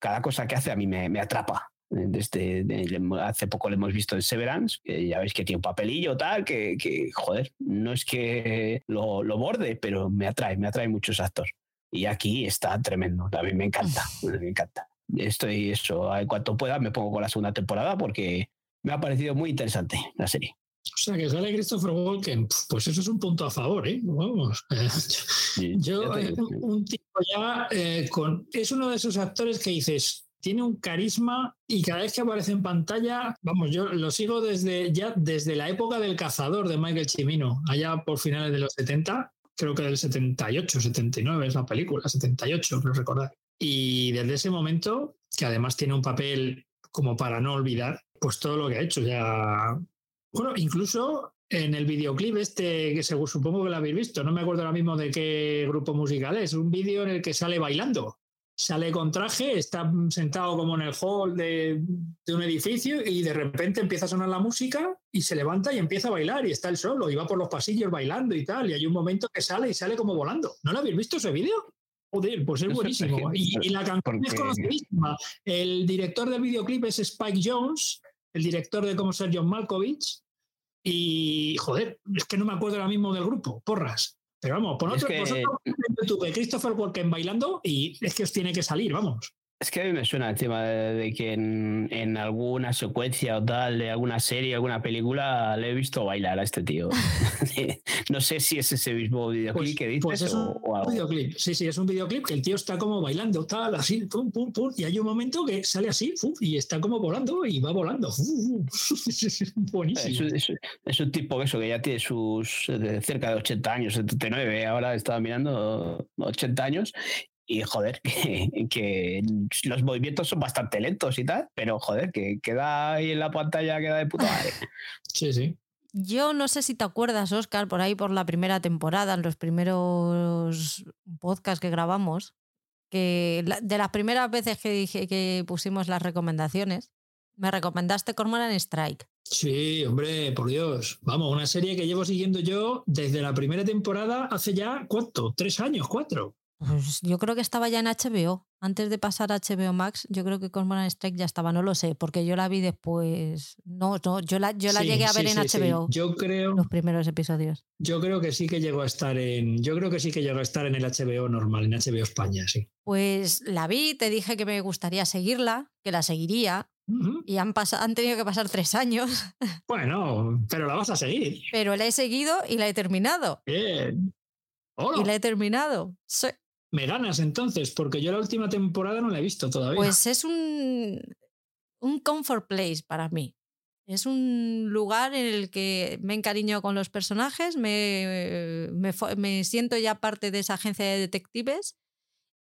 cada cosa que hace a mí me, me atrapa. Desde de- hace poco lo hemos visto en Severance, que ya veis que tiene un papelillo tal, que, que, joder, no es que lo, lo borde, pero me atrae, me atrae mucho ese actor. Y aquí está tremendo, también me encanta, me encanta. Estoy eso, en cuanto pueda me pongo con la segunda temporada porque me ha parecido muy interesante la serie. O sea, que sale Christopher Walken, pues eso es un punto a favor, ¿eh? Vamos. Yo, Ya te eh, un, tipo ya eh, con. Es uno de esos actores que dices. Tiene un carisma y cada vez que aparece en pantalla, vamos, yo lo sigo desde ya desde la época del cazador de Michael Cimino, allá por finales de los 70, creo que del 78, 79 es la película, 78, creo recordar. Y desde ese momento, que además tiene un papel como para no olvidar, pues todo lo que ha hecho ya. Bueno, incluso en el videoclip este, que supongo que lo habéis visto, no me acuerdo ahora mismo de qué grupo musical es, un vídeo en el que sale bailando. Sale con traje, está sentado como en el hall de, de un edificio y de repente empieza a sonar la música y se levanta y empieza a bailar y está él solo y va por los pasillos bailando y tal. Y hay un momento que sale y sale como volando. ¿No lo habéis visto ese vídeo? Joder, pues es buenísimo. Y, la canción es conocidísima. El director del videoclip es Spike Jones, el director de Como ser John Malkovich. Y joder, es que no me acuerdo ahora mismo del grupo, porras. Pero vamos, pon Es otro, que- vosotros YouTube Christopher Walken bailando y es que os tiene que salir, vamos. Es que a mí me suena el tema de, que en, alguna secuencia o tal, de alguna serie, alguna película, le he visto bailar a este tío. no sé si es ese mismo videoclip pues, que dices pues es un videoclip. Sí, sí, es un videoclip que el tío está como bailando, tal, así, pum, pum, pum, y hay un momento que sale así, y está como volando y va volando. Buenísimo. Es, un tipo eso, que ya tiene sus eh, cerca de 80 años, 79, ahora estaba mirando 80 años, y joder, que, los movimientos son bastante lentos y tal, pero joder, que queda ahí en la pantalla, queda de puta madre. Sí, sí. Yo no sé si te acuerdas, Oscar, por ahí por la primera temporada, en los primeros podcasts que grabamos, que de las primeras veces que dije que pusimos las recomendaciones, me recomendaste Cormoran Strike. Sí, hombre, por Dios. Vamos, una serie que llevo siguiendo yo desde la primera temporada hace ya, ¿cuánto? ¿Tres años? ¿Cuatro? Pues yo creo que estaba ya en HBO. Antes de pasar a HBO Max, yo creo que Cormoran Strike ya estaba, no lo sé, porque yo la vi después. No, no, yo la, yo la llegué a ver en HBO. Yo creo. Los primeros episodios. Yo creo que sí que llegó a estar en. Yo creo que sí que llegó a estar en el HBO normal, en HBO España, sí. Pues la vi, te dije que me gustaría seguirla, que la seguiría. Y han, han tenido que pasar tres años. Bueno, pero la vas a seguir. Pero la he seguido y la he terminado. Bien. Y la he terminado. Me ganas entonces, porque yo la última temporada no la he visto todavía. Pues es un, un comfort place para mí. Es un lugar en el que me encariño con los personajes, me, me, siento ya parte de esa agencia de detectives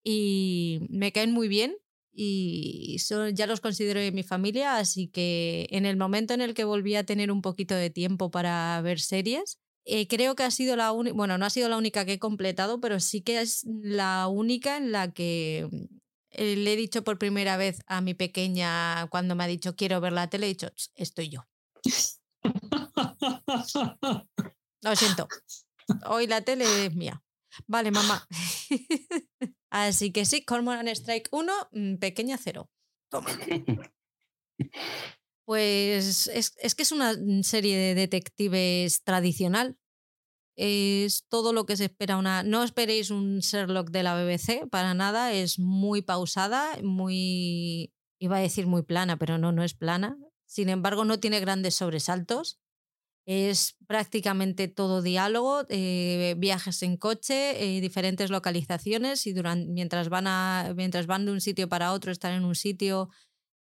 y me caen muy bien y ya los considero en mi familia, así que en el momento en el que volví a tener un poquito de tiempo para ver series, eh, creo que ha sido la única, bueno, no ha sido la única que he completado, pero sí que es la única en la que eh, le he dicho por primera vez a mi pequeña cuando me ha dicho quiero ver la tele, he dicho, estoy yo. Lo siento. Hoy la tele es mía. Vale, mamá. Así que sí, Cormoran Strike 1, mm, pequeña cero. Toma. Pues es, que es una serie de detectives tradicional. Es todo lo que se espera una. No esperéis un Sherlock de la BBC para nada. Es muy pausada, muy. iba a decir muy plana, pero no, no es plana. Sin embargo, no tiene grandes sobresaltos. Es prácticamente todo diálogo, eh, viajes en coche, eh, diferentes localizaciones y durante, mientras, van a, mientras van de un sitio para otro, están en un sitio,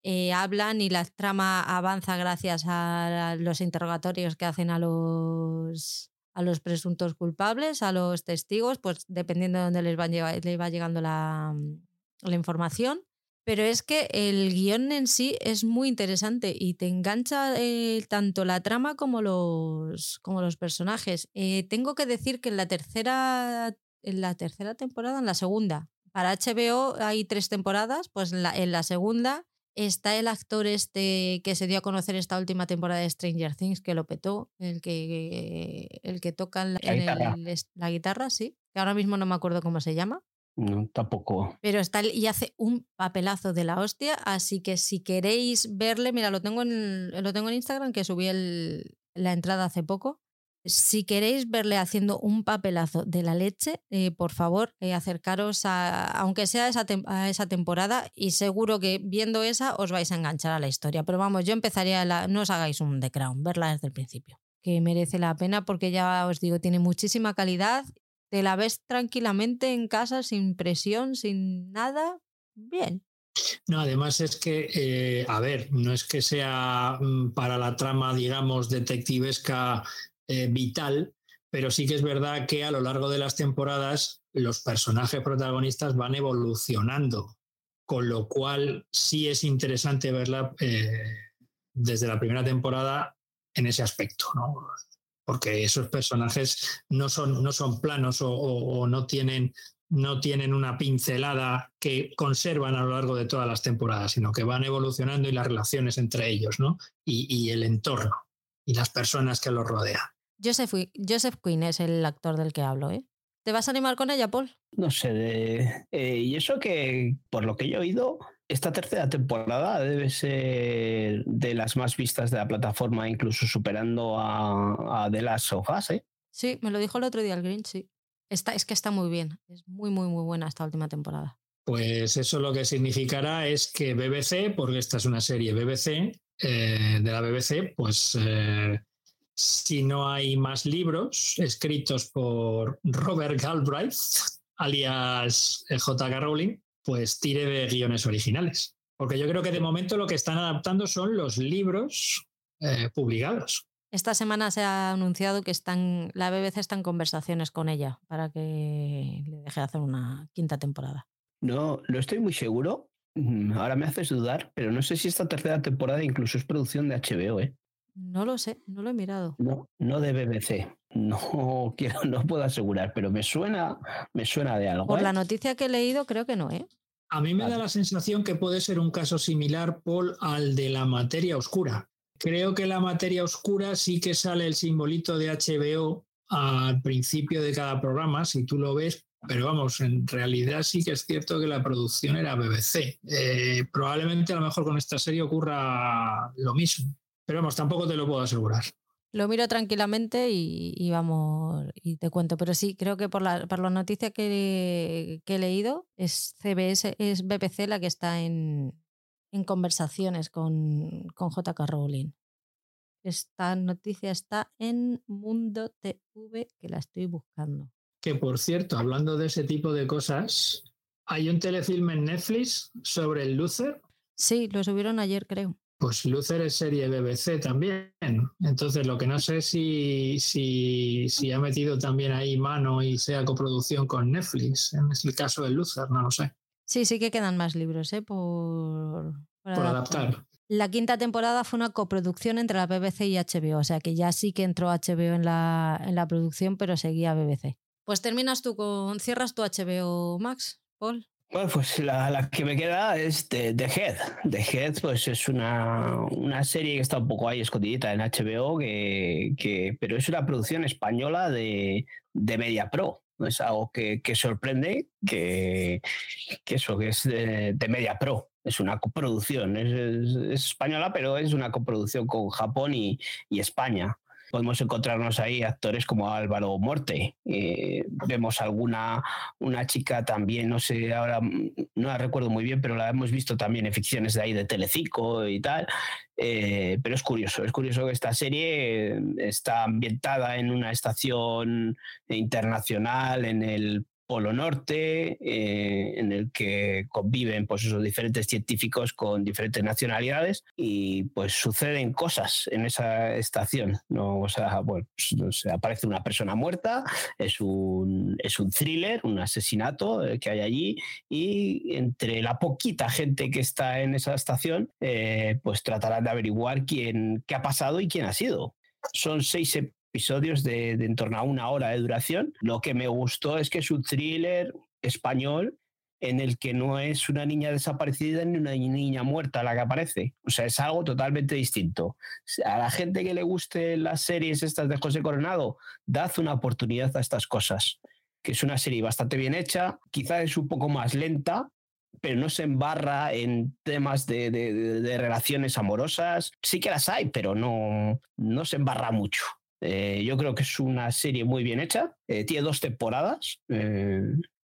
eh, hablan y la trama avanza gracias a los interrogatorios que hacen a los, a los presuntos culpables, a los testigos, pues dependiendo de dónde les, van, les va llegando la, la información. Pero es que el guion en sí es muy interesante y te engancha eh, tanto la trama como los, como los personajes. Eh, tengo que decir que en la tercera, en la tercera temporada, en la segunda, para HBO hay tres temporadas, pues en la, en la segunda Está el actor este que se dio a conocer esta última temporada de Stranger Things, que lo petó, el que, el que toca la, guitarra. la guitarra, sí. Que ahora mismo no me acuerdo cómo se llama. No, tampoco. Pero está y hace un papelazo de la hostia, así que si queréis verle, mira, lo tengo en, lo tengo en Instagram, que subí el, la entrada hace poco. Si queréis verle haciendo un papelazo de la leche, eh, por favor, eh, acercaros a, aunque sea esa a esa temporada, y seguro que viendo esa os vais a enganchar a la historia. Pero vamos, yo empezaría, la, no os hagáis un The Crown, verla desde el principio, que merece la pena porque ya os digo, tiene muchísima calidad, te la ves tranquilamente en casa, sin presión, sin nada, bien. No, además es que, eh, a ver, no es que sea mm, para la trama, digamos, detectivesca eh, vital, pero sí que es verdad que a lo largo de las temporadas los personajes protagonistas van evolucionando, con lo cual sí es interesante verla eh, desde la primera temporada en ese aspecto, ¿no? porque esos personajes no son, no son planos o, no, tienen, no tienen una pincelada que conservan a lo largo de todas las temporadas, sino que van evolucionando y las relaciones entre ellos, ¿no? Y, y el entorno y las personas que los rodean. Joseph, Joseph Quinn es el actor del que hablo, ¿eh? ¿Te vas a animar con ella, Paul? No sé, eh, y eso que, por lo que yo he oído, esta tercera temporada debe ser de las más vistas de la plataforma, incluso superando a, a The Last of Us, ¿eh? Sí, me lo dijo el otro día el Green, sí. Está, es que está muy bien, es muy, muy, muy buena esta última temporada. Pues eso lo que significará es que BBC, porque esta es una serie BBC, eh, de la BBC, pues eh, si no hay más libros escritos por Robert Galbraith, alias J.K. Rowling, pues tire de guiones originales. Porque yo creo que de momento lo que están adaptando son los libros eh, publicados. Esta semana se ha anunciado que están, la BBC está en conversaciones con ella para que le deje hacer una quinta temporada. No, no estoy muy seguro. Mm, ahora me haces dudar, pero no sé si esta tercera temporada incluso es producción de HBO, ¿eh? No lo sé, no lo he mirado. No, no de BBC. No quiero, no puedo asegurar, pero me suena, me suena de algo. Por la ¿eh? noticia que he leído, creo que no, ¿eh? A mí me da la sensación que puede ser un caso similar, Paul, al de la materia oscura. Creo que la materia oscura sí que sale el simbolito de HBO al principio de cada programa, si tú lo ves, pero vamos, en realidad sí que es cierto que la producción era BBC. Eh, probablemente a lo mejor con esta serie ocurra lo mismo, pero vamos, tampoco te lo puedo asegurar. Lo miro tranquilamente y, y vamos, y te cuento. Pero sí, creo que por la, por la noticia que, que he leído, es CBS, es BBC la que está en, en conversaciones con, con JK Rowling. Esta noticia está en Mundo TV, que la estoy buscando. Que por cierto, hablando de ese tipo de cosas, hay un telefilme en Netflix sobre el Luther. Sí, lo subieron ayer, creo. Pues Luther es serie BBC también. Entonces, lo que no sé si, si, si ha metido también ahí mano y sea coproducción con Netflix. En el caso de Luther, no lo sé. Sí, sí que quedan más libros, ¿eh? Por, por Por adaptar. adaptar. La quinta temporada fue una coproducción entre la BBC y HBO, o sea que ya sí que entró HBO en la, en la producción, pero seguía BBC. Pues terminas tú con. Cierras tu HBO Max, Paul. Bueno, pues la, que me queda es The, Head. The Head, pues es una, una serie que está un poco ahí escondidita en HBO, que, pero es una producción española de, de Media Pro. Es algo que, sorprende, que, eso, que es de, de Media Pro. Es una coproducción, es española, pero es una coproducción con Japón y, y España. Podemos encontrarnos ahí actores como Álvaro Morte. eh, vemos alguna una chica también, no sé, ahora mm, no la recuerdo muy bien, pero la hemos visto también en ficciones de ahí de Telecico y tal. Eh, pero es curioso, es curioso que esta serie eh, está ambientada en una estación internacional en el Polo Norte, eh, en el que conviven pues, esos diferentes científicos con diferentes nacionalidades y pues suceden cosas en esa estación. ¿no? O sea, bueno, pues, aparece una persona muerta, es un, es un thriller, un asesinato eh, que hay allí y entre la poquita gente que está en esa estación, eh, pues tratarán de averiguar quién, qué ha pasado y quién ha sido. Son seis episodios de, de en torno a una hora de duración. Lo que me gustó es que es un thriller español en el que no es una niña desaparecida ni una niña muerta la que aparece. O sea, es algo totalmente distinto. A la gente que le guste las series estas de José Coronado, dad una oportunidad a estas cosas. Que es una serie bastante bien hecha, quizás es un poco más lenta, pero no se embarra en temas de, de- de- relaciones amorosas. Sí que las hay, pero no, no se embarra mucho. Eh, yo creo que es una serie muy bien hecha. Eh, tiene dos temporadas. eh,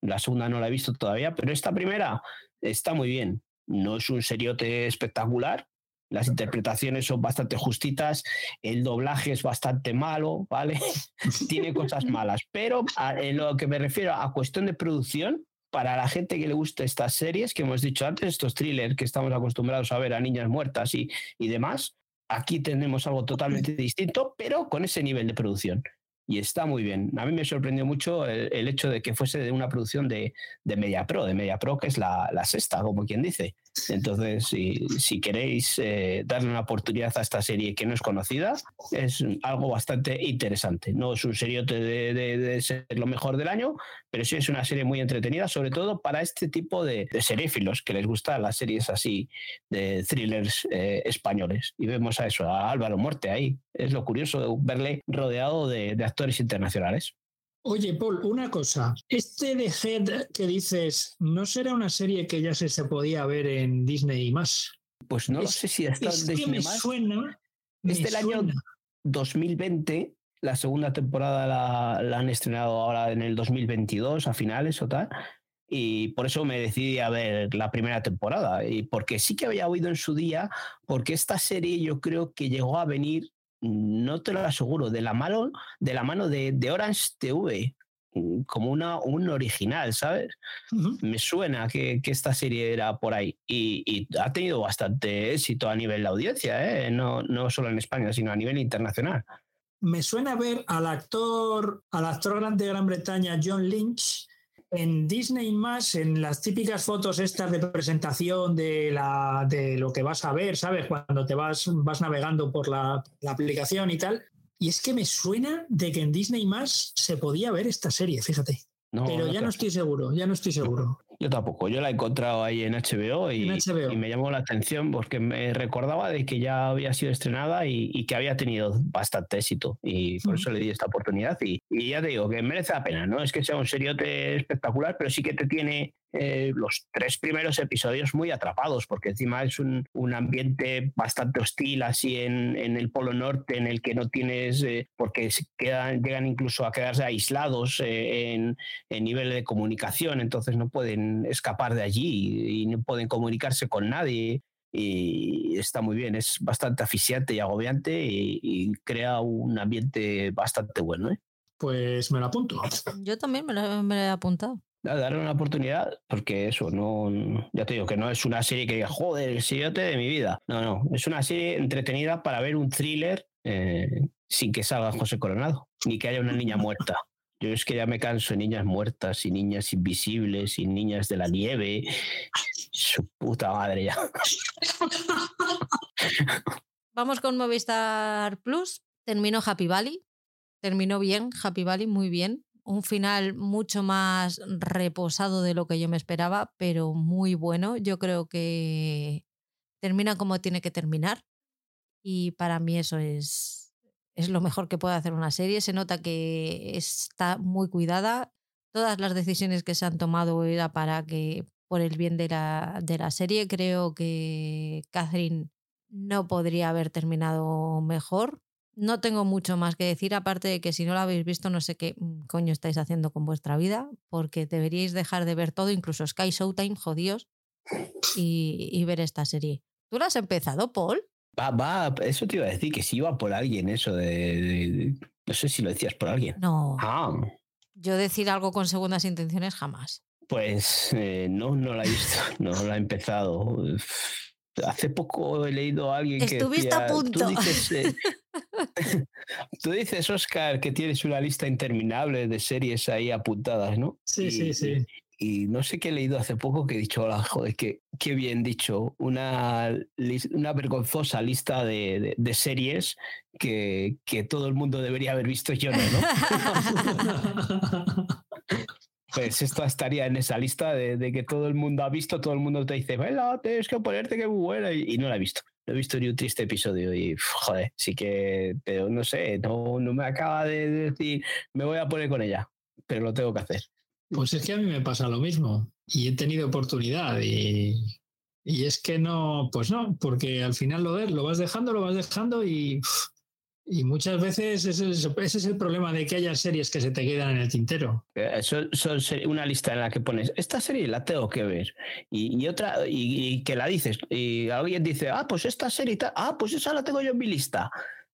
la segunda no la he visto todavía, pero esta primera está muy bien. No es un seriote espectacular. Las interpretaciones son bastante justitas. El doblaje es bastante malo, ¿vale? Tiene cosas malas. Pero a- en lo que me refiero a cuestión de producción, para la gente que le gusta estas series que hemos dicho antes, estos thrillers que estamos acostumbrados a ver a niñas muertas y, y demás, aquí tenemos algo totalmente distinto, pero con ese nivel de producción. Y está muy bien. A mí me sorprendió mucho el, el hecho de que fuese de una producción de, de Media Pro, de Media Pro, que es la, la sexta, como quien dice. Entonces, si, queréis eh, darle una oportunidad a esta serie que no es conocida, es algo bastante interesante. No es un seriote de, de- ser lo mejor del año, pero sí es una serie muy entretenida, sobre todo para este tipo de, seréfilos que les gustan las series así de thrillers eh, españoles. Y vemos a eso, a Álvaro Muerte ahí. Es lo curioso verle rodeado de, de actores internacionales. Oye, Paul, una cosa. Este de Head que dices, ¿no será una serie que ya se, se podía ver en Disney y más? Pues no lo Es- sé si está Es en que Disney me más. suena. me Es del año suena. 2020, la segunda temporada la, la han estrenado ahora en el 2022 a finales o tal. y por eso me decidí a ver la primera temporada. Y porque sí que había oído en su día, porque esta serie yo creo que llegó a venir, no te lo aseguro, de la mano de, la mano de, de Orange TV mm, como una, un original, ¿sabes? Me suena que, que, esta serie era por ahí y, y, ha tenido bastante éxito a nivel de audiencia, ¿eh? no, no solo en España, sino a nivel internacional. Me suena ver al actor, al actor grande de Gran Bretaña, John Lynch, en Disney más, en las típicas fotos estas de presentación de, la, de lo que vas a ver, ¿sabes? Cuando te vas, vas navegando por la, la aplicación y tal. Y es que me suena de que en Disney más se podía ver esta serie, fíjate. No, Pero ya no estoy seguro, ya no estoy seguro. Yo tampoco, yo la he encontrado ahí en HBO y, en HBO. y me llamó la atención porque me recordaba de que ya había sido estrenada y, y que había tenido bastante éxito y por eso le di esta oportunidad y, y, ya te digo que merece la pena, no es que sea un seriote espectacular, pero sí que te tiene eh, los tres primeros episodios muy atrapados, porque encima es un, un ambiente bastante hostil así en, en, el Polo Norte, en el que no tienes, eh, porque quedan, llegan incluso a quedarse aislados eh, en, en, nivel de comunicación, entonces no pueden escapar de allí y, no pueden comunicarse con nadie. Y está muy bien, es bastante asfixiante y agobiante y, y crea un ambiente bastante bueno. ¿eh? Pues me lo apunto. Yo también me lo, me lo he apuntado darle una oportunidad, porque eso, no, ya te digo que no es una serie que diga, joder, el sillote de mi vida. No, no, es una serie entretenida para ver un thriller eh, sin que salga José Coronado, ni que haya una niña muerta. Yo es que ya me canso de niñas muertas y niñas invisibles y niñas de la nieve. Su puta madre ya. Vamos con Movistar Plus. Terminó Happy Valley. Terminó bien, Happy Valley, muy bien un final mucho más reposado de lo que yo me esperaba, pero muy bueno. Yo creo que termina como tiene que terminar y para mí eso es, es lo mejor que puede hacer una serie. Se nota que está muy cuidada. Todas las decisiones que se han tomado era para que, por el bien de la, de la serie, creo que Catherine no podría haber terminado mejor. No tengo mucho más que decir, aparte de que si no lo habéis visto, no sé qué mm, coño estáis haciendo con vuestra vida, porque deberíais dejar de ver todo, incluso Sky Showtime, jodidos, y, y ver esta serie. ¿Tú lo has empezado, Paul? Va, va, eso te iba a decir, que si iba por alguien eso de, de, No sé si lo decías por alguien. No. Ah. Yo decir algo con segundas intenciones jamás. Pues eh, no, no la he visto, no la he empezado. Hace poco he leído a alguien que. Estuviste a punto. Tú dices, eh, tú dices, Oscar, que tienes una lista interminable de series ahí apuntadas, ¿no? Sí, y, sí, sí. Y, no sé qué he leído hace poco que he dicho, hola, joder, qué, qué bien dicho. Una, una vergonzosa lista de, de, de series que, que, todo el mundo debería haber visto yo, ¿no? pues esto estaría en esa lista de, de, que todo el mundo ha visto, todo el mundo te dice, bueno, tienes que ponerte que buena, y, y, no la he visto. No he visto ni un triste episodio y, joder, sí que, pero no sé, no, no me acaba de decir, me voy a poner con ella, pero lo tengo que hacer. Pues es que a mí me pasa lo mismo y he tenido oportunidad y, y es que no, pues no, porque al final lo ves, lo vas dejando, lo vas dejando y y muchas veces ese es, ese es, el problema de que haya series que se te quedan en el tintero. Son, son una lista en la que pones, esta serie la tengo que ver. Y, y otra, y, y, que la dices, y alguien dice, ah, pues esta serie, ah, pues esa la tengo yo en mi lista.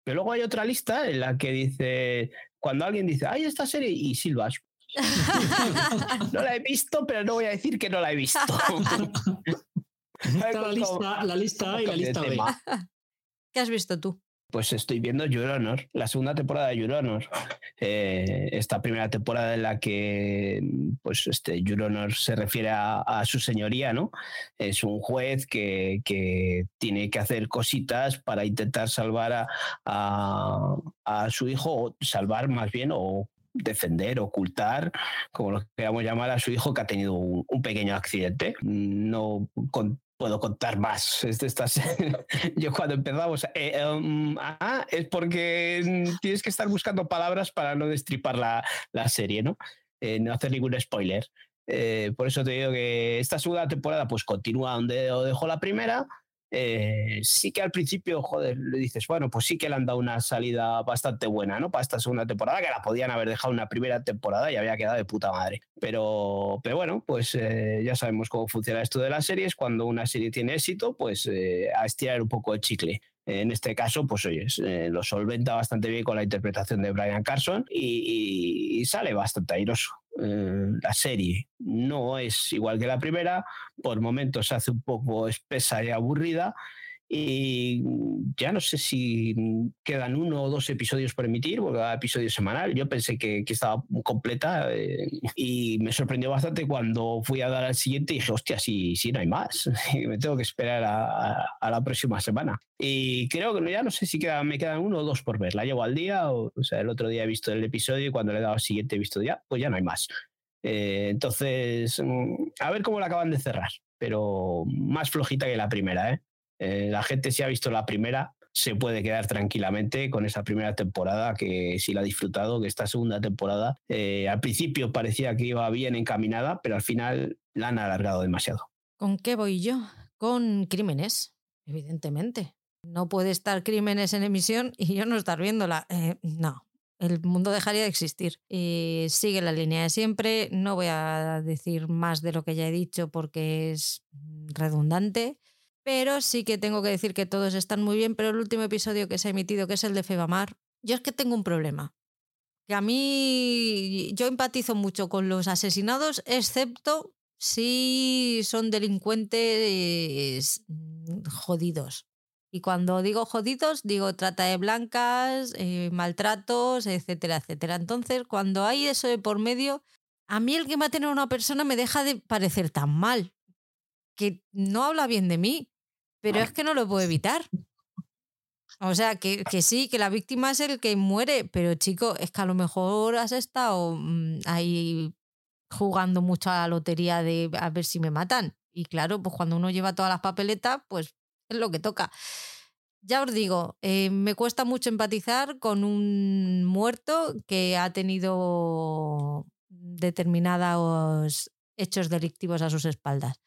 Pero luego hay otra lista en la que dice, cuando alguien dice, ay, esta serie, y silbas. no la he visto, pero no voy a decir que no la he visto. Está la lista, la lista A y la lista B. ¿Qué has visto tú? Pues estoy viendo Your la segunda temporada de Your. Eh, esta primera temporada en la que pues este Your se refiere a, su señoría, ¿no? Es un juez que, que, tiene que hacer cositas para intentar salvar a, a, a su hijo, o salvar más bien, o defender, ocultar, como lo queramos llamar, a su hijo que ha tenido un, un pequeño accidente. No con, puedo contar más. Es de estas... Yo cuando empezamos, eh, um, ah, es porque tienes que estar buscando palabras para no destripar la, la serie, ¿no? Eh, no hacer ningún spoiler. Eh, por eso te digo que esta segunda temporada pues continúa donde dejó la primera. Eh, sí que al principio, joder, le dices, bueno, pues sí que le han dado una salida bastante buena, ¿no? Para esta segunda temporada, que la podían haber dejado una primera temporada y había quedado de puta madre. Pero, pero bueno, pues eh, ya sabemos cómo funciona esto de las series. Cuando una serie tiene éxito, pues eh, a estirar un poco el chicle. En este caso, pues oye, lo solventa bastante bien con la interpretación de Brian Carson y sale bastante airoso. La serie no es igual que la primera, por momentos se hace un poco espesa y aburrida, y ya no sé si quedan uno o dos episodios por emitir, porque cada episodio semanal. Yo pensé que, que estaba completa eh, y me sorprendió bastante cuando fui a dar al siguiente y dije, hostia, sí, sí, no hay más. Me tengo que esperar a, a, la próxima semana. Y creo que ya no sé si queda, me quedan uno o dos por ver. La llevo al día, o, o, sea, el otro día he visto el episodio y cuando le he dado al siguiente he visto ya, pues ya no hay más. Eh, entonces, mm, a ver cómo la acaban de cerrar, pero más flojita que la primera, ¿eh? Eh, la gente si ha visto la primera se puede quedar tranquilamente con esa primera temporada que sí la ha disfrutado, que esta segunda temporada eh, al principio parecía que iba bien encaminada, pero al final la han alargado demasiado. ¿Con qué voy yo? Con crímenes, evidentemente. No puede estar crímenes en emisión y yo no estar viéndola. Eh, no, el mundo dejaría de existir. Y sigue la línea de siempre. No voy a decir más de lo que ya he dicho porque es redundante. Pero sí que tengo que decir que todos están muy bien, pero el último episodio que se ha emitido, que es el de Febamar, yo es que tengo un problema. Que a mí yo empatizo mucho con los asesinados, excepto si son delincuentes mm, jodidos. Y cuando digo jodidos, digo trata de blancas, eh, maltratos, etcétera, etcétera. Entonces, cuando hay eso de por medio, a mí el que maten a una persona me deja de parecer tan mal que no habla bien de mí, pero es que no lo puedo evitar. O sea, que, que, sí, que la víctima es el que muere, pero chico, es que a lo mejor has estado mm, ahí jugando mucho a la lotería de a ver si me matan. Y claro, pues cuando uno lleva todas las papeletas, pues es lo que toca. Ya os digo, eh, me cuesta mucho empatizar con un muerto que ha tenido determinados hechos delictivos a sus espaldas.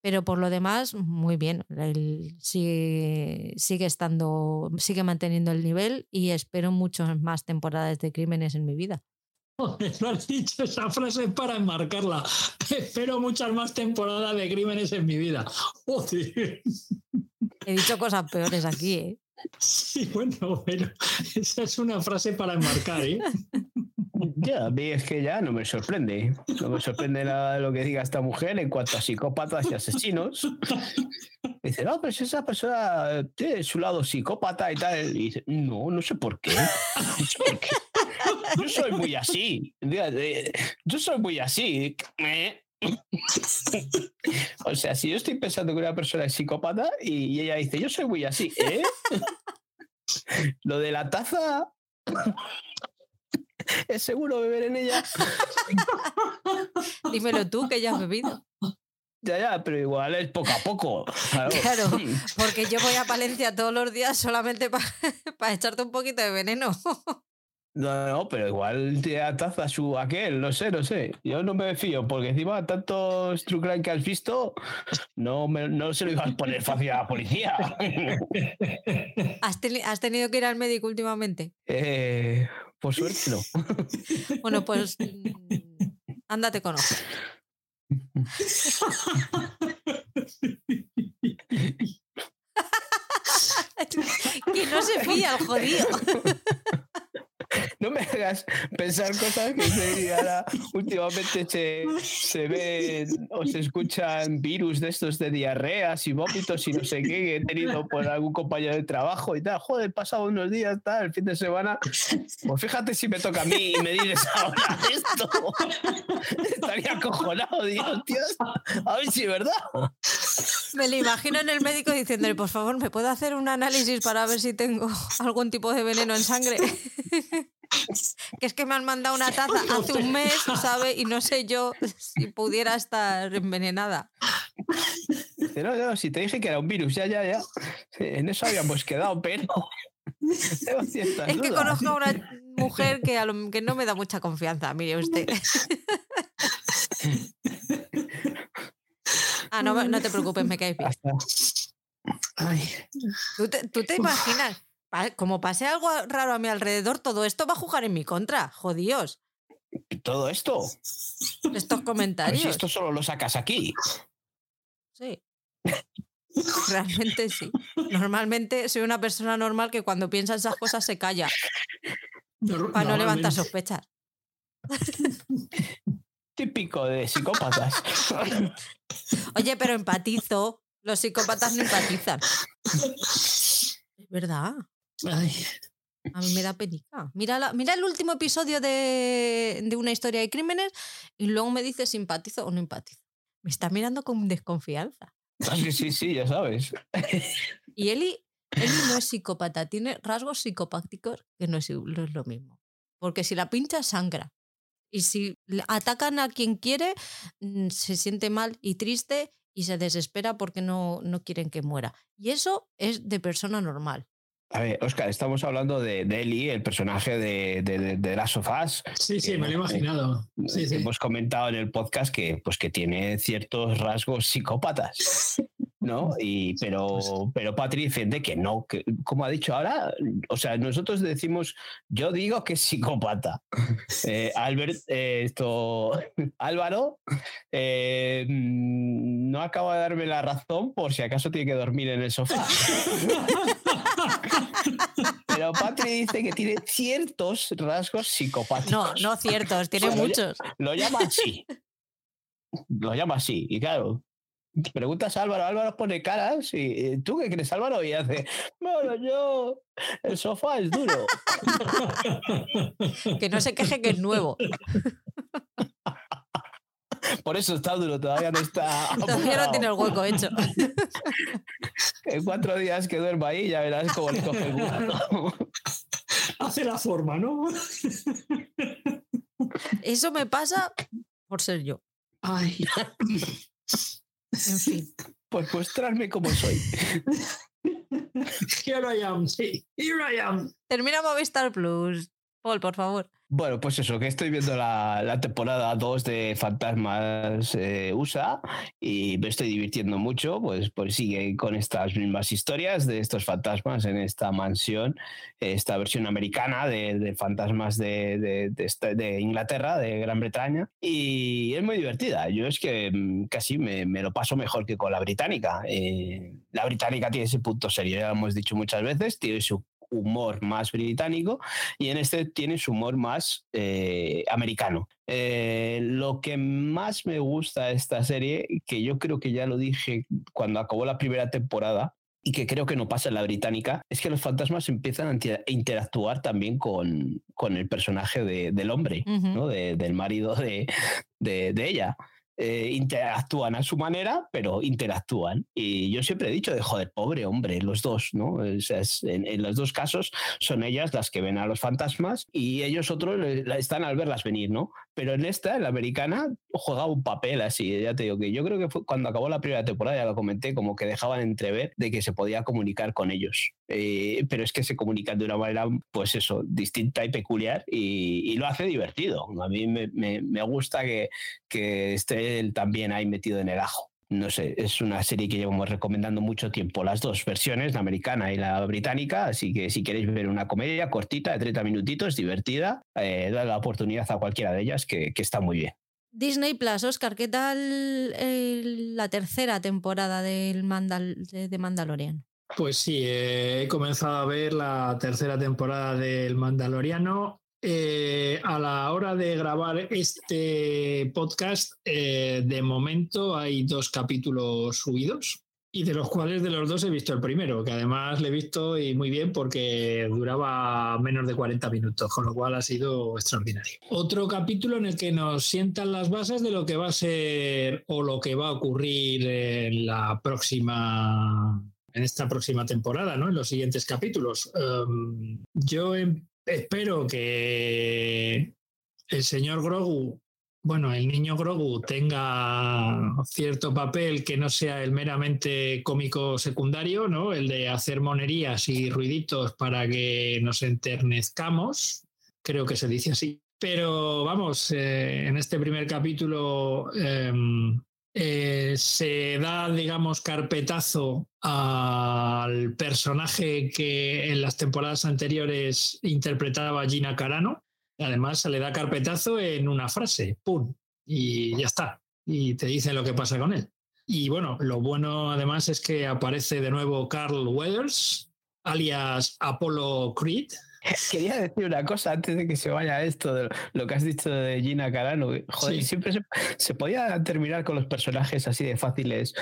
Pero por lo demás, muy bien. Él sigue, sigue estando, sigue manteniendo el nivel y espero muchas más temporadas de crímenes en mi vida. lo has dicho, esa frase para enmarcarla. Espero muchas más temporadas de crímenes en mi vida. He dicho cosas peores aquí, ¿eh? Sí, bueno, pero esa es una frase para enmarcar, ¿eh? Ya, a es que ya no me sorprende. No me sorprende nada lo que diga esta mujer en cuanto a psicópatas y asesinos. Dice, no, pero si esa persona tiene su lado psicópata y tal. Y dice, no, no sé por qué. No sé por qué. Yo soy muy así. Yo soy muy así. O sea, si yo estoy pensando que una persona es psicópata y ella dice, yo soy muy así, ¿eh? Lo de la taza es seguro beber en ella. Dímelo tú que ya has bebido. Ya, ya, pero igual es poco a poco. Claro, porque yo voy a Palencia todos los días solamente para echarte un poquito de veneno. No, no, pero igual te ataza su aquel, no sé, no sé. Yo no me fío, porque encima tantos crime que has visto, no, me, no se lo ibas a poner fácil a la policía. ¿Has, ¿Has, tenido que ir al médico últimamente? Eh, por suerte no. Bueno, pues mm, ándate con ojo. que no se fía el jodido. no me hagas pensar cosas que se, ahora, últimamente se, se ven o se escuchan virus de estos de diarreas y vómitos y no sé qué que he tenido por algún compañero de trabajo y tal. Joder, pasado unos días, tal, el fin de semana. Pues fíjate si me toca a mí y me dices ahora esto. Estaría acojonado, Dios, Dios. A ver si es verdad. Me lo imagino en el médico diciéndole, por favor, ¿me puedo hacer un análisis para ver si tengo algún tipo de veneno en sangre? Que es que me han mandado una taza hace un mes, ¿sabe? Y no sé yo si pudiera estar envenenada. No, no, si te dije que era un virus, ya, ya, ya. En eso habíamos quedado, pero. es que conozco a una mujer que, a lo, que no me da mucha confianza, mire usted. ah, no, no te preocupes, me caes bien. ¿Tú te, tú te imaginas? Como pase algo raro a mi alrededor, todo esto va a jugar en mi contra. Jodíos. Todo esto. Estos comentarios. si esto solo lo sacas aquí. Sí. Realmente sí. Normalmente soy una persona normal que cuando piensa esas cosas se calla para no levantar sospechas. Típico de psicópatas. Oye, pero empatizo. Los psicópatas no empatizan. Es verdad. Ay, A mí me da penica. Mira, la- mira el último episodio de, de una historia de crímenes y luego me dice simpatizo o no empatizo. Me está mirando con desconfianza. Ah, sí, sí, sí, ya sabes. Y Eli, Eli no es psicópata, tiene rasgos psicopáticos que no es, no es lo mismo. Porque si la pincha, sangra. Y si atacan a quien quiere, mm, se siente mal y triste y se desespera porque no, no quieren que muera. Y eso es de persona normal. A ver, Oscar, estamos hablando de, de Ellie, el personaje de, de, de, of Us. sí, sí, me lo he imaginado. Sí, sí. Hemos comentado en el podcast que, pues, que tiene ciertos rasgos psicópatas, ¿no? Y, pero, pero Patri defiende que no, que, como ha dicho ahora, o sea, nosotros decimos, yo digo que es psicópata. Eh, Albert, eh, esto, Álvaro, eh, mm, no acaba de darme la razón por si acaso tiene que dormir en el sofá. Pero Patri dice que tiene ciertos rasgos psicopáticos. No, no ciertos, tiene muchos. Lo llama así. Lo llama así. Y claro, preguntas a Álvaro, Álvaro pone caras y eh, ¿tú qué crees, Álvaro? Y hace, bueno, yo, el sofá es duro. Que no se queje que es nuevo. Por eso está duro, todavía no está. Todavía no tiene el hueco hecho. En cuatro días que duerma ahí ya verás cómo le coge el gusto. Hace la forma, ¿no? Eso me pasa por ser yo. Ay. En fin. Pues mostrarme cómo soy. Here I am, sí. Here I am. Termina Movistar Plus. Paul, por favor. Bueno, pues eso, que estoy viendo la, la temporada 2 de Fantasmas eh, USA y me estoy divirtiendo mucho, pues, pues sigue con estas mismas historias de estos fantasmas en esta mansión, esta versión americana de, de fantasmas de, de- de de Inglaterra, de Gran Bretaña, y es muy divertida. Yo es que mm, casi me, me lo paso mejor que con la británica. Eh, la británica tiene ese punto serio, ya lo hemos dicho muchas veces, tiene su humor más británico y en este tiene su humor más eh, americano. Eh, lo que más me gusta de esta serie, que yo creo que ya lo dije cuando acabó la primera temporada, y que creo que no pasa en la británica, es que los fantasmas empiezan a inter- interactuar también con, con el personaje de- del hombre. ¿no? De- del marido de, de- de ella. Eh, interactúan a su manera, pero interactúan. Y yo siempre he dicho de joder, pobre hombre, los dos, ¿no? Es- en, en los dos casos son ellas las que ven a los fantasmas y ellos otros están al verlas venir, ¿no? Pero en esta, en la americana, juega un papel así, ya te digo que yo creo que fue cuando acabó la primera temporada, ya lo comenté, como que dejaban entrever de que se podía comunicar con ellos. Eh, pero es que se comunican de una manera, pues eso, distinta y peculiar y, y lo hace divertido. A mí me, me- me gusta que, que esté él también ahí metido en el ajo. No sé, es una serie que llevamos recomendando mucho tiempo, las dos versiones, la americana y la británica, así que si queréis ver una comedia cortita de 30 minutitos, divertida, eh, dad la oportunidad a cualquiera de ellas, que, que está muy bien. Disney Plus, Oscar, ¿qué tal el- la tercera temporada del Mandal de, de Mandalorian? Pues sí, eh, he comenzado a ver la tercera temporada del Mandaloriano. Eh, a la hora de grabar este podcast, eh, de momento hay dos capítulos subidos y de los cuales de los dos he visto el primero, que además le he visto y muy bien porque duraba menos de 40 minutos, con lo cual ha sido extraordinario. Otro capítulo en el que nos sientan las bases de lo que va a ser o lo que va a ocurrir en la próxima en esta próxima temporada, ¿no? En los siguientes capítulos. Um, yo em- espero que el señor Grogu, bueno, el niño Grogu tenga cierto papel que no sea el meramente cómico secundario, ¿no? El de hacer monerías y ruiditos para que nos enternezcamos. Creo que se dice así. Pero vamos, eh, en este primer capítulo em, eh, se da, digamos, carpetazo al personaje que en las temporadas anteriores interpretaba Gina Carano. Además, se le da carpetazo en una frase, ¡pum! Y ya está. Y te dicen lo que pasa con él. Y bueno, lo bueno además es que aparece de nuevo Carl Weathers, alias Apollo Creed, Quería decir una cosa antes de que se vaya esto, de lo que has dicho de Gina Carano. Joder, siempre se, podía terminar con los personajes así de fáciles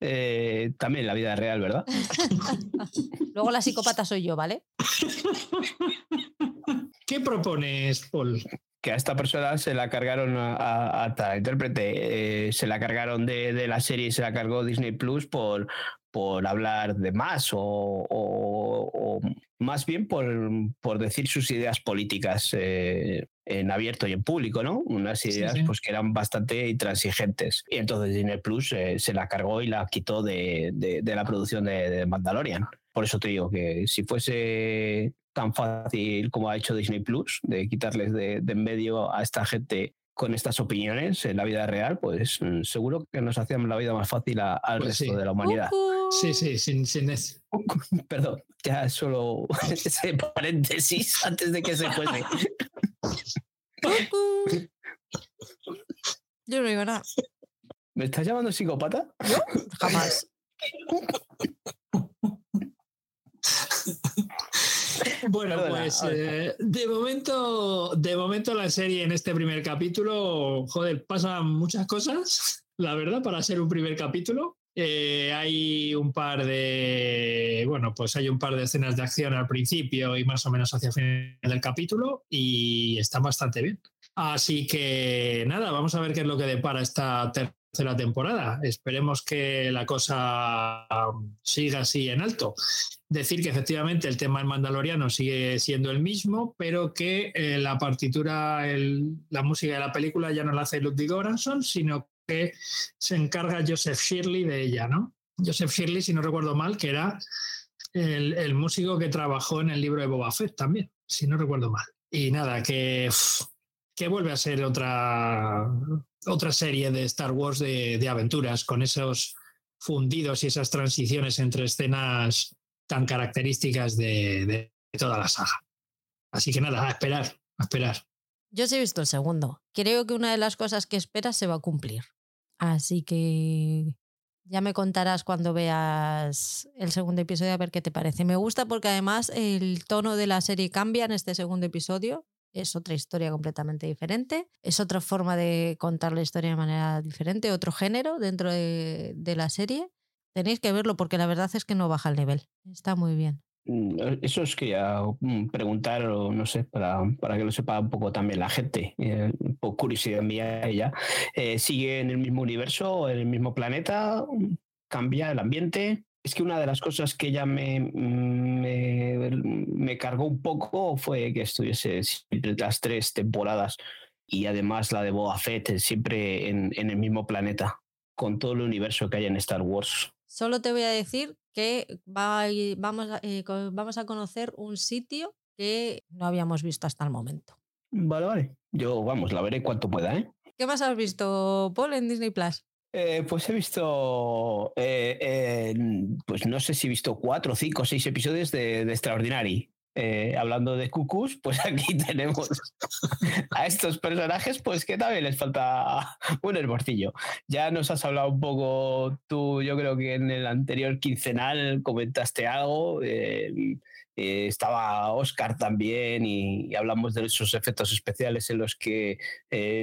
eh, también en la vida real, ¿verdad? Luego la psicópata soy yo, ¿vale? ¿Qué propones, Paul? que a esta persona se la cargaron a, a, intérprete, eh, se la cargaron de, de, la serie y se la cargó Disney Plus por, por hablar de más o, más bien por, por, decir sus ideas políticas eh, en abierto y en público, ¿no? Unas ideas Pues, que eran bastante intransigentes. Y entonces Disney Plus eh, se la cargó y la quitó de, de, la producción de, Mandalorian. Por eso te digo que si fuese tan fácil como ha hecho Disney Plus, de quitarles de, en medio a esta gente con estas opiniones en la vida real, pues mm, seguro que nos hacíamos la vida más fácil al pues resto de la humanidad. Sí, sí, sin, sin eso. Perdón, ya solo ese paréntesis antes de que se fuese. Yo no digo nada. ¿Me estás llamando psicópata? ¿Yo? Jamás. Bueno, pues eh, de momento, de momento la serie en este primer capítulo, joder, pasan muchas cosas, la verdad, para ser un primer capítulo. Eh, hay un par de, bueno, pues hay un par de escenas de acción al principio y más o menos hacia el final del capítulo y están bastante bien. Así que nada, vamos a ver qué es lo que depara esta tercera temporada. Esperemos que la cosa siga así en alto decir que efectivamente el tema del Mandaloriano sigue siendo el mismo, pero que eh, la partitura, la música de la película ya no la hace Ludwig Göransson, sino que se encarga Joseph Shirley de ella, ¿no? Joseph Shirley, si no recuerdo mal, que era el, músico que trabajó en el libro de Boba Fett también, si no recuerdo mal. Y nada, que, que vuelve a ser otra, otra serie de Star Wars de, de aventuras, con esos fundidos y esas transiciones entre escenas tan características de, toda la saga. Así que nada, a esperar, a esperar. Yo sí he visto el segundo. Creo que una de las cosas que esperas se va a cumplir. Así que ya me contarás cuando veas el segundo episodio a ver qué te parece. Me gusta porque además el tono de la serie cambia en este segundo episodio. Es otra historia completamente diferente. Es otra forma de contar la historia de manera diferente, otro género dentro de, de la serie. Tenéis que verlo porque la verdad es que no baja el nivel. Está muy bien. Mm, eh, eso es que ya mm, preguntar, o no sé, para, para, que lo sepa un poco también la gente, eh, por curiosidad mía ella, eh, ¿sigue en el mismo universo, en el mismo planeta? ¿Cambia el ambiente? Es que una de las cosas que ya me, mm, me, me cargó un poco fue que estuviese las tres temporadas y además la de Boba Fett siempre en, en el mismo planeta, con todo el universo que hay en Star Wars. Solo te voy a decir que vamos, a, eh, vamos a conocer un sitio que no habíamos visto hasta el momento. Vale, vale. Yo, vamos, la veré cuanto pueda, ¿eh? ¿Qué más has visto, Paul, en Disney Plus? Eh, pues he visto, eh, pues no sé si he visto cuatro, cinco, seis episodios de, de Extraordinary. Eh, hablando de cucús, pues aquí tenemos a estos personajes, pues que también les falta un hermorcillo. Ya nos has hablado un poco tú, yo creo que en el anterior quincenal comentaste algo. Eh, eh, estaba Oscar también y, hablamos de esos efectos especiales en los que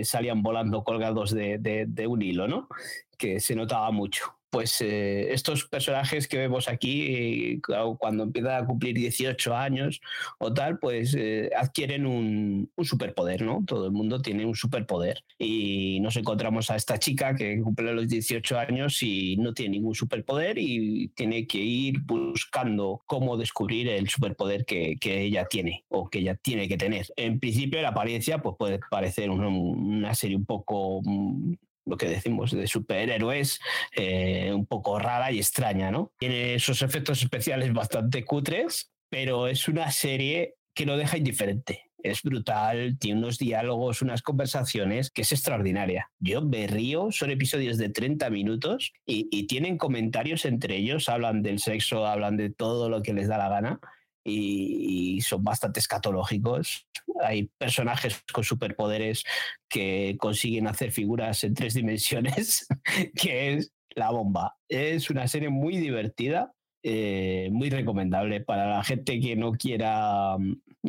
salían volando colgados de, un hilo, ¿no? Que se notaba mucho pues eh, estos personajes que vemos aquí, cuando empiezan a cumplir 18 años o tal, pues eh, adquieren un, superpoder, ¿no? Todo el mundo tiene un superpoder. Y nos encontramos a esta chica que cumple los 18 años y no tiene ningún superpoder y tiene que ir buscando cómo descubrir el superpoder que, ella tiene o que ella tiene que tener. En principio, la apariencia pues, puede parecer una serie un poco mm, lo que decimos de superhéroes, eh, un poco rara y extraña, ¿no? Tiene esos efectos especiales bastante cutres, pero es una serie que lo deja indiferente. es brutal, tiene unos diálogos, unas conversaciones que es extraordinaria. Yo me río, son episodios de 30 minutos y, y tienen comentarios entre ellos, hablan del sexo, hablan de todo lo que les da la gana y, son bastante escatológicos. Hay personajes con superpoderes que consiguen hacer figuras en tres dimensiones, que es la bomba. Es una serie muy divertida, eh, muy recomendable para la gente que no quiera,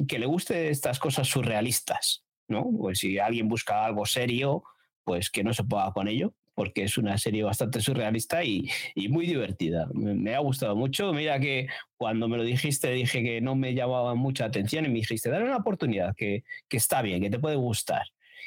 que le guste estas cosas surrealistas, ¿no? Pues si alguien busca algo serio, pues que no se pueda con ello porque es una serie bastante surrealista y, muy divertida. Me, ha gustado mucho. Mira que cuando me lo dijiste dije que no me llamaba mucha atención y me dijiste, dale una oportunidad, que, que está bien, que te puede gustar.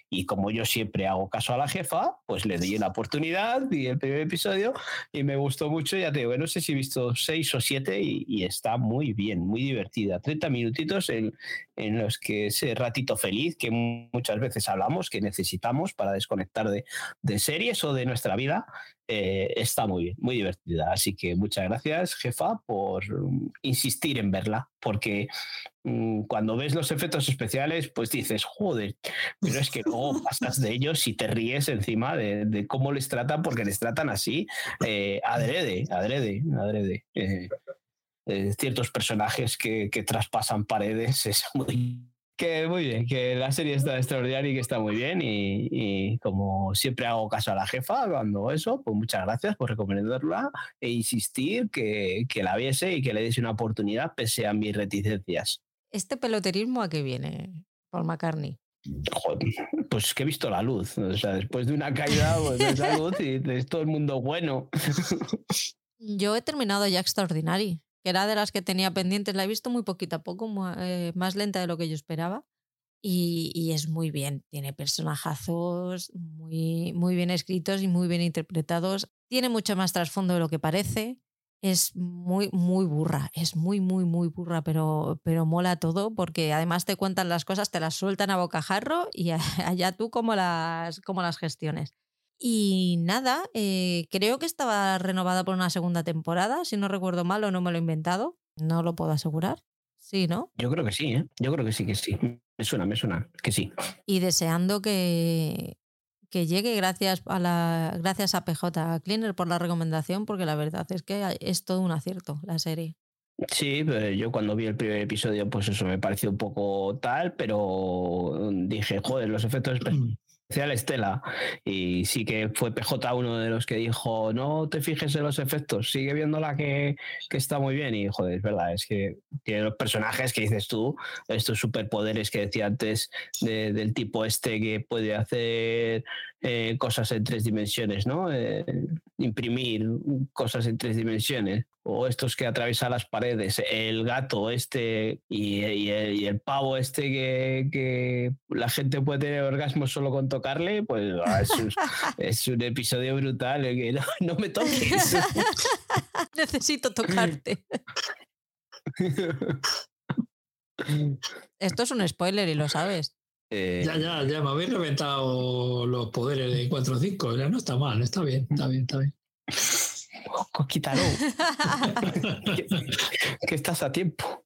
Y como yo siempre hago caso a la jefa, pues le di la oportunidad, vi el primer episodio y me gustó mucho. Ya te digo, no sé si he visto seis o siete y, está muy bien, muy divertida. 30 minutitos en, en, los que ese ratito feliz que muchas veces hablamos, que necesitamos para desconectar de, de series o de nuestra vida, eh, está muy bien, muy divertida. Así que muchas gracias, jefa, por insistir en verla, porque cuando ves los efectos especiales, pues dices, joder, pero es que luego pasas de ellos y te ríes encima de, cómo les tratan, porque les tratan así, eh, adrede, adrede, adrede. Eh, ciertos personajes que, que traspasan paredes es muy que muy bien, que la serie está extraordinaria y que está muy bien. Y, como siempre hago caso a la jefa cuando eso, pues muchas gracias por recomendarla e insistir que, que la viese y que le diese una oportunidad pese a mis reticencias. ¿Este peloterismo a qué viene, Paul McCartney? pues que he visto la luz. O sea, después de una caída, pues la luz y es todo el mundo bueno. Yo he terminado ya Extraordinary que era de las que tenía pendientes. La he visto muy poquito a poco, eh, más lenta de lo que yo esperaba. Y, es muy bien, tiene personajazos muy, muy bien escritos y muy bien interpretados. Tiene mucho más trasfondo de lo que parece. Es muy, muy burra, es muy, muy, muy burra, pero, pero mola todo porque además te cuentan las cosas, te las sueltan a bocajarro y allá tú como las, como las gestiones. Y nada, eh, creo que estaba renovada por una segunda temporada, si no recuerdo mal o no me lo he inventado, no lo puedo asegurar. Sí, ¿no? Yo creo que sí, ¿eh? Yo creo que sí, que sí. Me suena, me suena, que sí. Y deseando que, que llegue gracias a la gracias a PJ Cleaner por la recomendación, porque la verdad es que es todo un acierto la serie. Sí, yo cuando vi el primer episodio, pues eso me pareció un poco tal, pero dije, joder, los efectos especial Estela. Y sí que fue PJ uno de los que dijo, no te fijes en los efectos, sigue viéndola que, que está muy bien. Y joder, es verdad, es que tiene los personajes que dices tú, estos superpoderes que decía antes del tipo este que puede hacer eh, cosas en tres dimensiones, ¿no? Eh, imprimir cosas en tres dimensiones o estos que atraviesan las paredes, el gato este y, el, pavo este que, la gente puede tener orgasmos solo con tocarle, pues ah, es, un, episodio brutal, que no, me toques. Necesito tocarte. Esto es un spoiler y lo sabes. Eh, ya, ya, ya me habéis reventado los poderes de 4 o 5. Ya no está mal, está bien, está bien, está bien. Quítalo. que, estás a tiempo.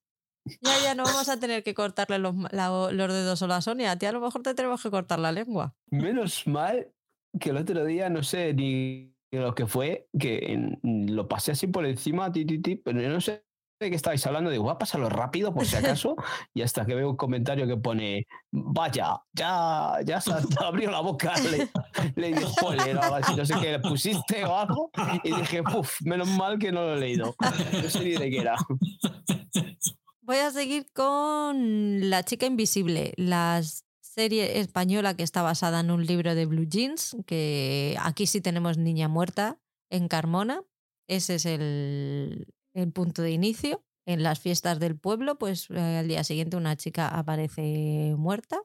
Ya, ya, no vamos a tener que cortarle los, los dedos a la Sonia. A ti a lo mejor te tenemos que cortar la lengua. Menos mal que el otro día, no sé ni lo que fue, que lo pasé así por encima, ti, ti, ti, pero no sé de qué estáis hablando, digo, va a pasarlo rápido por si acaso, y hasta que veo un comentario que pone, vaya, ya, ya se abrió la boca, le, le dije, spoiler, no sé qué le pusiste o algo, y dije, uff, menos mal que no lo he leído, no sé ni de qué era. Voy a seguir con La chica invisible, la serie española que está basada en un libro de Blue Jeans, que aquí sí tenemos Niña Muerta en Carmona. Ese es el, el punto de inicio. En las fiestas del pueblo, pues eh, al día siguiente una chica aparece muerta.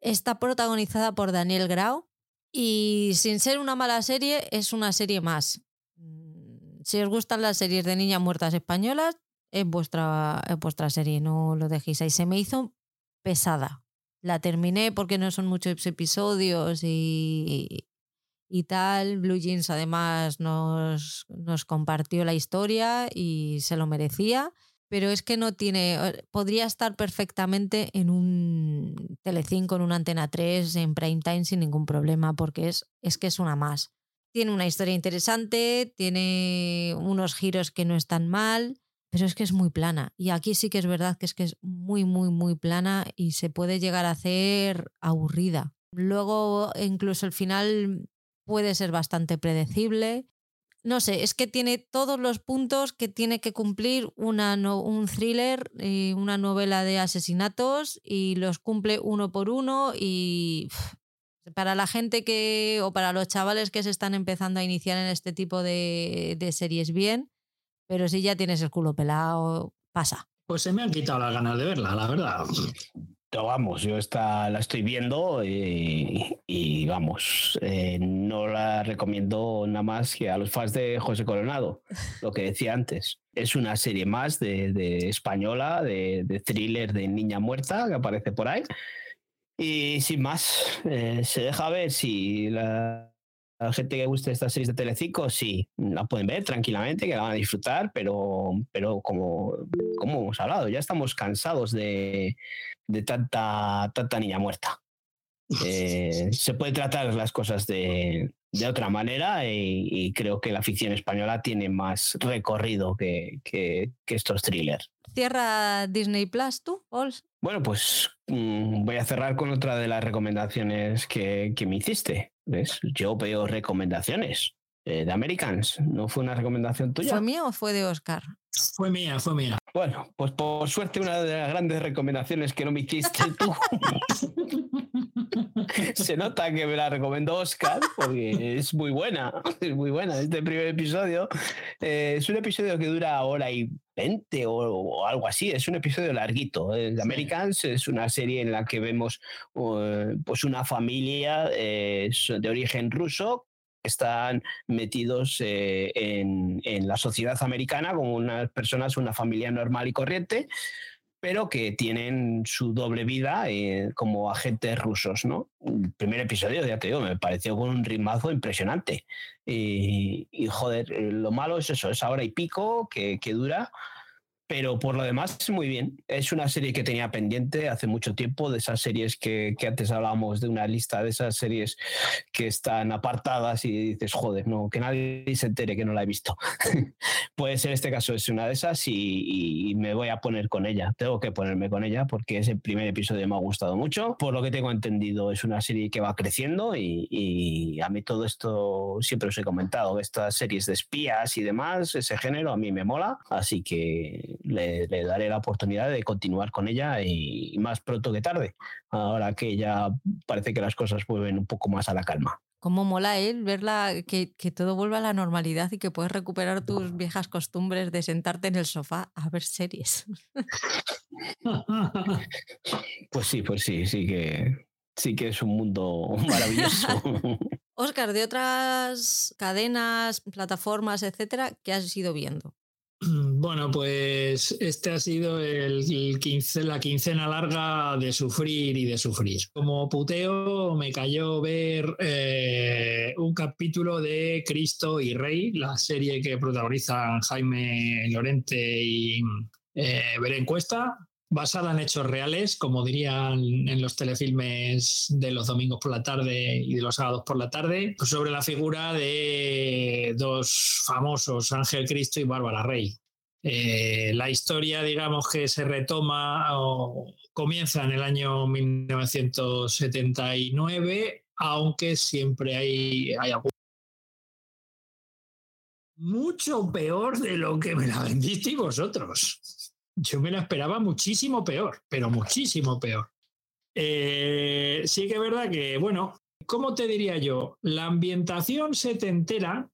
Está protagonizada por Daniel Grau y sin ser una mala serie, es una serie más. Mm, si os gustan las series de niñas muertas españolas, es vuestra, es vuestra serie, no lo dejéis ahí. Se me hizo pesada. La terminé porque no son muchos episodios y, y tal. Blue Jeans además nos, nos compartió la historia y se lo merecía, pero es que no tiene, podría estar perfectamente en un Telecinco, en una Antena 3, en prime time sin ningún problema, porque es, es que es una más. Tiene una historia interesante, tiene unos giros que no están mal, pero es que es muy plana. Y aquí sí que es verdad que es que es muy, muy, muy plana y se puede llegar a hacer aburrida. Luego, incluso el final puede ser bastante predecible. No sé, es que tiene todos los puntos que tiene que cumplir una un thriller, y una novela de asesinatos y los cumple uno por uno y para la gente que o para los chavales que se están empezando a iniciar en este tipo de, de series bien, pero si ya tienes el culo pelado, pasa. Pues se me han quitado las ganas de verla, la verdad. Pero vamos, yo esta la estoy viendo y, vamos, eh, no la recomiendo nada más que a los fans de José Coronado, lo que decía antes. Es una serie más de, española, de, thriller de niña muerta que aparece por ahí. Y sin más, eh, se deja ver si la, la gente que guste estas series de Telecinco, sí, la pueden ver tranquilamente, que la van a disfrutar, pero, pero como, como hemos hablado, ya estamos cansados de, de tanta, tanta niña muerta. Eh, se puede tratar las cosas de, de otra manera y, creo que la ficción española tiene más recorrido que, que, estos thrillers. ¿Cierra Disney Plus tú, Bueno, pues mm, voy a cerrar con otra de las recomendaciones que, que me hiciste. ¿Ves? Yo veo recomendaciones eh, de Americans. ¿No fue una recomendación tuya? ¿Fue mía o fue de Oscar? Fue mía, fue mía. Bueno, pues por suerte una de las grandes recomendaciones que no me hiciste tú. Se nota que me la recomendó Oscar porque es muy buena, es muy buena. Este primer episodio eh, es un episodio que dura hora y 20 o, algo así. Es un episodio larguito. The Americans es una serie en la que vemos uh, pues una familia eh, de origen ruso están metidos eh, en, la sociedad americana como unas personas, una familia normal y corriente, pero que tienen su doble vida eh, como agentes rusos, ¿no? El primer episodio, ya te digo, me pareció con un ritmazo impresionante. Y, joder, eh, lo malo es eso, es ahora y pico que, que dura pero por lo demás, muy bien. Es una serie que tenía pendiente hace mucho tiempo, de esas series que, que, antes hablábamos de una lista de esas series que están apartadas y dices, joder, no, que nadie se entere que no la he visto. pues en este caso es una de esas y, y, me voy a poner con ella. Tengo que ponerme con ella porque ese primer episodio me ha gustado mucho. Por lo que tengo entendido, es una serie que va creciendo y, y a mí todo esto siempre os he comentado, estas series de espías y demás, ese género a mí me mola. Así que le, daré la oportunidad de continuar con ella y, más pronto que tarde, ahora que ya parece que las cosas vuelven un poco más a la calma. Cómo mola él ¿eh? verla, que, que, todo vuelva a la normalidad y que puedes recuperar tus viejas costumbres de sentarte en el sofá a ver series. Pues sí, pues sí, sí que, sí que es un mundo maravilloso. Oscar, de otras cadenas, plataformas, etcétera, ¿qué has ido viendo? Bueno, pues este ha sido el, la quincena larga de sufrir y de sufrir. Como puteo me cayó ver eh, un capítulo de Cristo y Rey, la serie que protagonizan Jaime Lorente y eh, basada en hechos reales, como dirían en los telefilmes de los domingos por la tarde y de los sábados por la tarde, sobre la figura de dos famosos, Ángel Cristo y Bárbara Rey. Eh, la historia, digamos, que se retoma o comienza en el año 1979, aunque siempre hay, hay mucho peor de lo que me la vendisteis vosotros. Yo me la esperaba muchísimo peor, pero muchísimo peor. Eh, sí que es verdad que, bueno, ¿cómo te diría yo? La ambientación setentera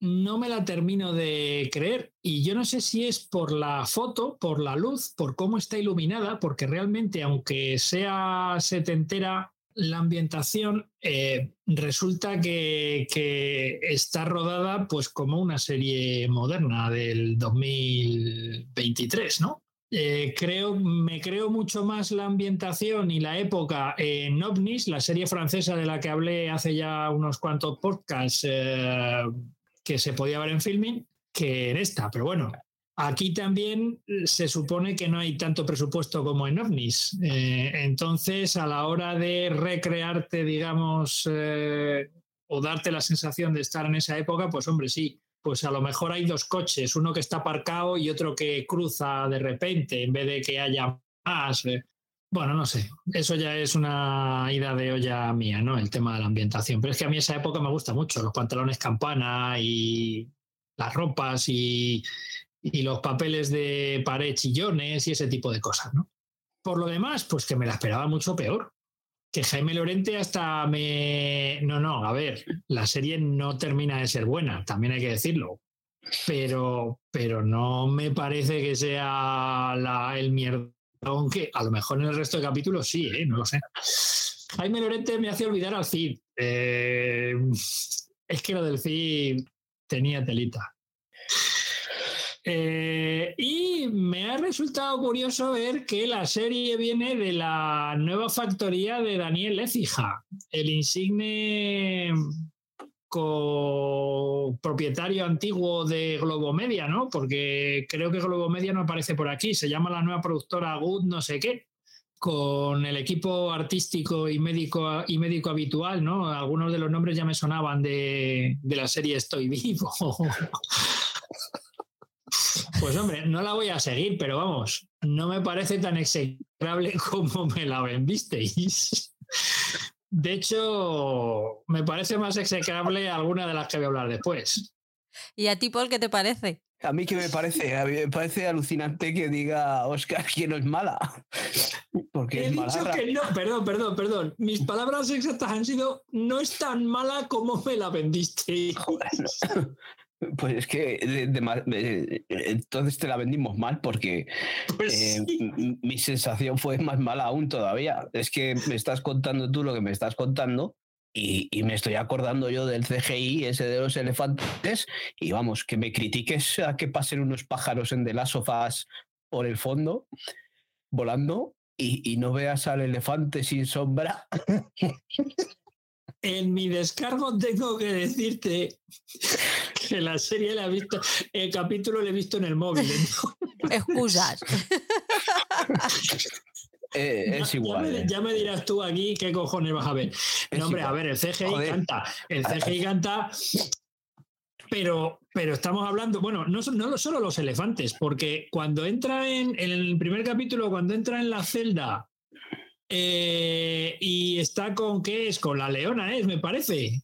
no me la termino de creer y yo no sé si es por la foto, por la luz, por cómo está iluminada, porque realmente aunque sea setentera la ambientación, eh, resulta que, está rodada pues como una serie moderna del 2023, ¿no? Eh, creo, me creo mucho más la ambientación y la época en OVNIS, la serie francesa de la que hablé hace ya unos cuantos podcasts eh, que se podía ver en filming, que en esta. Pero bueno, Aquí también eh, se supone que no hay tanto presupuesto como en OVNIS. Eh, entonces, a la hora de recrearte, digamos, eh, o darte la sensación de estar en esa época, pues hombre, sí, pues a lo mejor hay dos coches, uno que está aparcado y otro que cruza de repente, en vez de que haya más. Bueno, no sé, eso ya es una ida de olla mía, ¿no? El tema de la ambientación. Pero es que a mí esa época me gusta mucho, los pantalones campana y las ropas y y los papeles de pared chillones y ese tipo de cosas, ¿no? Por lo demás, pues que me la esperaba mucho peor. Que Jaime Lorente hasta me... No, no, a ver, la serie no termina de ser buena, también hay que decirlo. Pero, pero no me parece que sea la, el mierda aunque a lo mejor en el resto de capítulos sí, ¿eh? no lo sé. Jaime Lorente me hace olvidar al Cid. Eh, es que lo del Cid tenía telita. Eh, y me ha resultado curioso ver que la serie viene de la nueva factoría de Daniel Écija, el insigne propietario antiguo de Globomedia, ¿no? Porque creo que Globomedia no aparece por aquí, se llama la nueva productora Good no sé qué, con el equipo artístico y médico y médico habitual, ¿no? Algunos de los nombres ya me sonaban de, de la serie Estoy vivo. Pues hombre, no la voy a seguir, pero vamos, no me parece tan execrable como me la vendisteis. De hecho, me parece más execrable alguna de las que voy a hablar después. ¿Y a ti, Paul, qué te parece? A mí qué me parece, a mí me parece alucinante que diga Oscar que no es mala. Porque He es dicho que no, perdón, perdón, perdón. Mis palabras exactas han sido no es tan mala como me la vendiste. Pues es que entonces te la vendimos mal porque pues eh, mi sensación fue más mala aún todavía. Es que me estás contando tú lo que me estás contando y, me estoy acordando yo del CGI ese de los elefantes y vamos, que me critiques a que pasen unos pájaros en de las sofás por el fondo volando y, y no veas al elefante sin sombra. En mi descargo tengo que decirte que la serie la he visto, el capítulo lo he visto en el móvil. Excusas. Eh, es igual. Eh. Ya me, dirás tú aquí qué cojones vas a ver. No, hombre, a ver, el CGI canta. El CGI canta. Pero, pero estamos hablando, bueno, no, no solo los elefantes, porque cuando entra en, en el primer capítulo, cuando entra en la celda eh, y está con, ¿qué es? Con la leona, es, me parece.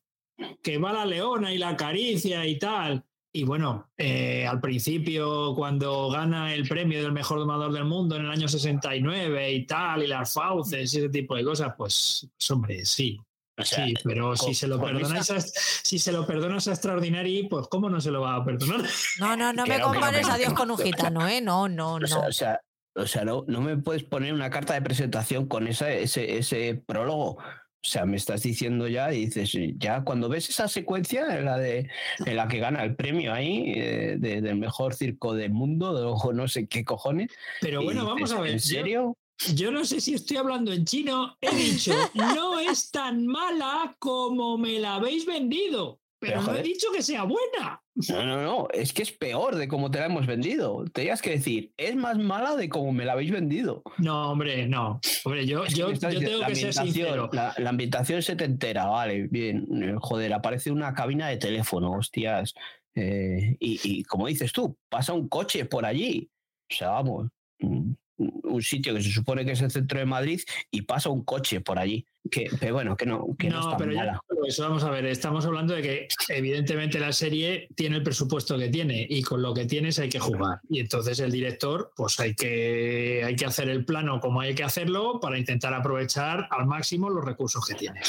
Que va la leona y la acaricia y tal. Y bueno, eh, al principio, cuando gana el premio del mejor domador del mundo en el año 69 y tal, y las fauces y ese tipo de cosas, pues, pues hombre, sí. sí, pero si se lo perdonáis a, si se lo perdonas a Extraordinary, pues cómo no se lo va a perdonar. No, no, no me compares a Dios con un gitano, ¿eh? No, no, no. o sea, o sea, no, no me puedes poner una carta de presentación con ese, ese prólogo. O sea, me estás diciendo ya y dices, ya cuando ves esa secuencia en la, de, en la que gana el premio ahí eh, del mejor circo del mundo, de no sé qué cojones. Pero bueno, vamos a ver. ¿En serio? Yo, no sé si estoy hablando en chino. He dicho, no es tan mala como me la habéis vendido. Pero, no he dicho que sea buena. No, no, no, es que es peor de cómo te la hemos vendido. Tenías que decir, es más mala de cómo me la habéis vendido. No, hombre, no. Hombre, yo, yo, tengo que ser sincero. La, la, ambientación setentera, vale, bien. Eh, joder, aparece una cabina de teléfono, hostias. Eh, y, y como dices tú, pasa un coche por allí. O sea, vamos, mm, un sitio que se supone que es el centro de Madrid y pasa un coche por allí. Que, bueno, que no, que no, pero ya, pues vamos a ver, estamos hablando de que evidentemente la serie tiene el presupuesto que tiene y con lo que tienes hay que jugar. Y entonces el director, pues hay que, hay que hacer el plano como hay que hacerlo para intentar aprovechar al máximo los recursos que tiene.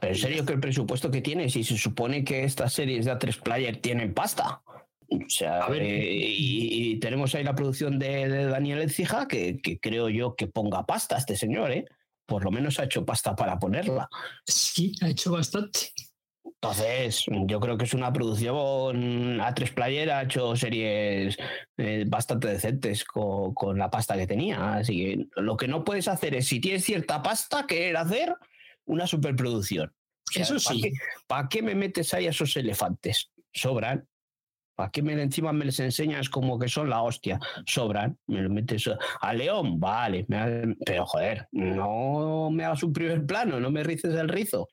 Pero en serio que el presupuesto que tienes y se supone que estas series de A3 Player tienen pasta. O sea, eh, y, tenemos ahí la producción de, Daniel Ecija, que, creo yo que ponga pasta este señor, ¿eh? Por lo menos ha hecho pasta para ponerla. Sí, ha hecho bastante. Entonces, yo creo que es una producción a tres player, ha hecho series eh, bastante decentes con, la pasta que tenía. Así que lo que no puedes hacer es, si tienes cierta pasta, querer hacer una superproducción. Eso sí. ¿Para qué, me metes ahí a esos elefantes? Sobran. ¿Para qué me, encima me les enseñas como que son la hostia? Sobran, me lo metes a León, vale, pero joder, no me hagas un primer plano, no me rices el rizo.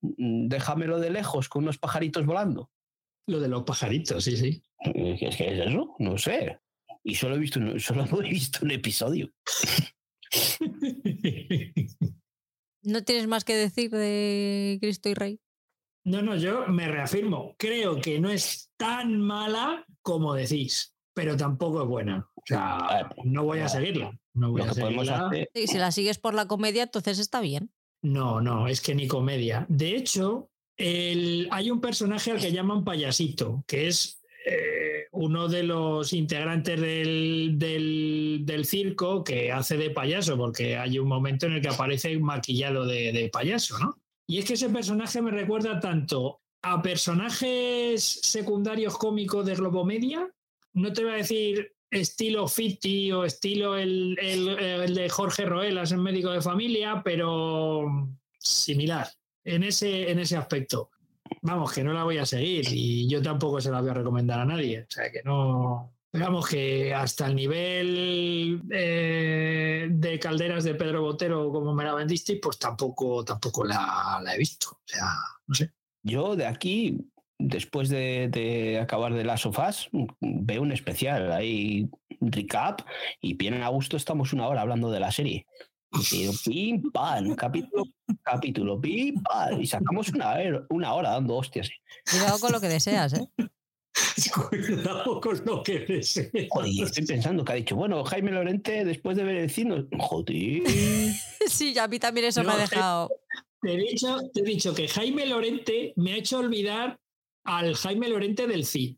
Déjamelo de lejos con unos pajaritos volando. Lo de los pajaritos, sí, sí. ¿Qué es, es eso? No sé. Y solo he visto, solo he visto un episodio. ¿No tienes más que decir de Cristo y Rey? No, no, yo me reafirmo. Creo que no es tan mala como decís, pero tampoco es buena. O sea, no voy a seguirla. No voy a seguirla. si la sigues por la comedia, entonces está bien. No, no, es que ni comedia. De hecho, hay un personaje al que llaman payasito, que es eh, uno de los integrantes del, del, circo que hace de payaso, porque hay un momento en el que aparece maquillado de, de payaso, ¿no? Y es que ese personaje me recuerda tanto a personajes secundarios cómicos de Globomedia, no te voy a decir estilo Fiti o estilo el, el, de Jorge Roelas en Médico de Familia, pero similar en ese, en ese aspecto. Vamos, que no la voy a seguir y yo tampoco se la voy a recomendar a nadie. O sea, que no. Digamos que hasta el nivel eh, de calderas de Pedro Botero, como me la vendiste, pues tampoco, tampoco la, he visto. O sea, no sé. Yo de aquí, después de, acabar de las sofás, veo un especial ahí, recap, y bien a gusto estamos una hora hablando de la serie. Y pim, pam, capítulo, capítulo, pim, pam, y sacamos una, una hora dando hostias. Cuidado con lo que deseas, ¿eh? Cuidado con lo que deseas. Joder, estoy pensando que ha dicho, bueno, Jaime Lorente, después de ver el cine, joder. sí, a mí también eso me ha dejado. Te he, dicho, te he dicho que Jaime Lorente me ha hecho olvidar al Jaime Lorente del CID.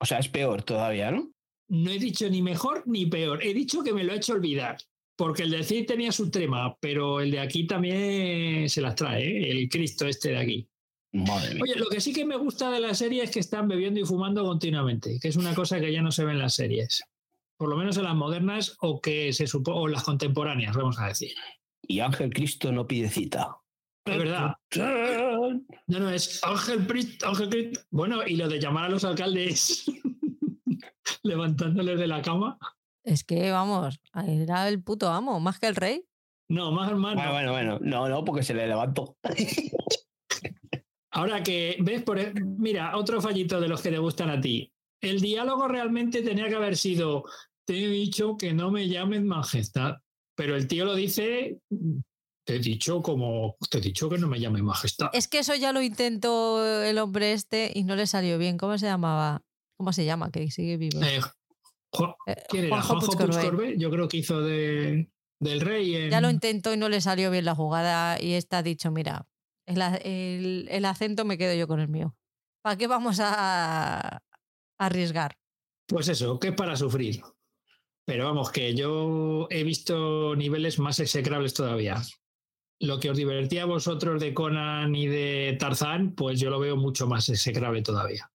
O sea, es peor todavía, ¿no? No he dicho ni mejor ni peor. He dicho que me lo ha hecho olvidar. Porque el de CID tenía su tema, pero el de aquí también se las trae, ¿eh? el Cristo este de aquí. Oye, lo que sí que me gusta de la serie es que están bebiendo y fumando continuamente, que es una cosa que ya no se ve en las series. Por lo menos en las modernas o que se supo, o las contemporáneas, vamos a decir. Y Ángel Cristo no pide cita. Es verdad. No, no, es Ángel Cristo, Ángel Cristo. Bueno, y lo de llamar a los alcaldes levantándoles de la cama. Es que, vamos, era el puto amo, más que el rey. No, más hermano. Bueno, bueno, bueno, no, no, porque se le levantó. Ahora que, ¿ves? Por, e, mira, otro fallito de los que te gustan a ti. El diálogo realmente tenía que haber sido, te he dicho que no me llamen majestad, pero el tío lo dice, te he dicho como, te he dicho que no me llamen majestad. Es que eso ya lo intentó el hombre este y no le salió bien. ¿Cómo se llamaba? ¿Cómo se llama? Que sigue vivo. Eh, eh, ¿Quién era? Juanjo Yo creo que hizo de, del rey. Ya lo intentó y no le salió bien la jugada y está dicho, mira, el, el, acento me quedo yo con el mío. ¿Para qué vamos a, arriesgar? Pues eso, que es para sufrir. Pero vamos, que yo he visto niveles más execrables todavía. Lo que os divertía a vosotros de Conan y de Tarzán, pues yo lo veo mucho más execrable todavía.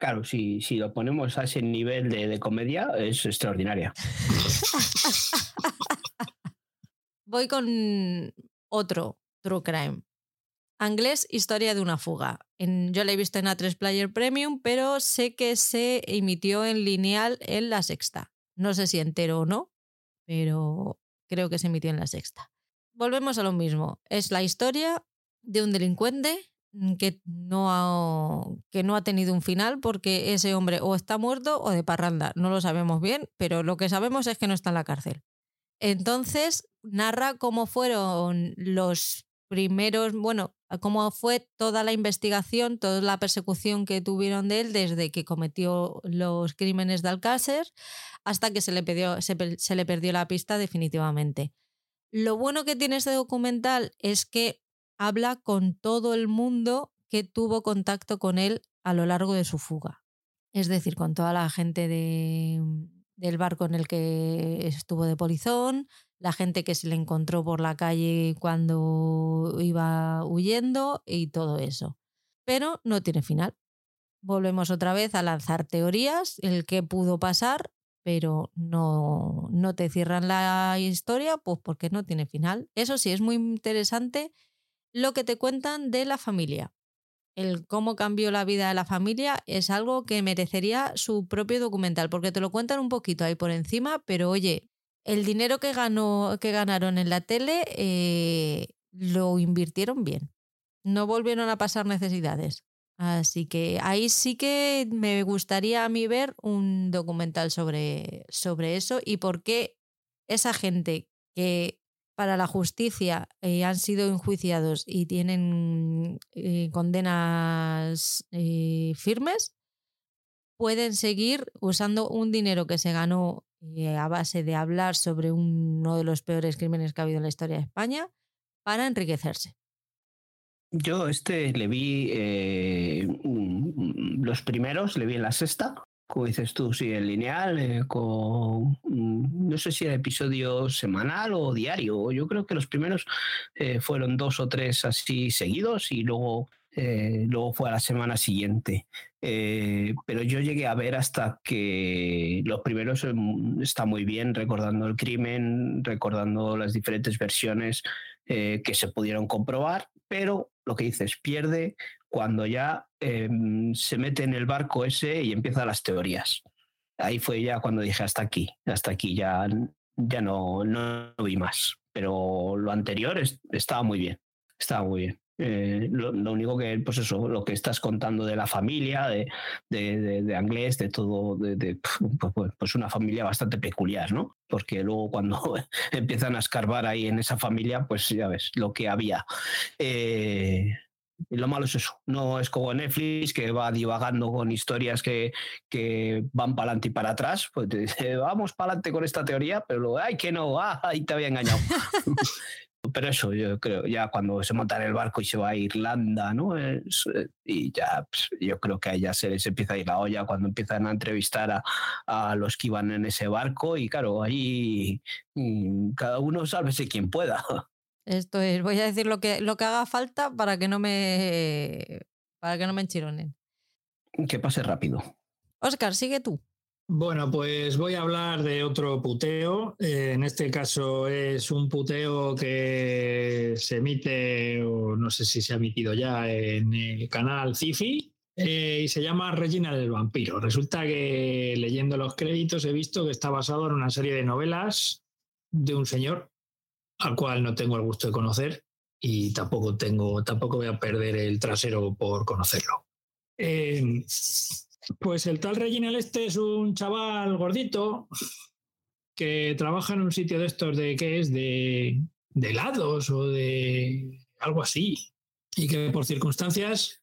Claro, si, si lo ponemos a ese nivel de, comedia, es extraordinaria. Voy con otro True Crime. Anglés, Historia de una fuga. yo la he visto en A3 Player Premium, pero sé que se emitió en lineal en la sexta. No sé si entero o no, pero creo que se emitió en la sexta. Volvemos a lo mismo. Es la historia de un delincuente Mm, que no, que no ha tenido un final porque ese hombre o está muerto o de parranda. No lo sabemos bien, pero lo que sabemos es que no está en la cárcel. Entonces, narra cómo fueron los primeros, bueno, cómo fue toda la investigación, toda la persecución que tuvieron de él desde que cometió los crímenes de Alcácer hasta que se le, se le perdió la pista definitivamente. Lo bueno que tiene este documental es que habla con todo el mundo que tuvo contacto con él a lo largo de su fuga. Es decir, con toda la gente de, del barco en el que estuvo de polizón, la gente que se le encontró por la calle cuando iba huyendo y todo eso. Pero no tiene final. Volvemos otra vez a lanzar teorías, el que pudo pasar, pero no, no te cierran la historia, pues porque no tiene final. Eso sí, es muy interesante lo que te cuentan de la familia. el cómo cambió la vida de la familia es algo que merecería su propio documental, porque te lo cuentan un poquito ahí por encima, pero oye, el dinero que, ganó, que ganaron en la tele eh, lo invirtieron bien. No volvieron a pasar necesidades. Así que ahí sí que me gustaría a mí ver un documental sobre, sobre eso y por qué esa gente que para la justicia eh, han sido enjuiciados y tienen eh, condenas eh, firmes, pueden seguir usando un dinero que se ganó a base de hablar sobre uno de los peores crímenes que ha habido en la historia de España para enriquecerse. Yo este le vi los primeros, le vi en la sexta, como dices tú, sí, en lineal, eh, con mm, no sé si era episodio semanal o diario. Yo creo que los primeros eh, fueron dos o tres así seguidos y luego, eh, luego fue a la semana siguiente. Pero yo llegué a ver hasta que los primeros mm, está muy bien recordando el crimen, recordando las diferentes versiones que se pudieron comprobar, pero lo que dices, pierde cuando ya em, se mete en el barco ese y empiezan las teorías. Ahí fue ya cuando dije hasta aquí, hasta aquí ya, ya no, no, vi más. Pero lo anterior estaba muy bien, estaba muy bien. Eh, lo, único que, pues eso, lo que estás contando de la familia, de, de, de, Anglés, de todo, de, pues, pues, pues, una familia bastante peculiar, ¿no? Porque luego cuando empiezan a escarbar ahí en esa familia, pues ya ves lo que había. Eh, y lo malo es eso, no es como Netflix que va divagando con historias que, que van para adelante y para atrás, pues te dice, vamos para adelante con esta teoría, pero luego, ay, que no, ah, ahí te había engañado. pero eso, yo creo, ya cuando se monta en el barco y se va a Irlanda, ¿no? y ya, pues, yo creo que ahí ya se les empieza a ir la olla cuando empiezan a entrevistar a, a los que iban en ese barco y claro, ahí mm, cada uno sálvese quien pueda. Esto es, voy a decir lo que, lo que haga falta para que no me para que no me enchironen. Que pase rápido. Oscar, sigue tú. Bueno, pues voy a hablar de otro puteo. Eh, en este caso es un puteo que se emite, o no sé si se ha emitido ya, en el canal Cifi. Eh, y se llama Regina del Vampiro. Resulta que leyendo los créditos he visto que está basado en una serie de novelas de un señor al cual no tengo el gusto de conocer y tampoco tengo, tampoco voy a perder el trasero por conocerlo. Eh, pues el tal Reginald este es un chaval gordito que trabaja en un sitio de estos de qué es de, de helados o de algo así y que por circunstancias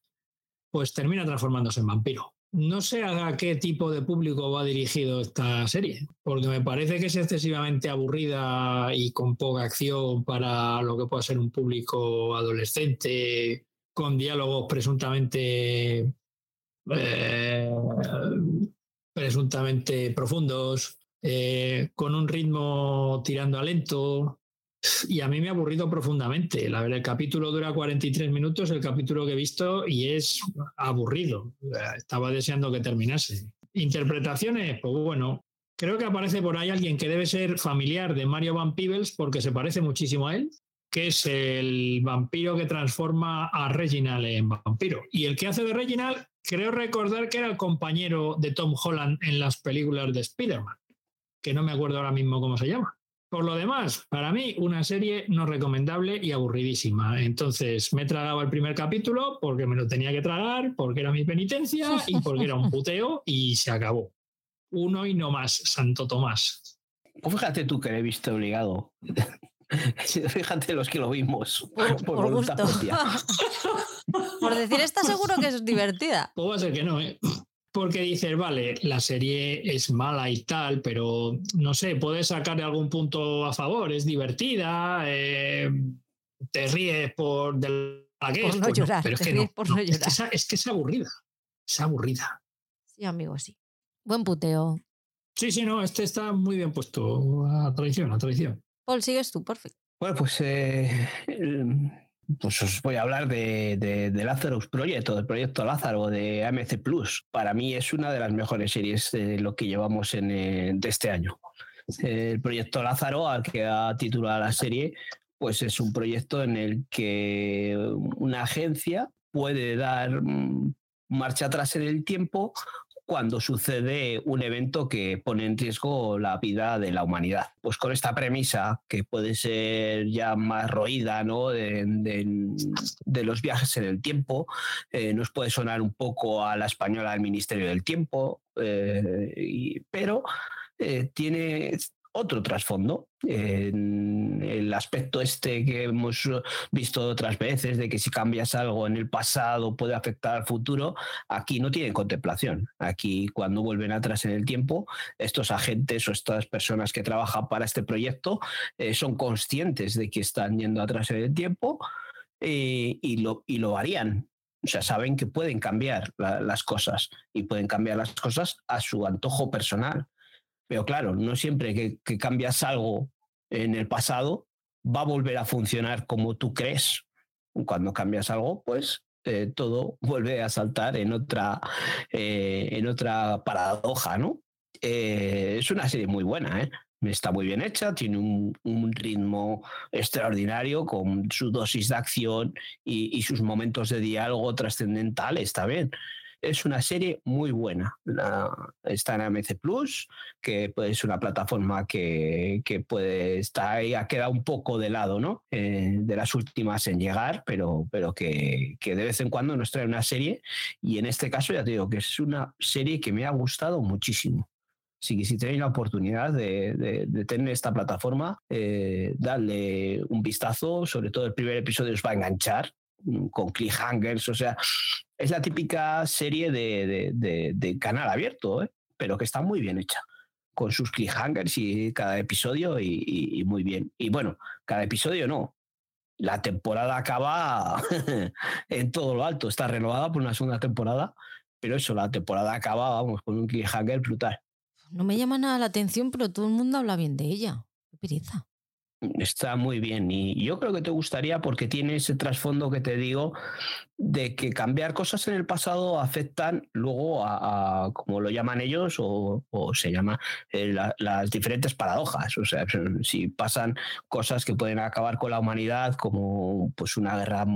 pues termina transformándose en vampiro. No sé a qué tipo de público va dirigido esta serie, porque me parece que es excesivamente aburrida y con poca acción para lo que pueda ser un público adolescente, con diálogos presuntamente eh, presuntamente profundos, eh, con un ritmo tirando a lento, y a mí me ha aburrido profundamente. La, el capítulo dura 43 minutos, el capítulo que he visto, y es aburrido. Estaba deseando que terminase. Interpretaciones, pues bueno, creo que aparece por ahí alguien que debe ser familiar de Mario Van Peebles porque se parece muchísimo a él, que es el vampiro que transforma a Reginald en vampiro. Y el que hace de Reginald, creo recordar que era el compañero de Tom Holland en las películas de Spider-Man, que no me acuerdo ahora mismo cómo se llama. Por lo demás, para mí, una serie no recomendable y aburridísima. Entonces, me tragaba el primer capítulo porque me lo tenía que tragar, porque era mi penitencia y porque era un puteo y se acabó. Uno y no más, Santo Tomás. Pues fíjate tú que le he visto obligado. Fíjate los que lo vimos. Por, por, por decir, ¿estás seguro que es divertida? Pues va a ser que no, ¿eh? porque dices, vale, la serie es mala y tal, pero no sé, puedes sacarle algún punto a favor, es divertida, eh, te ríes por del por no llorar, pero es que, no, es que es aburrida, es aburrida. Sí, amigo, sí. Buen puteo. Sí, sí, no, este está muy bien puesto a traición, a traición. Paul, sigues tú, perfecto. Bueno, pues eh, pues os voy a hablar de, de, Lazarus Project del proyecto Lázaro de AMC Plus. Para mí es una de las mejores series de lo que llevamos en, eh, de este año. El proyecto Lázaro, al que ha titulado la serie, pues es un proyecto en el que una agencia puede dar mm, marcha atrás en el tiempo cuando sucede un evento que pone en riesgo la vida de la humanidad. Pues con esta premisa, que puede ser ya más roída ¿no? de, los viajes en el tiempo, eh, nos puede sonar un poco a la española del Ministerio del Tiempo, eh, pero eh, tiene otro trasfondo. El aspecto este que hemos visto otras veces, de que si cambias algo en el pasado puede afectar al futuro, aquí no tienen contemplación. Aquí cuando vuelven atrás en el tiempo, estos agentes o estas personas que trabajan para este proyecto eh, son conscientes de que están yendo atrás en el tiempo eh, y, lo, y lo harían. O sea, saben que pueden cambiar las cosas y pueden cambiar las cosas a su antojo personal. Pero claro, no siempre que, cambias algo en el pasado va a volver a funcionar como tú crees. Cuando cambias algo, pues eh, todo vuelve a saltar en otra, eh, en otra paradoja, ¿no? Eh, es una serie muy buena. Está muy bien hecha, tiene un, ritmo extraordinario con su dosis de acción y, sus momentos de diálogo trascendentales, está bien es una serie muy buena. está en AMC Plus, que pues, es una plataforma que, puede estar ha quedado un poco de lado, ¿no? Eh, de las últimas en llegar, pero, pero que, de vez en cuando nos trae una serie. Y en este caso, ya te digo que es una serie que me ha gustado muchísimo. Que si tenéis la oportunidad de, tener esta plataforma, eh, darle un vistazo, sobre todo el primer episodio os va a enganchar mm, con cliffhangers, o sea, es la típica serie de, canal abierto, ¿eh? pero que está muy bien hecha, con sus cliffhangers y cada episodio y, muy bien. Y bueno, cada episodio no. La temporada acaba en todo lo alto, está renovada por una segunda temporada, pero eso, la temporada acaba, vamos, con un cliffhanger brutal. No me llama nada la atención, pero todo el mundo habla bien de ella. Qué pereza. Está muy bien y yo creo que te gustaría porque tiene ese trasfondo que te digo de que cambiar cosas en el pasado afectan luego a, como lo llaman ellos o, se llama eh, las diferentes paradojas. O sea, si pasan cosas que pueden acabar con la humanidad como pues una guerra,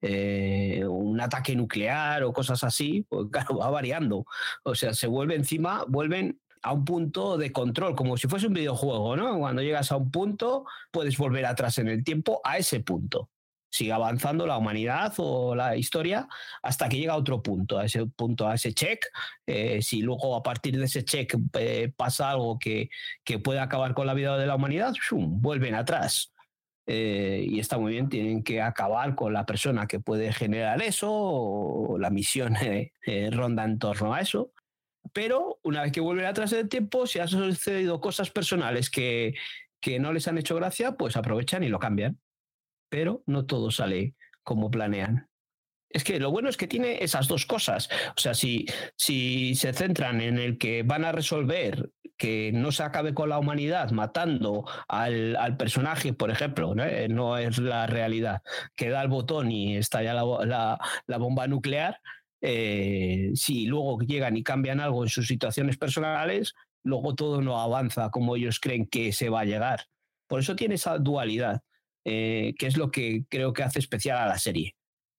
eh, un ataque nuclear o cosas así, pues claro, va variando. O sea, se vuelve encima, vuelven a un punto de control, como si fuese un videojuego, ¿no? Cuando llegas a un punto, puedes volver atrás en el tiempo a ese punto. Sigue avanzando la humanidad o la historia hasta que llega a otro punto, a ese punto, a ese check. Eh, si luego a partir de ese check eh, pasa algo que, que, puede acabar con la vida de la humanidad, vuelven atrás. Eh, y está muy bien, tienen que acabar con la persona que puede generar eso, la misión ronda en torno a eso. Pero una vez que vuelven atrás del tiempo, si han sucedido cosas personales que, que no les han hecho gracia, pues aprovechan y lo cambian. Pero no todo sale como planean. Es que lo bueno es que tiene esas dos cosas. O sea, si, si se centran en el que van a resolver que no se acabe con la humanidad matando al, al personaje, por ejemplo, ¿no? Eh, es la realidad, que da el botón y estalla la, la, la bomba nuclear, eh, si luego llegan y cambian algo en sus situaciones personales, luego todo no avanza como ellos creen que se va a llegar. Por eso tiene esa dualidad, eh, que es lo que creo que hace especial a la serie.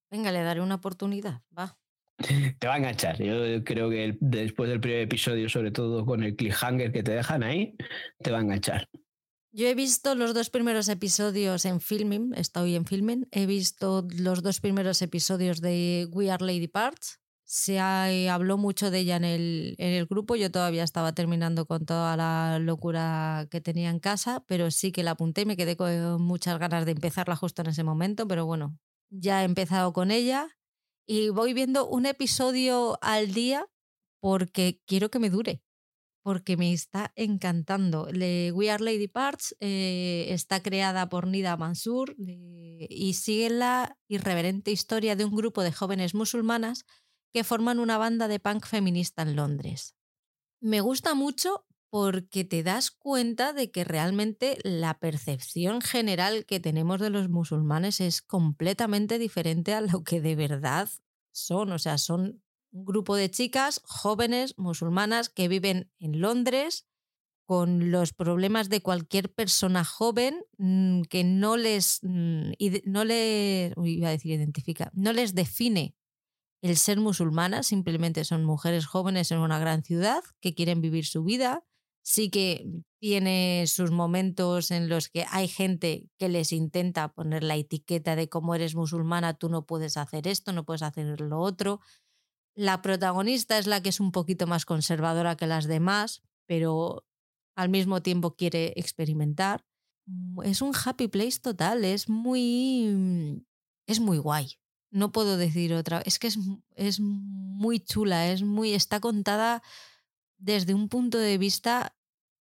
Venga, le daré una oportunidad, va. Te va a enganchar. Yo creo que después del primer episodio, sobre todo con el cliffhanger que te dejan ahí, te va a enganchar. Yo he visto los dos primeros episodios en filming, estoy en filming, he visto los dos primeros episodios de We Are Lady Parts. Se habló mucho de ella en el, en el grupo, yo todavía estaba terminando con toda la locura que tenía en casa, pero sí que la apunté me quedé con muchas ganas de empezarla justo en ese momento, pero bueno, ya he empezado con ella y voy viendo un episodio al día porque quiero que me dure porque me está encantando. We Are Lady Parts eh, está creada por Nida Mansur y sigue la irreverente historia de un grupo de jóvenes musulmanas que forman una banda de punk feminista en Londres. Me gusta mucho porque te das cuenta de que realmente la percepción general que tenemos de los musulmanes es completamente diferente a lo que de verdad son. O sea, son un grupo de chicas jóvenes musulmanas que viven en Londres con los problemas de cualquier persona joven mm, que no les, mm, no le, iba a decir identifica, no les define el ser musulmana, simplemente son mujeres jóvenes en una gran ciudad que quieren vivir su vida. Sí que tiene sus momentos en los que hay gente que les intenta poner la etiqueta de cómo eres musulmana, tú no puedes hacer esto, no puedes hacer lo otro. La protagonista es la que es un poquito más conservadora que las demás, pero al mismo tiempo quiere experimentar. Mm, es un happy place total, es muy es muy guay. No puedo decir otra, es que es, es muy chula, es muy está contada desde un punto de vista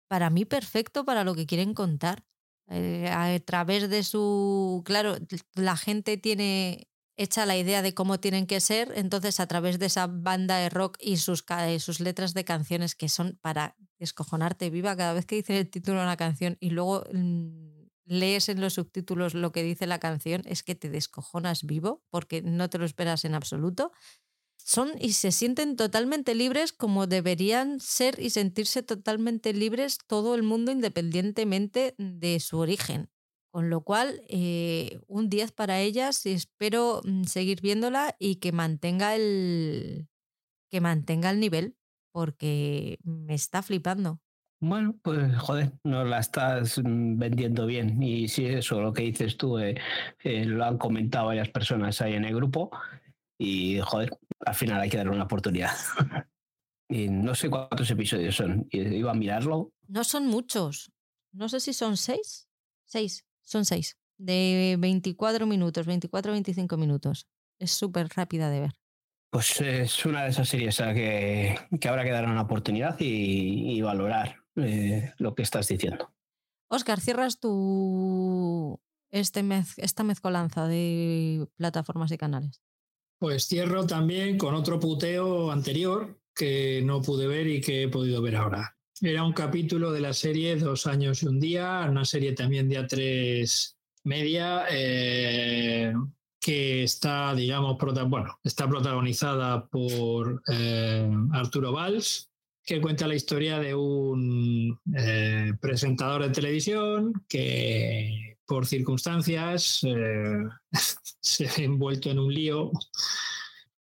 para mí perfecto para lo que quieren contar. Eh, a través de su, claro, la gente tiene hecha la idea de cómo tienen que ser, entonces a través de esa banda de rock y sus, sus letras de canciones que son para descojonarte viva cada vez que dicen el título de una canción y luego mm, lees en los subtítulos lo que dice la canción, es que te descojonas vivo porque no te lo esperas en absoluto. Son y se sienten totalmente libres como deberían ser y sentirse totalmente libres todo el mundo independientemente de su origen. Con lo cual, eh, un 10 para ellas y espero mm, seguir viéndola y que mantenga el, que mantenga el nivel, porque me está flipando. Bueno, pues joder, no la estás mm, vendiendo bien. Y si eso, lo que dices tú, eh, eh, lo han comentado varias personas ahí en el grupo. Y joder, al final hay que darle una oportunidad. y no sé cuántos episodios son. Iba a mirarlo. No son muchos. No sé si son seis. Seis. Son seis. De 24 minutos, 24-25 minutos. Es súper rápida de ver. Pues es una de esas series a que, que habrá que dar una oportunidad y, valorar eh, lo que estás diciendo. Oscar, cierras tu este esta mezcolanza de plataformas y canales. Pues cierro también con otro puteo anterior que no pude ver y que he podido ver ahora. Era un capítulo de la serie Dos años y un día, una serie también de A3 Media, eh, que está, digamos, bueno, está protagonizada por eh, Arturo Valls, que cuenta la historia de un eh, presentador de televisión que por circunstancias se ha envuelto en un lío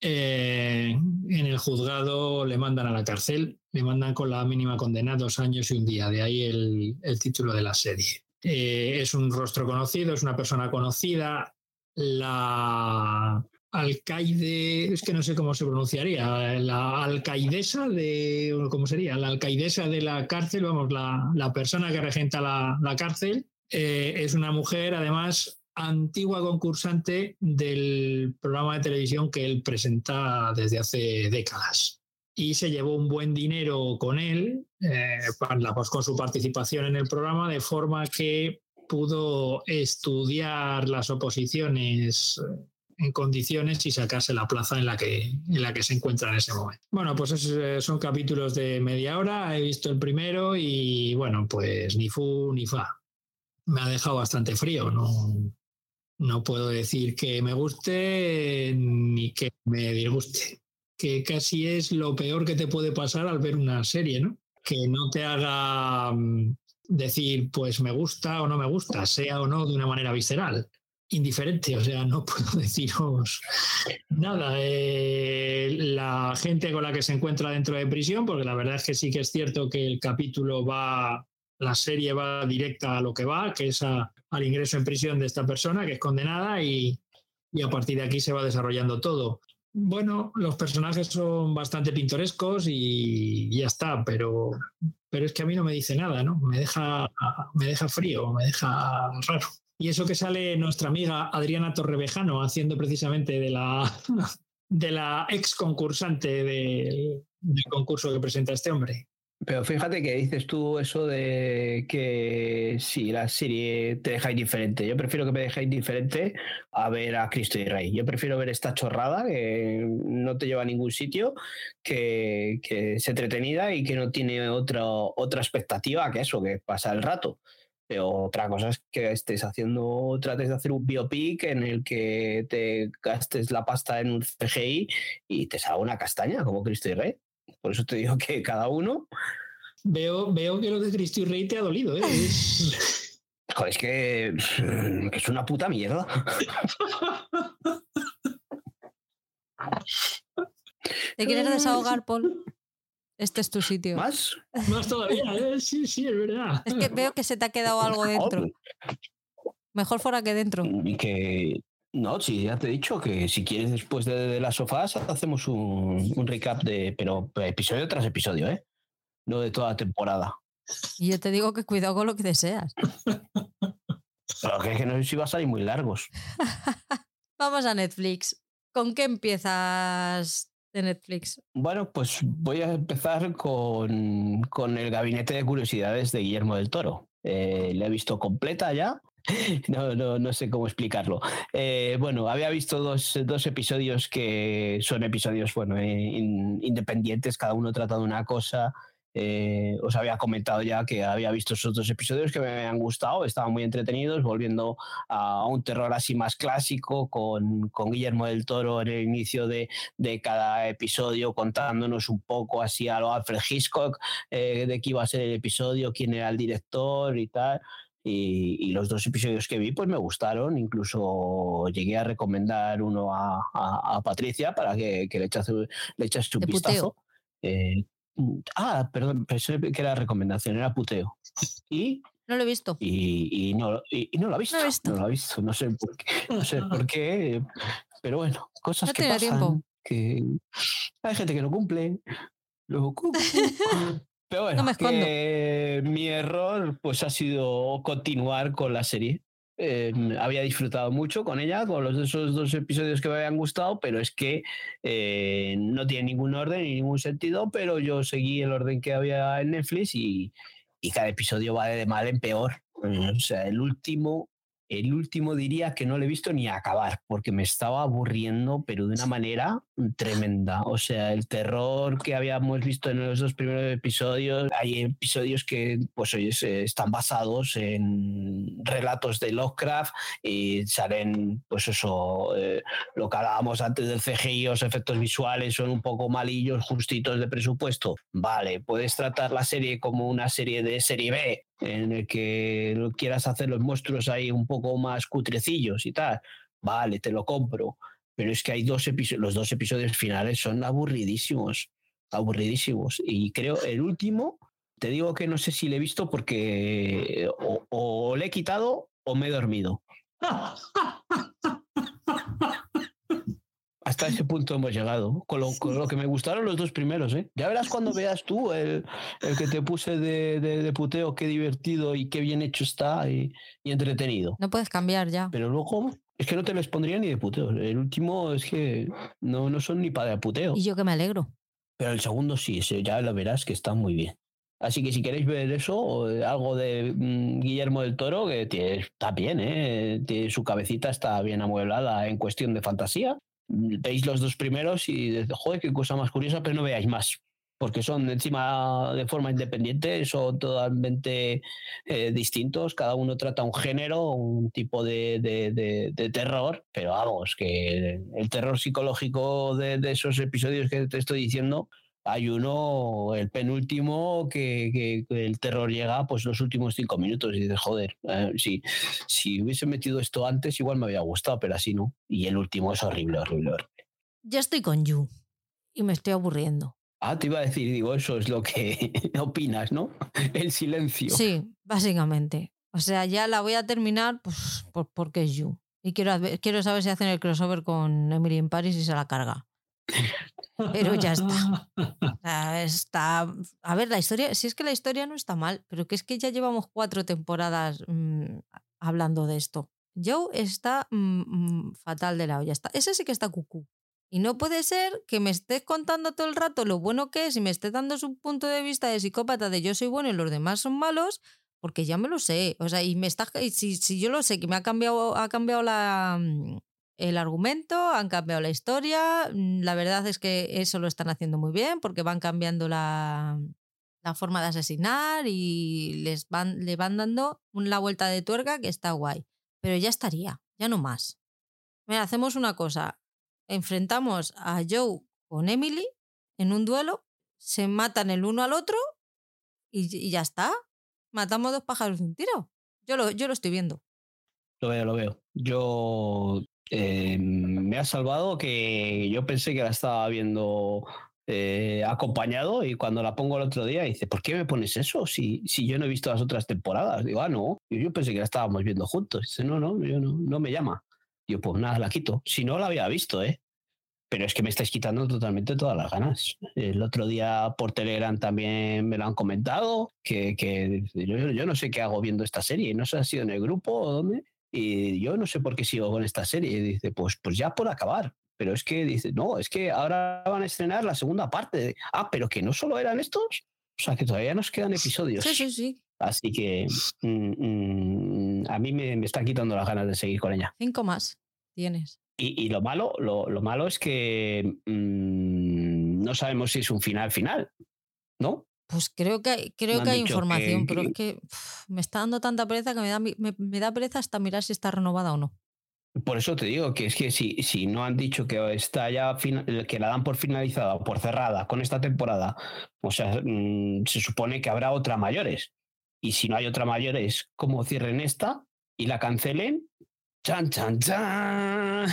en el juzgado le mandan a la cárcel, le mandan con la mínima condena dos años y un día, de ahí el, título de la serie. Eh, es un rostro conocido, es una persona conocida. La alcaide, es que no sé cómo se pronunciaría, la alcaidesa de, ¿cómo sería? La alcaidesa de la cárcel, vamos, la, persona que regenta la, cárcel, eh, es una mujer, además, antigua concursante del programa de televisión que él presenta desde hace décadas. Y se llevó un buen dinero con él, eh, con su participación en el programa, de forma que pudo estudiar las oposiciones eh, en condiciones y sacarse la plaza en la que, en la que se encuentra en ese momento. Bueno, pues eh, son capítulos de media hora, he visto el primero y bueno, pues ni fu ni fa. Me ha dejado bastante frío, no, no puedo decir que me guste ni que me disguste, que casi es lo peor que te puede pasar al ver una serie, ¿no? Que no te haga mm, decir, pues me gusta o no me gusta, sea o no de una manera visceral. Indiferente, o sea, no puedo deciros nada. Eh, la gente con la que se encuentra dentro de prisión, porque la verdad es que sí que es cierto que el capítulo va, la serie va directa a lo que va, que es al ingreso en prisión de esta persona que es condenada y, a partir de aquí se va desarrollando todo. Bueno, los personajes son bastante pintorescos y ya está, pero, pero es que a mí no me dice nada, ¿no? Me deja, me deja frío, me deja raro. Y eso que sale nuestra amiga Adriana Torrevejano haciendo precisamente de la, de la ex concursante del concurso que presenta este hombre. Pero fíjate que dices tú eso de que si la serie te deja indiferente. Yo prefiero que me deje indiferente a ver a Cristo y Rey. Yo prefiero ver esta chorrada que no te lleva a ningún sitio, que, que es entretenida y que no tiene otra, otra expectativa que eso, que pasa el rato. Pero otra cosa es que estés haciendo, trates de hacer un biopic en el que te gastes la pasta en un CGI y te salga una castaña como Cristo y Rey. Por eso te digo que cada uno. Veo, veo que lo de Cristo y Rey te ha dolido, ¿eh? Joder, es que, es una puta mierda. ¿Te quieres desahogar, Paul? Este es tu sitio. ¿Más? Más todavía, ¿eh? sí, sí, es verdad. Es que veo que se te ha quedado algo dentro. Mejor fuera que dentro. Y que. No, sí, ya te he dicho que si quieres después de, de las sofás hacemos un, un recap de. Pero episodio tras episodio, ¿eh? No de toda la temporada. Y yo te digo que cuidado con lo que deseas. Pero que, es que no sé si va a salir muy largos. Vamos a Netflix. ¿Con qué empiezas de Netflix? Bueno, pues voy a empezar con, con el gabinete de curiosidades de Guillermo del Toro. Eh, la he visto completa ya. No, no, no sé cómo explicarlo. Eh, bueno, había visto dos, dos, episodios que son episodios bueno, eh, in, independientes, cada uno trata de una cosa. Eh, os había comentado ya que había visto esos dos episodios que me habían gustado, estaban muy entretenidos, volviendo a un terror así más clásico, con, con Guillermo del Toro en el inicio de, de, cada episodio, contándonos un poco así a lo Alfred Hitchcock, de qué iba a ser el episodio, quién era el director y tal. Y, y, los dos episodios que vi pues me gustaron, incluso llegué a recomendar uno a, a, a Patricia para que, que le echase, le echase un De vistazo. Eh, ah, perdón, pensé que era recomendación, era puteo. Y no lo he visto. Y, y, no, y, y no, lo ha visto, no, he visto. no lo ha visto. No sé por qué. No sé por qué. Pero bueno, cosas no que pasan. Tiempo. Que hay gente que no cumple. Luego cumple. Pero bueno, no me que mi error pues ha sido continuar con la serie. Eh, había disfrutado mucho con ella, con los esos dos episodios que me habían gustado, pero es que eh, no tiene ningún orden ni ningún sentido, pero yo seguí el orden que había en Netflix y, y cada episodio va de mal en peor. O sea, el último, el último diría que no lo he visto ni acabar, porque me estaba aburriendo, pero de una manera tremenda. O sea, el terror que habíamos visto en los dos primeros episodios, hay episodios que, pues, están basados en relatos de Lovecraft y salen, pues eso, eh, lo que hablábamos antes del CGI, los efectos visuales son un poco malillos, justitos de presupuesto. Vale, puedes tratar la serie como una serie de serie B, en el que quieras hacer los monstruos ahí un poco más cutrecillos y tal. Vale, te lo compro pero es que hay dos episodios, los dos episodios finales son aburridísimos, aburridísimos. Y creo el último, te digo que no sé si le he visto porque o, o le he quitado o me he dormido. Hasta ese punto hemos llegado. Con lo, con lo, que me gustaron los dos primeros, ¿eh? Ya verás cuando veas tú el, el que te puse de, de, de, puteo, qué divertido y qué bien hecho está y, y entretenido. No puedes cambiar ya. Pero luego es que no te les pondría ni de puteo. El último es que no, no son ni para de puteo. Y yo que me alegro. Pero el segundo sí, ya lo verás que está muy bien. Así que si queréis ver eso, algo de mm, Guillermo del Toro, que tiene, está bien, ¿eh? Tiene, su cabecita está bien amueblada en cuestión de fantasía. Veis los dos primeros y joder, qué cosa más curiosa, pero no veáis más porque son encima de forma independiente, son totalmente eh, distintos, cada uno trata un género, un tipo de, de, de, de terror, pero vamos, que el terror psicológico de, esos episodios que te estoy diciendo, hay uno, el penúltimo, que, que, que, el terror llega pues los últimos cinco minutos y dices, joder, eh, si, si hubiese metido esto antes igual me había gustado, pero así no. Y el último es horrible, horrible, horrible. Ya estoy con You y me estoy aburriendo. Ah, te iba a decir, digo, eso es lo que opinas, ¿no? El silencio. Sí, básicamente. O sea, ya la voy a terminar pues, por, porque es You. Y quiero, quiero saber si hacen el crossover con Emily in Paris y se la carga. Pero ya está. Está. A ver, la historia, si es que la historia no está mal, pero que es que ya llevamos cuatro temporadas mmm, hablando de esto. Joe está mmm, fatal de la olla. Está, ese sí que está cucú. Y no puede ser que me estés contando todo el rato lo bueno que es y me estés dando su punto de vista de psicópata de yo soy bueno y los demás son malos, porque ya me lo sé. O sea, y me está, si, si yo lo sé, que me ha cambiado, ha cambiado la, el argumento, han cambiado la historia. La verdad es que eso lo están haciendo muy bien porque van cambiando la, la forma de asesinar y les van, le van dando la vuelta de tuerca que está guay. Pero ya estaría, ya no más. Hacemos una cosa enfrentamos a Joe con Emily en un duelo, se matan el uno al otro y, y ya está. Matamos dos pájaros de un tiro. Yo lo, yo lo estoy viendo. Lo veo, lo veo. Yo eh, me ha salvado que yo pensé que la estaba viendo eh, acompañado y cuando la pongo el otro día dice, ¿por qué me pones eso si, si yo no he visto las otras temporadas? Digo, ah, no, yo, pensé que la estábamos viendo juntos. Dice, no, no, yo no, no me llama. Yo, pues nada, la quito. Si no la había visto, ¿eh? Pero es que me estáis quitando totalmente todas las ganas. El otro día por Telegram también me lo han comentado, que, que yo, yo no sé qué hago viendo esta serie. No sé si ha sido en el grupo o dónde. Y yo no sé por qué sigo con esta serie. Y dice, pues, pues ya por acabar. Pero es que dice, no, es que ahora van a estrenar la segunda parte. Ah, pero que no solo eran estos. O sea, que todavía nos quedan episodios. Sí, sí, sí. Así que mm, mm, a mí me, me está quitando las ganas de seguir con ella. Cinco más tienes. Y, y lo malo, lo, lo malo es que mm, no sabemos si es un final final, ¿no? Pues creo que creo que hay información, que- pero es que me está dando tanta pereza que me da, me, me da pereza hasta mirar si está renovada o no. Por eso te digo que es que si, si no han dicho que está ya que la dan por finalizada o por cerrada con esta temporada, o sea, mm, se supone que habrá otra mayores. Y si no hay otra mayores, como cierren esta y la cancelen, chan, chan, chan.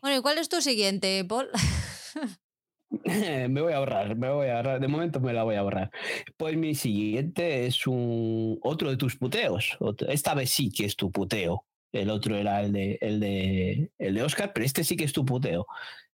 Bueno, ¿y cuál es tu siguiente, Paul? me voy a ahorrar, me voy a ahorrar. De momento me la voy a ahorrar. Pues mi siguiente es un otro de tus puteos. Esta vez sí que es tu puteo. El otro era el de, el de, el de Oscar, pero este sí que es tu puteo.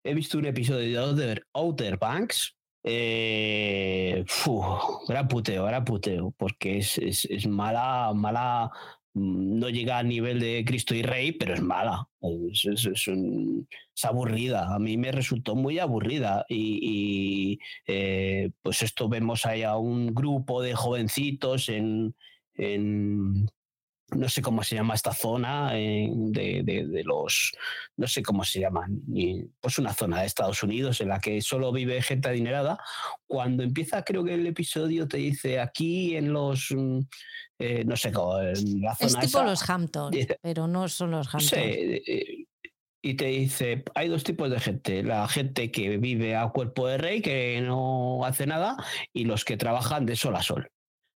He visto un episodio de Outer, Banks. Eh, fu, gran puteo, gran puteo, porque es, es, es mala, mala, no llega al nivel de Cristo y Rey, pero es mala. Es, es- un- es aburrida. A mí me resultó muy aburrida. Y, y, eh, pues esto vemos ahí a un grupo de jovencitos en, en no sé cómo se llama esta zona en- de, de- de los, no sé cómo se llaman, pues una zona de Estados Unidos en la que solo vive gente adinerada. Cuando empieza, creo que el episodio te dice aquí en los, mm, eh, no sé, cómo, en la Es zona tipo esa, los Hamptons, dice- pero no son los Hamptons. Sí, eh, y te dice, hay dos tipos de gente, la gente que vive a cuerpo de rey, que no hace nada, y los que trabajan de sol a sol.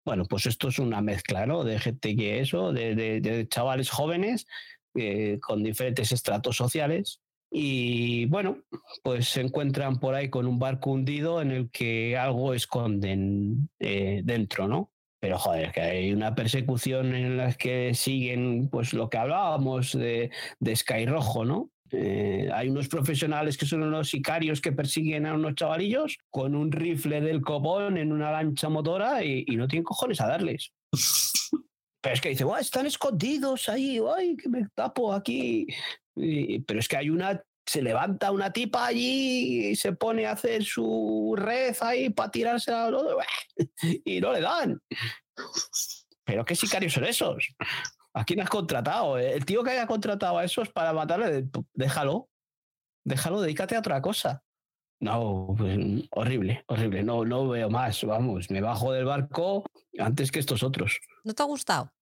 Bueno, pues esto es una mezcla, ¿no? De gente que eso, de, de- de chavales jóvenes eh, con diferentes estratos sociales. Y bueno, pues se encuentran por ahí con un barco hundido en el que algo esconden eh, dentro, ¿no? Pero joder, que hay una persecución en la que siguen, pues lo que hablábamos de, de Sky Rojo, ¿no? Eh, hay unos profesionales que son unos sicarios que persiguen a unos chavalillos con un rifle del copón en una lancha motora y, no tienen cojones a darles. Pero es que dice, "Buah, están escondidos ahí, ay, que me tapo aquí. Pero es que hay una, se levanta una tipa allí y se pone a hacer su red ahí para tirarse al otro y no le dan. Pero qué sicarios son esos. ¿A quién has contratado? El tío que haya contratado a esos para matarle, déjalo. Déjalo, dedícate a otra cosa. No, pues, horrible, horrible. No, no veo más. Vamos, me bajo del barco antes que estos otros. ¿No te ha gustado?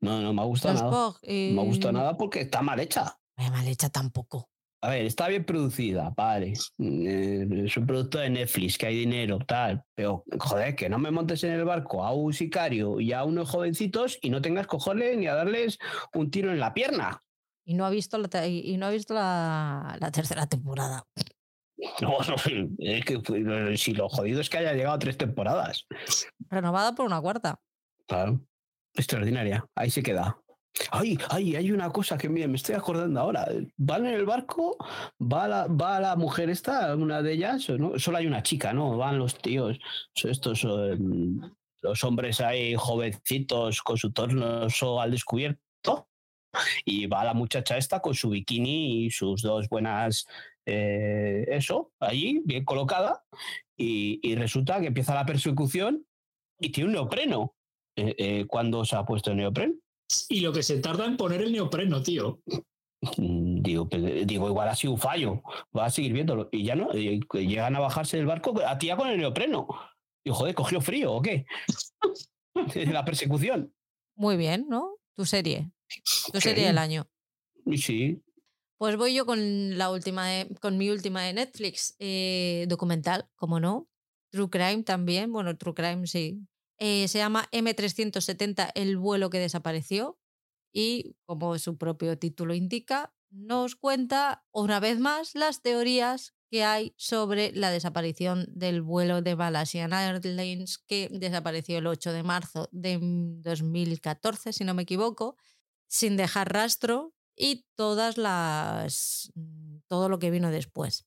No, no me ha gustado Los nada. No me ha gustado eh, nada porque está mal hecha. eh, mal hecha tampoco. A ver, está bien producida, vale. Eh, es un producto de Netflix, que hay dinero, tal. Pero, joder, que no me montes en el barco a un sicario y a unos jovencitos y no tengas cojones ni a darles un tiro en la pierna. Y no ha visto la, y no ha visto la, la tercera temporada. No, no, es que pues, si lo jodido es que haya llegado a tres temporadas. Renovada por una cuarta. Claro. Extraordinaria. Ahí se queda. Ay, ay, hay una cosa que mira, me estoy acordando ahora. Van en el barco, va la, va la mujer esta, una de ellas. Solo hay una chica, ¿no? Van los tíos, estos son los hombres ahí jovencitos con su torso al descubierto. Y va la muchacha esta con su bikini y sus dos buenas, eh, eso, allí, bien colocada. Y, y resulta que empieza la persecución y tiene un neopreno. Eh, eh, ¿Cuándo se ha puesto el neopreno? Y lo que se tarda en poner el neopreno, tío. Mm, Digo, digo, igual ha sido un fallo. Va a seguir viéndolo. Y ya no, y que llegan a bajarse del barco a tía con el neopreno. Y joder, ¿cogió frío o qué? La persecución. Muy bien, ¿no? Tu serie. Tu Ok. serie del año. Y sí. Pues voy yo con la última de- con mi última de Netflix, eh, documental, como no. True Crime también, bueno, True Crime sí. Eh, se llama M370, el vuelo que desapareció. Y como su propio título indica, nos cuenta una vez más las teorías que hay sobre la desaparición del vuelo de Malaysian Airlines que desapareció el 8 de marzo de 2014, si no me equivoco, sin dejar rastro y todas las mm, todo lo que vino después.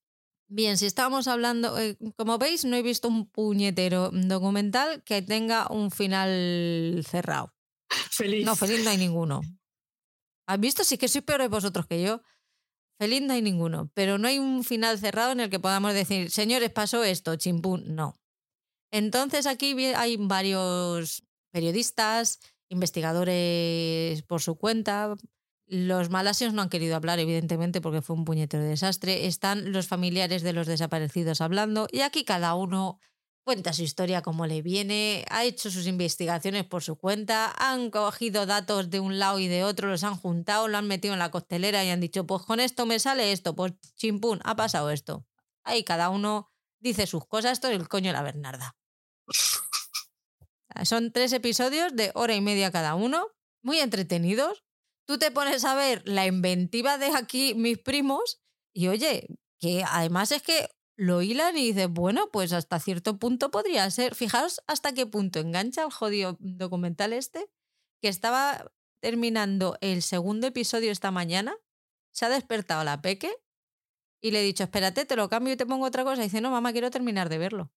Bien, si estábamos hablando, eh, como veis, no he visto un puñetero documental que tenga un final cerrado. Feliz. No, feliz no hay ninguno. ¿Has visto? Sí que sois peores vosotros que yo. Feliz no hay ninguno, pero no hay un final cerrado en el que podamos decir, señores, pasó esto, chimpún. No. Entonces aquí hay varios periodistas, investigadores por su cuenta. Los malasios no han querido hablar, evidentemente, porque fue un puñetero desastre. Están los familiares de los desaparecidos hablando y aquí cada uno cuenta su historia como le viene, ha hecho sus investigaciones por su cuenta, han cogido datos de un lado y de otro, los han juntado, lo han metido en la costelera y han dicho, pues con esto me sale esto, pues chimpún, ha pasado esto. Ahí cada uno dice sus cosas, esto es el coño de la Bernarda. Son tres episodios de hora y media cada uno, muy entretenidos. Tú te pones a ver la inventiva de aquí mis primos y oye, que además es que lo hilan y dices, bueno, pues hasta cierto punto podría ser. Fijaos hasta qué punto engancha el jodido documental este, que estaba terminando el segundo episodio esta mañana, se ha despertado la peque y le he dicho, espérate, te lo cambio y te pongo otra cosa. Dice, no, mamá, quiero terminar de verlo.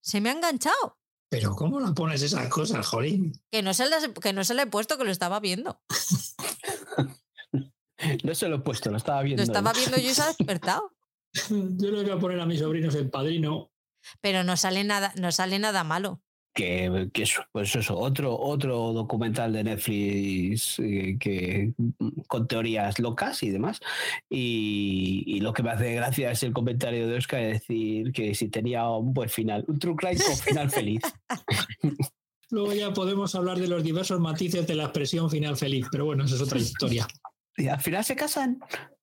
Se me ha enganchado. Pero ¿cómo no pones esas cosas, Jolín? Que no se le, que no se le he puesto, que lo estaba viendo. no se lo he puesto, lo estaba viendo. Lo estaba viendo yo y se ha despertado. Yo le voy a poner a mis sobrinos el padrino. Pero no sale nada, no sale nada malo. Que, que eso, pues eso, otro, otro documental de Netflix eh, que, con teorías locas y demás. Y, lo que me hace gracia es el comentario de Oscar de decir que si tenía un buen final, un true crime con final feliz. Luego ya podemos hablar de los diversos matices de la expresión final feliz, pero bueno, eso es otra historia. Y al final se casan.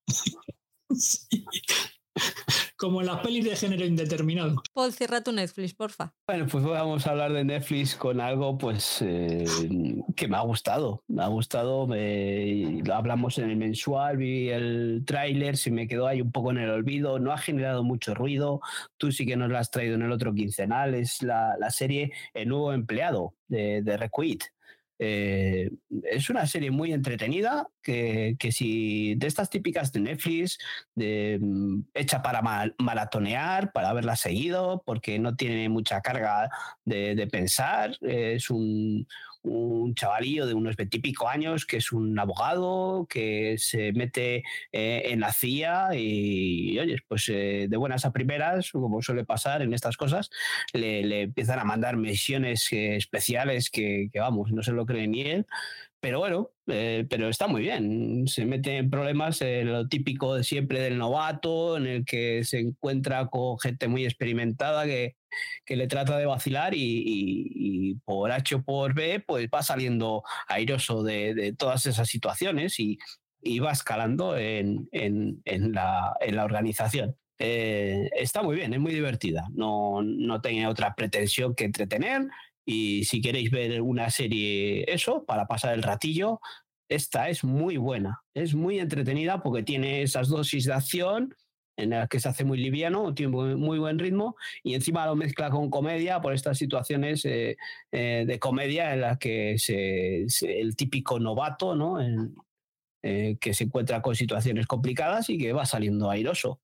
sí. Como en las pelis de género indeterminado. Paul, cierra tu Netflix, porfa. Bueno, pues vamos a hablar de Netflix con algo pues eh, que me ha gustado. Me ha gustado, lo hablamos en el mensual, vi el tráiler, se me quedó ahí un poco en el olvido, no ha generado mucho ruido. Tú sí que nos la has traído en el otro quincenal, es la, serie El nuevo empleado de, de Requit. Eh, es una serie muy entretenida que, si de estas típicas de Netflix, mm, hecha para maratonear, para haberla seguido, porque no tiene mucha carga de pensar, es un, un chavalillo de unos veintipico años que es un abogado que se mete eh, en la CIA y, oye, pues eh, de buenas a primeras, como suele pasar en estas cosas, le, empiezan a mandar misiones eh, especiales que, que, vamos, no se lo cree ni él. Pero bueno, eh, pero está muy bien. Se mete en problemas eh, lo típico de siempre del novato, en el que se encuentra con gente muy experimentada que, que le trata de vacilar y, por H o por B, pues va saliendo airoso de, de todas esas situaciones y, y va escalando en, en, en, la, en la, organización. Eh, está muy bien, es muy divertida. No, no tiene otra pretensión que entretener y si queréis ver una serie, eso, para pasar el ratillo, esta es muy buena. Es muy entretenida porque tiene esas dosis de acción en las que se hace muy liviano, tiene muy, buen ritmo y encima lo mezcla con comedia por estas situaciones eh, eh, de comedia en las que el típico novato, ¿no? Eh, que se encuentra con situaciones complicadas y que va saliendo airoso.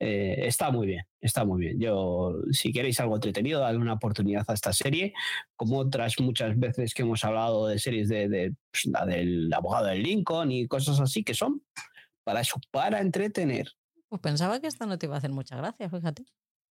Eh, está muy bien, está muy bien. Yo, si queréis algo entretenido, dale una oportunidad a esta serie, como otras muchas veces que hemos hablado de series de, pues, del abogado de Lincoln y cosas así que son para eso, para entretener. Pues pensaba que esta no te iba a hacer mucha gracia, fíjate.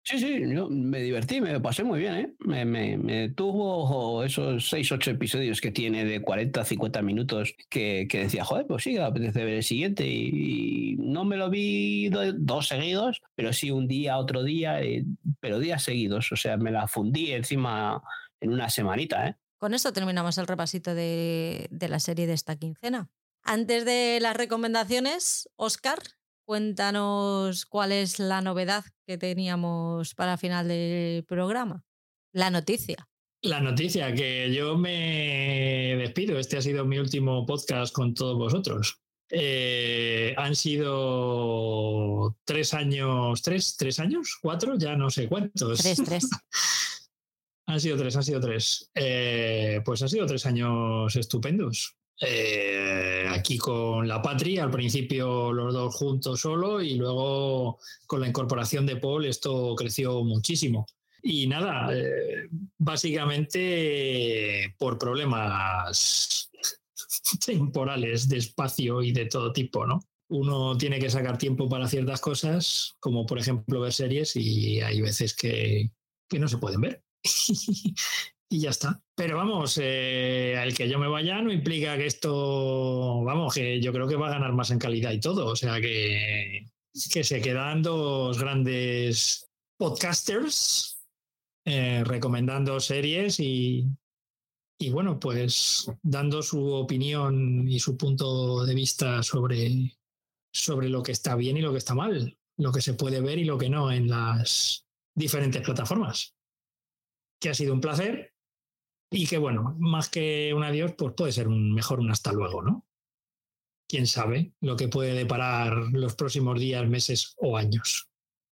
Sí, sí, yo me divertí, me pasé muy bien, ¿eh? Me, tuvo esos 6, 8 episodios que tiene de 40, 50 minutos que, decía, joder, pues sí, apetece ver el siguiente. Y, no me lo vi dos seguidos, pero sí un día, otro día, eh, pero días seguidos. O sea, me la fundí encima en una semanita, ¿eh? Con esto terminamos el repasito de, de la serie de esta quincena. Antes de las recomendaciones, Oscar, cuéntanos cuál es la novedad que teníamos para final del programa. La noticia. La noticia, que yo me despido. Este ha sido mi último podcast con todos vosotros. Eh, han sido tres años, tres, tres años, cuatro, ya no sé cuántos. Tres, tres. han sido tres, han sido tres. Eh, pues han sido tres años estupendos. Eh, aquí con la Patria, al principio los dos juntos solo y luego con la incorporación de Paul esto creció muchísimo. Y nada, eh, básicamente por problemas temporales, de espacio y de todo tipo, ¿no? Uno tiene que sacar tiempo para ciertas cosas, como por ejemplo ver series, y hay veces que, que no se pueden ver. y ya está. Pero vamos, eh, el que yo me vaya no implica que esto, vamos, que yo creo que va a ganar más en calidad y todo. O sea que, que se quedan dos grandes podcasters eh, recomendando series y, y bueno, pues dando su opinión y su punto de vista sobre, sobre lo que está bien y lo que está mal, lo que se puede ver y lo que no en las diferentes plataformas. Que ha sido un placer y que bueno, más que un adiós, pues puede ser un mejor un hasta luego, ¿no? Quién sabe lo que puede deparar los próximos días, meses o años.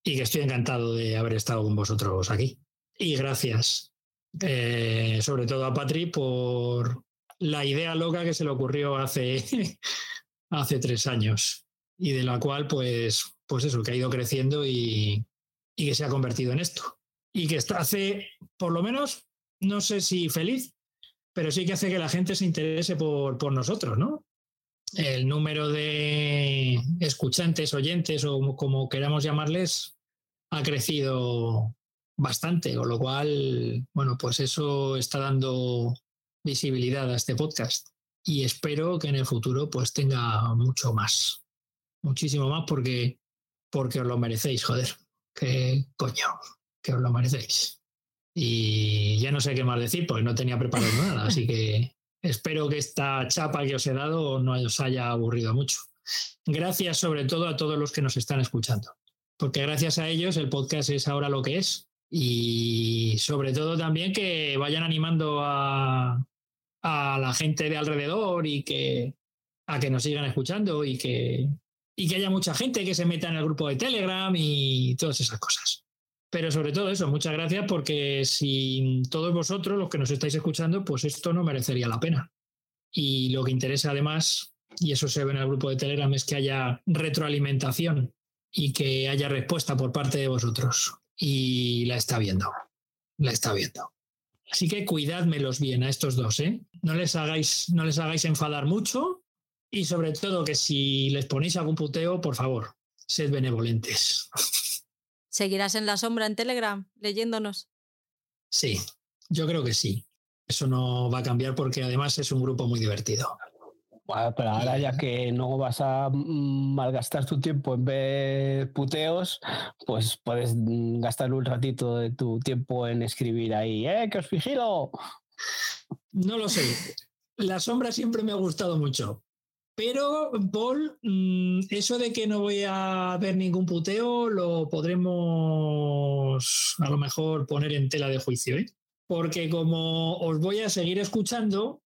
Y que estoy encantado de haber estado con vosotros aquí. Y gracias, eh, sobre todo a Patri, por la idea loca que se le ocurrió hace, hace tres años y de la cual, pues, pues eso, que ha ido creciendo y, y que se ha convertido en esto. Y que está hace, por lo menos, no sé si feliz, pero sí que hace que la gente se interese por, por nosotros, ¿no? El número de escuchantes, oyentes o como queramos llamarles, ha crecido bastante, con lo cual, bueno, pues eso está dando visibilidad a este podcast y espero que en el futuro pues tenga mucho más, muchísimo más porque, porque os lo merecéis, joder, que coño, que os lo merecéis. Y ya no sé qué más decir porque no tenía preparado nada, así que espero que esta chapa que os he dado no os haya aburrido mucho. Gracias sobre todo a todos los que nos están escuchando, porque gracias a ellos el podcast es ahora lo que es y sobre todo también que vayan animando a, a la gente de alrededor y que a que nos sigan escuchando y que, y que haya mucha gente que se meta en el grupo de Telegram y todas esas cosas. Pero sobre todo eso, muchas gracias porque sin todos vosotros, los que nos estáis escuchando, pues esto no merecería la pena. Y lo que interesa además, y eso se ve en el grupo de Telegram, es que haya retroalimentación y que haya respuesta por parte de vosotros. Y la está viendo, la está viendo. Así que cuidádmelos bien a estos dos, ¿eh? No les hagáis, no les hagáis enfadar mucho y sobre todo que si les ponéis algún puteo, por favor, sed benevolentes. ¿Seguirás en la sombra en Telegram leyéndonos? Sí, yo creo que sí. Eso no va a cambiar porque además es un grupo muy divertido. Bueno, pero ahora ya que no vas a malgastar tu tiempo en ver puteos, pues puedes gastar un ratito de tu tiempo en escribir ahí, ¡eh, que os vigilo! No lo sé. La sombra siempre me ha gustado mucho. Pero, Paul, mm, eso de que no voy a ver ningún puteo lo podremos a lo mejor poner en tela de juicio, ¿eh? Porque como os voy a seguir escuchando,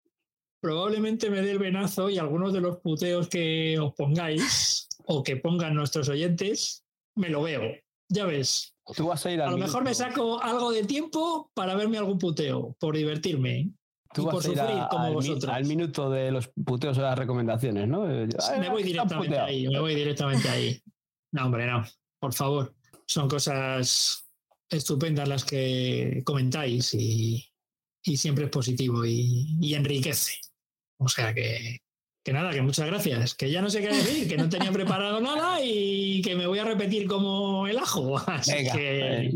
probablemente me dé el venazo y algunos de los puteos que os pongáis o que pongan nuestros oyentes, me lo veo. Ya ves. Tú vas a ir A lo mejor me saco algo de tiempo para verme algún puteo, por divertirme. Tú y vas por sufrir a- como al, vosotros. al minuto de los puteos de las recomendaciones, ¿no? Eh, me voy "Ah, directamente puteado". ahí, me voy directamente ahí. No, hombre, no, por favor. Son cosas estupendas las que comentáis y, y siempre es positivo y, y enriquece. O sea que, que nada, que muchas gracias. Que ya no sé qué decir, que no tenía preparado nada y que me voy a repetir como el ajo. Así Venga, que eh,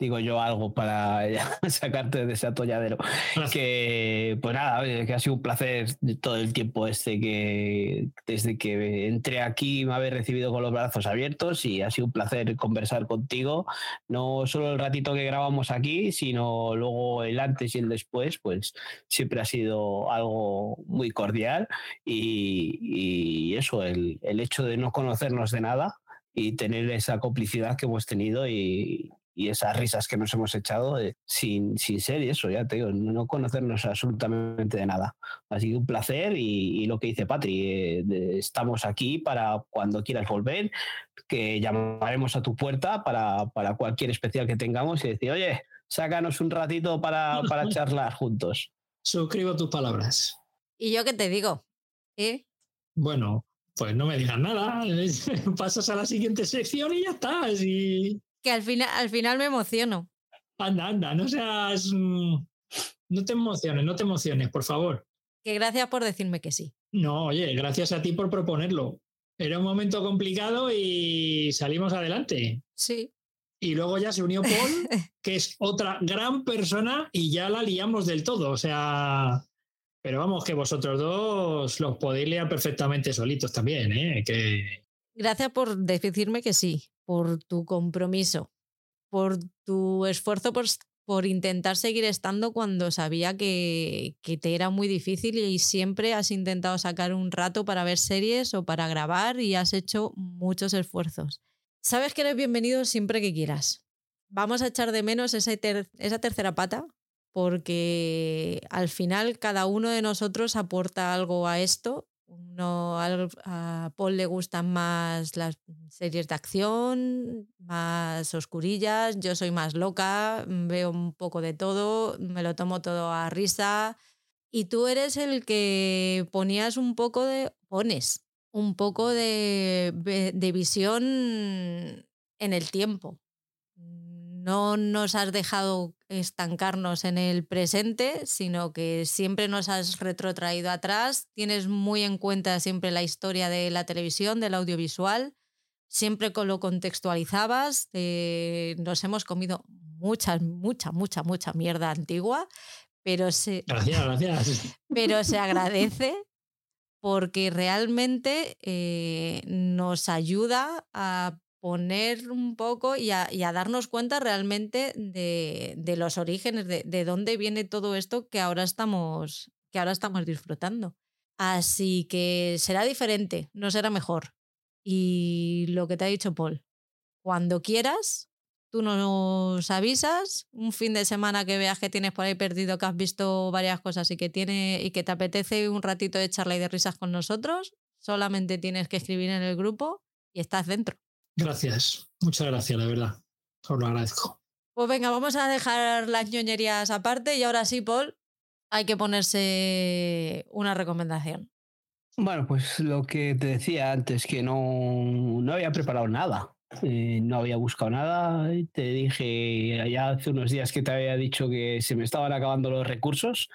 digo yo algo para sacarte de ese atolladero. gracias. Que, pues nada, que ha sido un placer todo el tiempo este que desde que entré aquí me habéis recibido con los brazos abiertos y ha sido un placer conversar contigo. No solo el ratito que grabamos aquí, sino luego el antes y el después, pues siempre ha sido algo muy cordial y, y eso, el, el hecho de no conocernos de nada y tener esa complicidad que hemos tenido y, y esas risas que nos hemos echado eh, sin, sin ser eso, ya te digo, no conocernos absolutamente de nada. Ha sido un placer y, lo que dice Patri, eh, estamos aquí para cuando quieras volver, que llamaremos a tu puerta para, para cualquier especial que tengamos y decir, oye, sácanos un ratito para, para charlar juntos. Suscribo tus palabras. ¿Y yo qué te digo? ¿Eh? Bueno, pues no me digas nada. Pasas a la siguiente sección y ya está. Que al final, al final me emociono. Anda, anda, no seas. Mm, no te emociones, no te emociones, por favor. Que gracias por decirme que sí. No, oye, gracias a ti por proponerlo. Era un momento complicado y salimos adelante. Sí. Y luego ya se unió Paul, que es otra gran persona, y ya la liamos del todo. O sea, pero vamos, que vosotros dos los podéis liar perfectamente solitos también, ¿eh? Que... Gracias por decirme que sí, por tu compromiso, por tu esfuerzo por, por intentar seguir estando cuando sabía que, que, te era muy difícil y siempre has intentado sacar un rato para ver series o para grabar y has hecho muchos esfuerzos. Sabes que eres bienvenido siempre que quieras. Vamos a echar de menos esa, esa tercera pata porque al final cada uno de nosotros aporta algo a esto. Uno, a Paul le gustan más las series de acción, más oscurillas, yo soy más loca, veo un poco de todo, me lo tomo todo a risa. Y tú eres el que ponías un poco de, pones un poco de, de visión en el tiempo. No nos has dejado estancarnos en el presente, sino que siempre nos has retrotraído atrás, tienes muy en cuenta siempre la historia de la televisión, del audiovisual, siempre lo contextualizabas, eh, nos hemos comido mucha, mucha, mucha, mucha mierda antigua, pero se, gracias, gracias. Pero se agradece porque realmente eh, nos ayuda a poner un poco y a, darnos cuenta realmente de, los orígenes, de, dónde viene todo esto que ahora estamos, que ahora estamos disfrutando. Así que será diferente, no será mejor. Y lo que te ha dicho Paul, cuando quieras, tú nos avisas, un fin de semana que veas que tienes por ahí perdido, que has visto varias cosas y que, tiene, y que te apetece un ratito de charla y de risas con nosotros, solamente tienes que escribir en el grupo y estás dentro. Gracias, muchas gracias, la verdad. Os lo agradezco. Pues venga, vamos a dejar las ñoñerías aparte y ahora sí, Paul, hay que ponerse una recomendación. Bueno, pues lo que te decía antes, que no, no había preparado nada. Eh, no había buscado nada. Te dije ya hace unos días que te había dicho que se me estaban acabando los recursos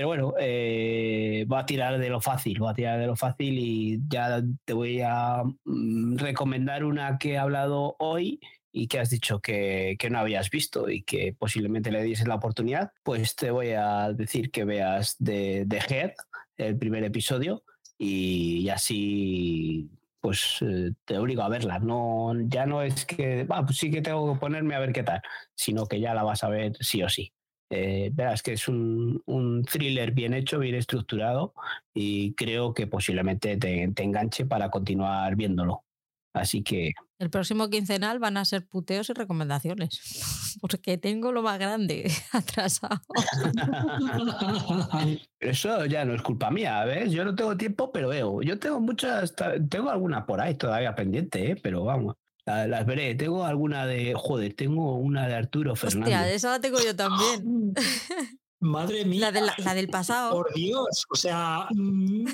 pero bueno, eh, voy a tirar de lo fácil, voy a tirar de lo fácil y ya te voy a mm, recomendar una que he hablado hoy y que has dicho que, que, no habías visto y que posiblemente le dieses la oportunidad, pues te voy a decir que veas de, de Head, el primer episodio, y, así pues eh, te obligo a verla. No, ya no es que, pues sí que tengo que ponerme a ver qué tal, sino que ya la vas a ver sí o sí. Eh, verás que es un, thriller bien hecho, bien estructurado y creo que posiblemente te, enganche para continuar viéndolo. Así que... El próximo quincenal van a ser puteos y recomendaciones, porque tengo lo más grande atrasado. Eso ya no es culpa mía, ¿ves? Yo no tengo tiempo, pero veo. Yo tengo muchas, tengo alguna por ahí todavía pendiente, ¿eh? pero vamos. Las, veré. Tengo alguna de. Joder, tengo una de Arturo Fernández. Hostia, esa la tengo yo también. Madre mía. La, del pasado. Por Dios. O sea. Mm,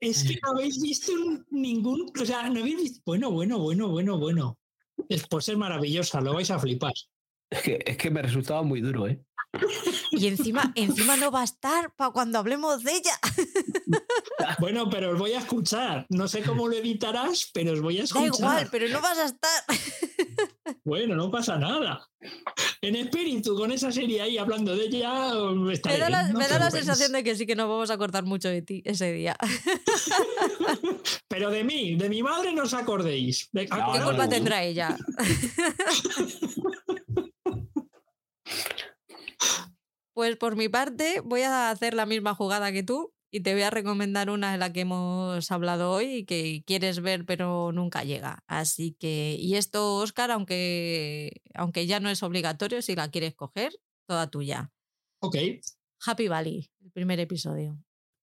es que no habéis visto ningún. O sea, no habéis visto. Bueno, bueno, bueno, bueno, bueno. Es por ser maravillosa, lo vais a flipar. Es que, es que me resultaba muy duro, ¿eh? Y encima, encima no va a estar para cuando hablemos de ella. Bueno, pero os voy a escuchar. No sé cómo lo editarás, pero os voy a escuchar. Da igual, pero no vas a estar. Bueno, no pasa nada. En espíritu, con esa serie ahí hablando de ella, me da la, me da la sensación de que sí que nos vamos a cortar mucho de ti ese día. Pero de mí, de mi madre no os acordéis. ¿Qué culpa tendrá ella? Pues por mi parte voy a hacer la misma jugada que tú y te voy a recomendar una de la que hemos hablado hoy y que quieres ver pero nunca llega. Así que, y esto, Oscar, aunque, aunque ya no es obligatorio, si la quieres coger, toda tuya. Ok. Happy Valley, el primer episodio.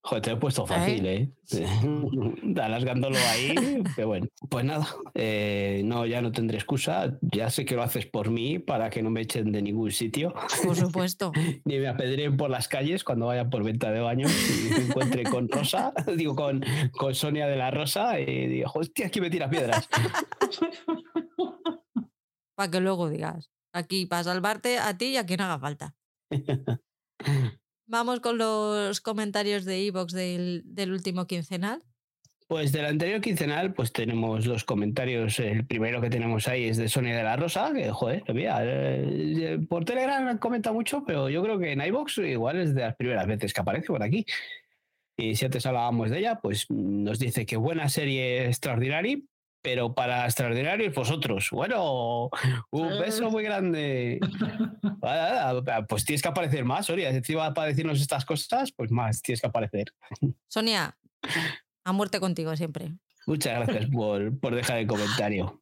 Joder, te he puesto fácil, ¿eh? Alargándolo ahí, pero bueno. Pues nada, eh, no, ya no tendré excusa. Ya sé que lo haces por mí para que no me echen de ningún sitio. Por supuesto. Ni me apedreen por las calles cuando vaya por venta de baños y me encuentre con Rosa, digo, con, con Sonia de la Rosa y digo, hostia, aquí me tira piedras. Para que luego digas, aquí para salvarte a ti y a quien haga falta. Vamos con los comentarios de Evox del, del último quincenal. Pues del anterior quincenal, pues tenemos los comentarios. El primero que tenemos ahí es de Sonia de la Rosa, que joder, mira, eh, por Telegram comenta mucho, pero yo creo que en iVox igual es de las primeras veces que aparece por aquí. Y si antes hablábamos de ella, pues nos dice que buena serie extraordinaria, pero para extraordinarios vosotros. Bueno, un beso muy grande. Pues tienes que aparecer más, Sonia. Si encima para decirnos estas cosas, pues más tienes que aparecer. Sonia, a muerte contigo siempre. Muchas gracias por, por dejar el comentario.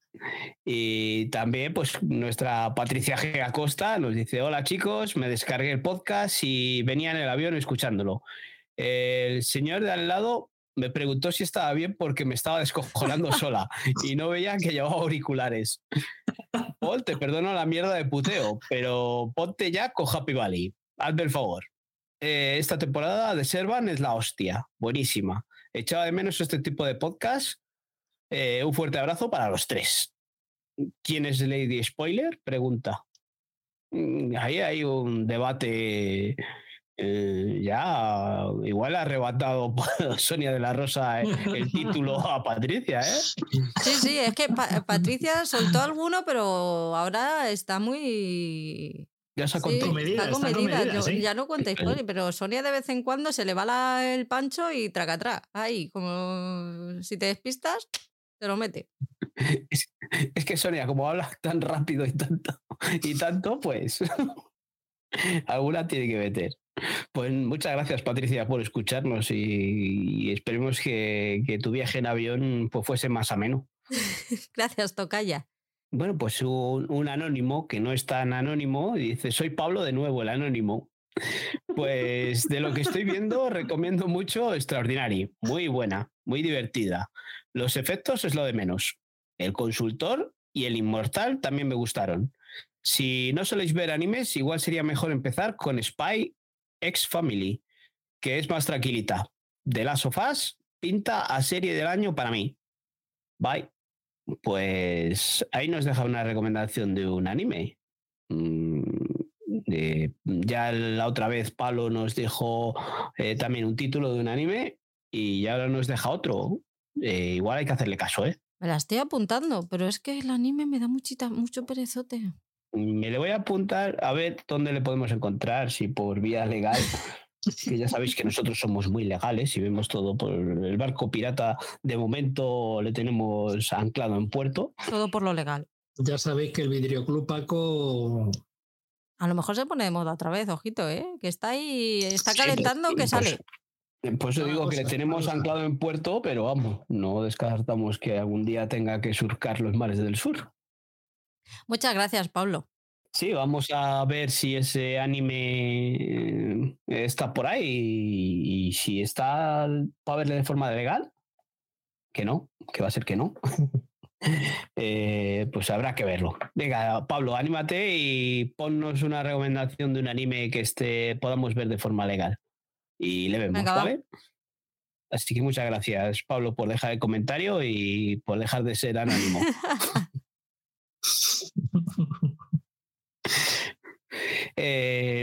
Y también, pues, nuestra Patricia G. Acosta nos dice: Hola chicos, me descargué el podcast y venía en el avión escuchándolo. El señor de al lado me preguntó si estaba bien porque me estaba descojonando sola y no veía que llevaba auriculares. Paul, te perdono la mierda de puteo, pero ponte ya con Happy Valley. Hazme el favor. Eh, esta temporada de Servan es la hostia. Buenísima. Echaba de menos este tipo de podcast. Eh, un fuerte abrazo para los tres. ¿Quién es Lady Spoiler? Pregunta. Mm, Ahí hay un debate eh, ya igual ha arrebatado Sonia de la Rosa eh, el título a Patricia, ¿eh? Sí, sí, es que Pa- Patricia soltó alguno, pero ahora está muy. Ya se ha Sí, contado. Comedida, está está comedida. comedida, Yo- sí. Ya no cuenta spoiler, pero Sonia de vez en cuando se le va la- el pancho y traca atrás. Ahí, como si te despistas, te lo mete. Es, es que Sonia, como habla tan rápido y tanto, y tanto, pues alguna tiene que meter. Pues muchas gracias, Patricia, por escucharnos y, y esperemos que, que tu viaje en avión pues, fuese más ameno. Gracias, Tocaya. Bueno, pues un, un anónimo que no es tan anónimo dice, soy Pablo de nuevo, el anónimo. Pues de lo que estoy viendo, recomiendo mucho Extraordinary, muy buena, muy divertida. Los efectos es lo de menos. El consultor y el inmortal también me gustaron. Si no soléis ver animes, igual sería mejor empezar con Spy X Family, que es más tranquilita. De las sofás pinta a serie del año para mí. Bye. Pues ahí nos deja una recomendación de un anime. Mm, ya la otra vez Palo nos dejó eh, también un título de un anime y ahora nos deja otro. Eh, igual hay que hacerle caso, ¿eh? Me la estoy apuntando, pero es que el anime me da muchita, mucho perezote. Me le voy a apuntar a ver dónde le podemos encontrar, si por vía legal, que ya sabéis que nosotros somos muy legales y vemos todo por el barco pirata. De momento le tenemos anclado en puerto. Todo por lo legal. Ya sabéis que el Videoclub Paco A lo mejor se pone de moda otra vez, ojito, ¿eh? Que está ahí, está Sí, calentando que pues- sale. Por eso Ah, digo que le tenemos anclado en puerto, pero vamos, no descartamos que algún día tenga que surcar los mares del sur. Muchas gracias, Pablo. Sí, vamos a ver si ese anime eh, está por ahí y, y si está para verle de forma legal, que no, que va a ser que no. Eh, pues habrá que verlo. Venga, Pablo, anímate y ponnos una recomendación de un anime que este podamos ver de forma legal. Y le vemos, Venga, va. ¿vale? Así que muchas gracias, Pablo, por dejar el comentario y por dejar de ser anónimo. Eh,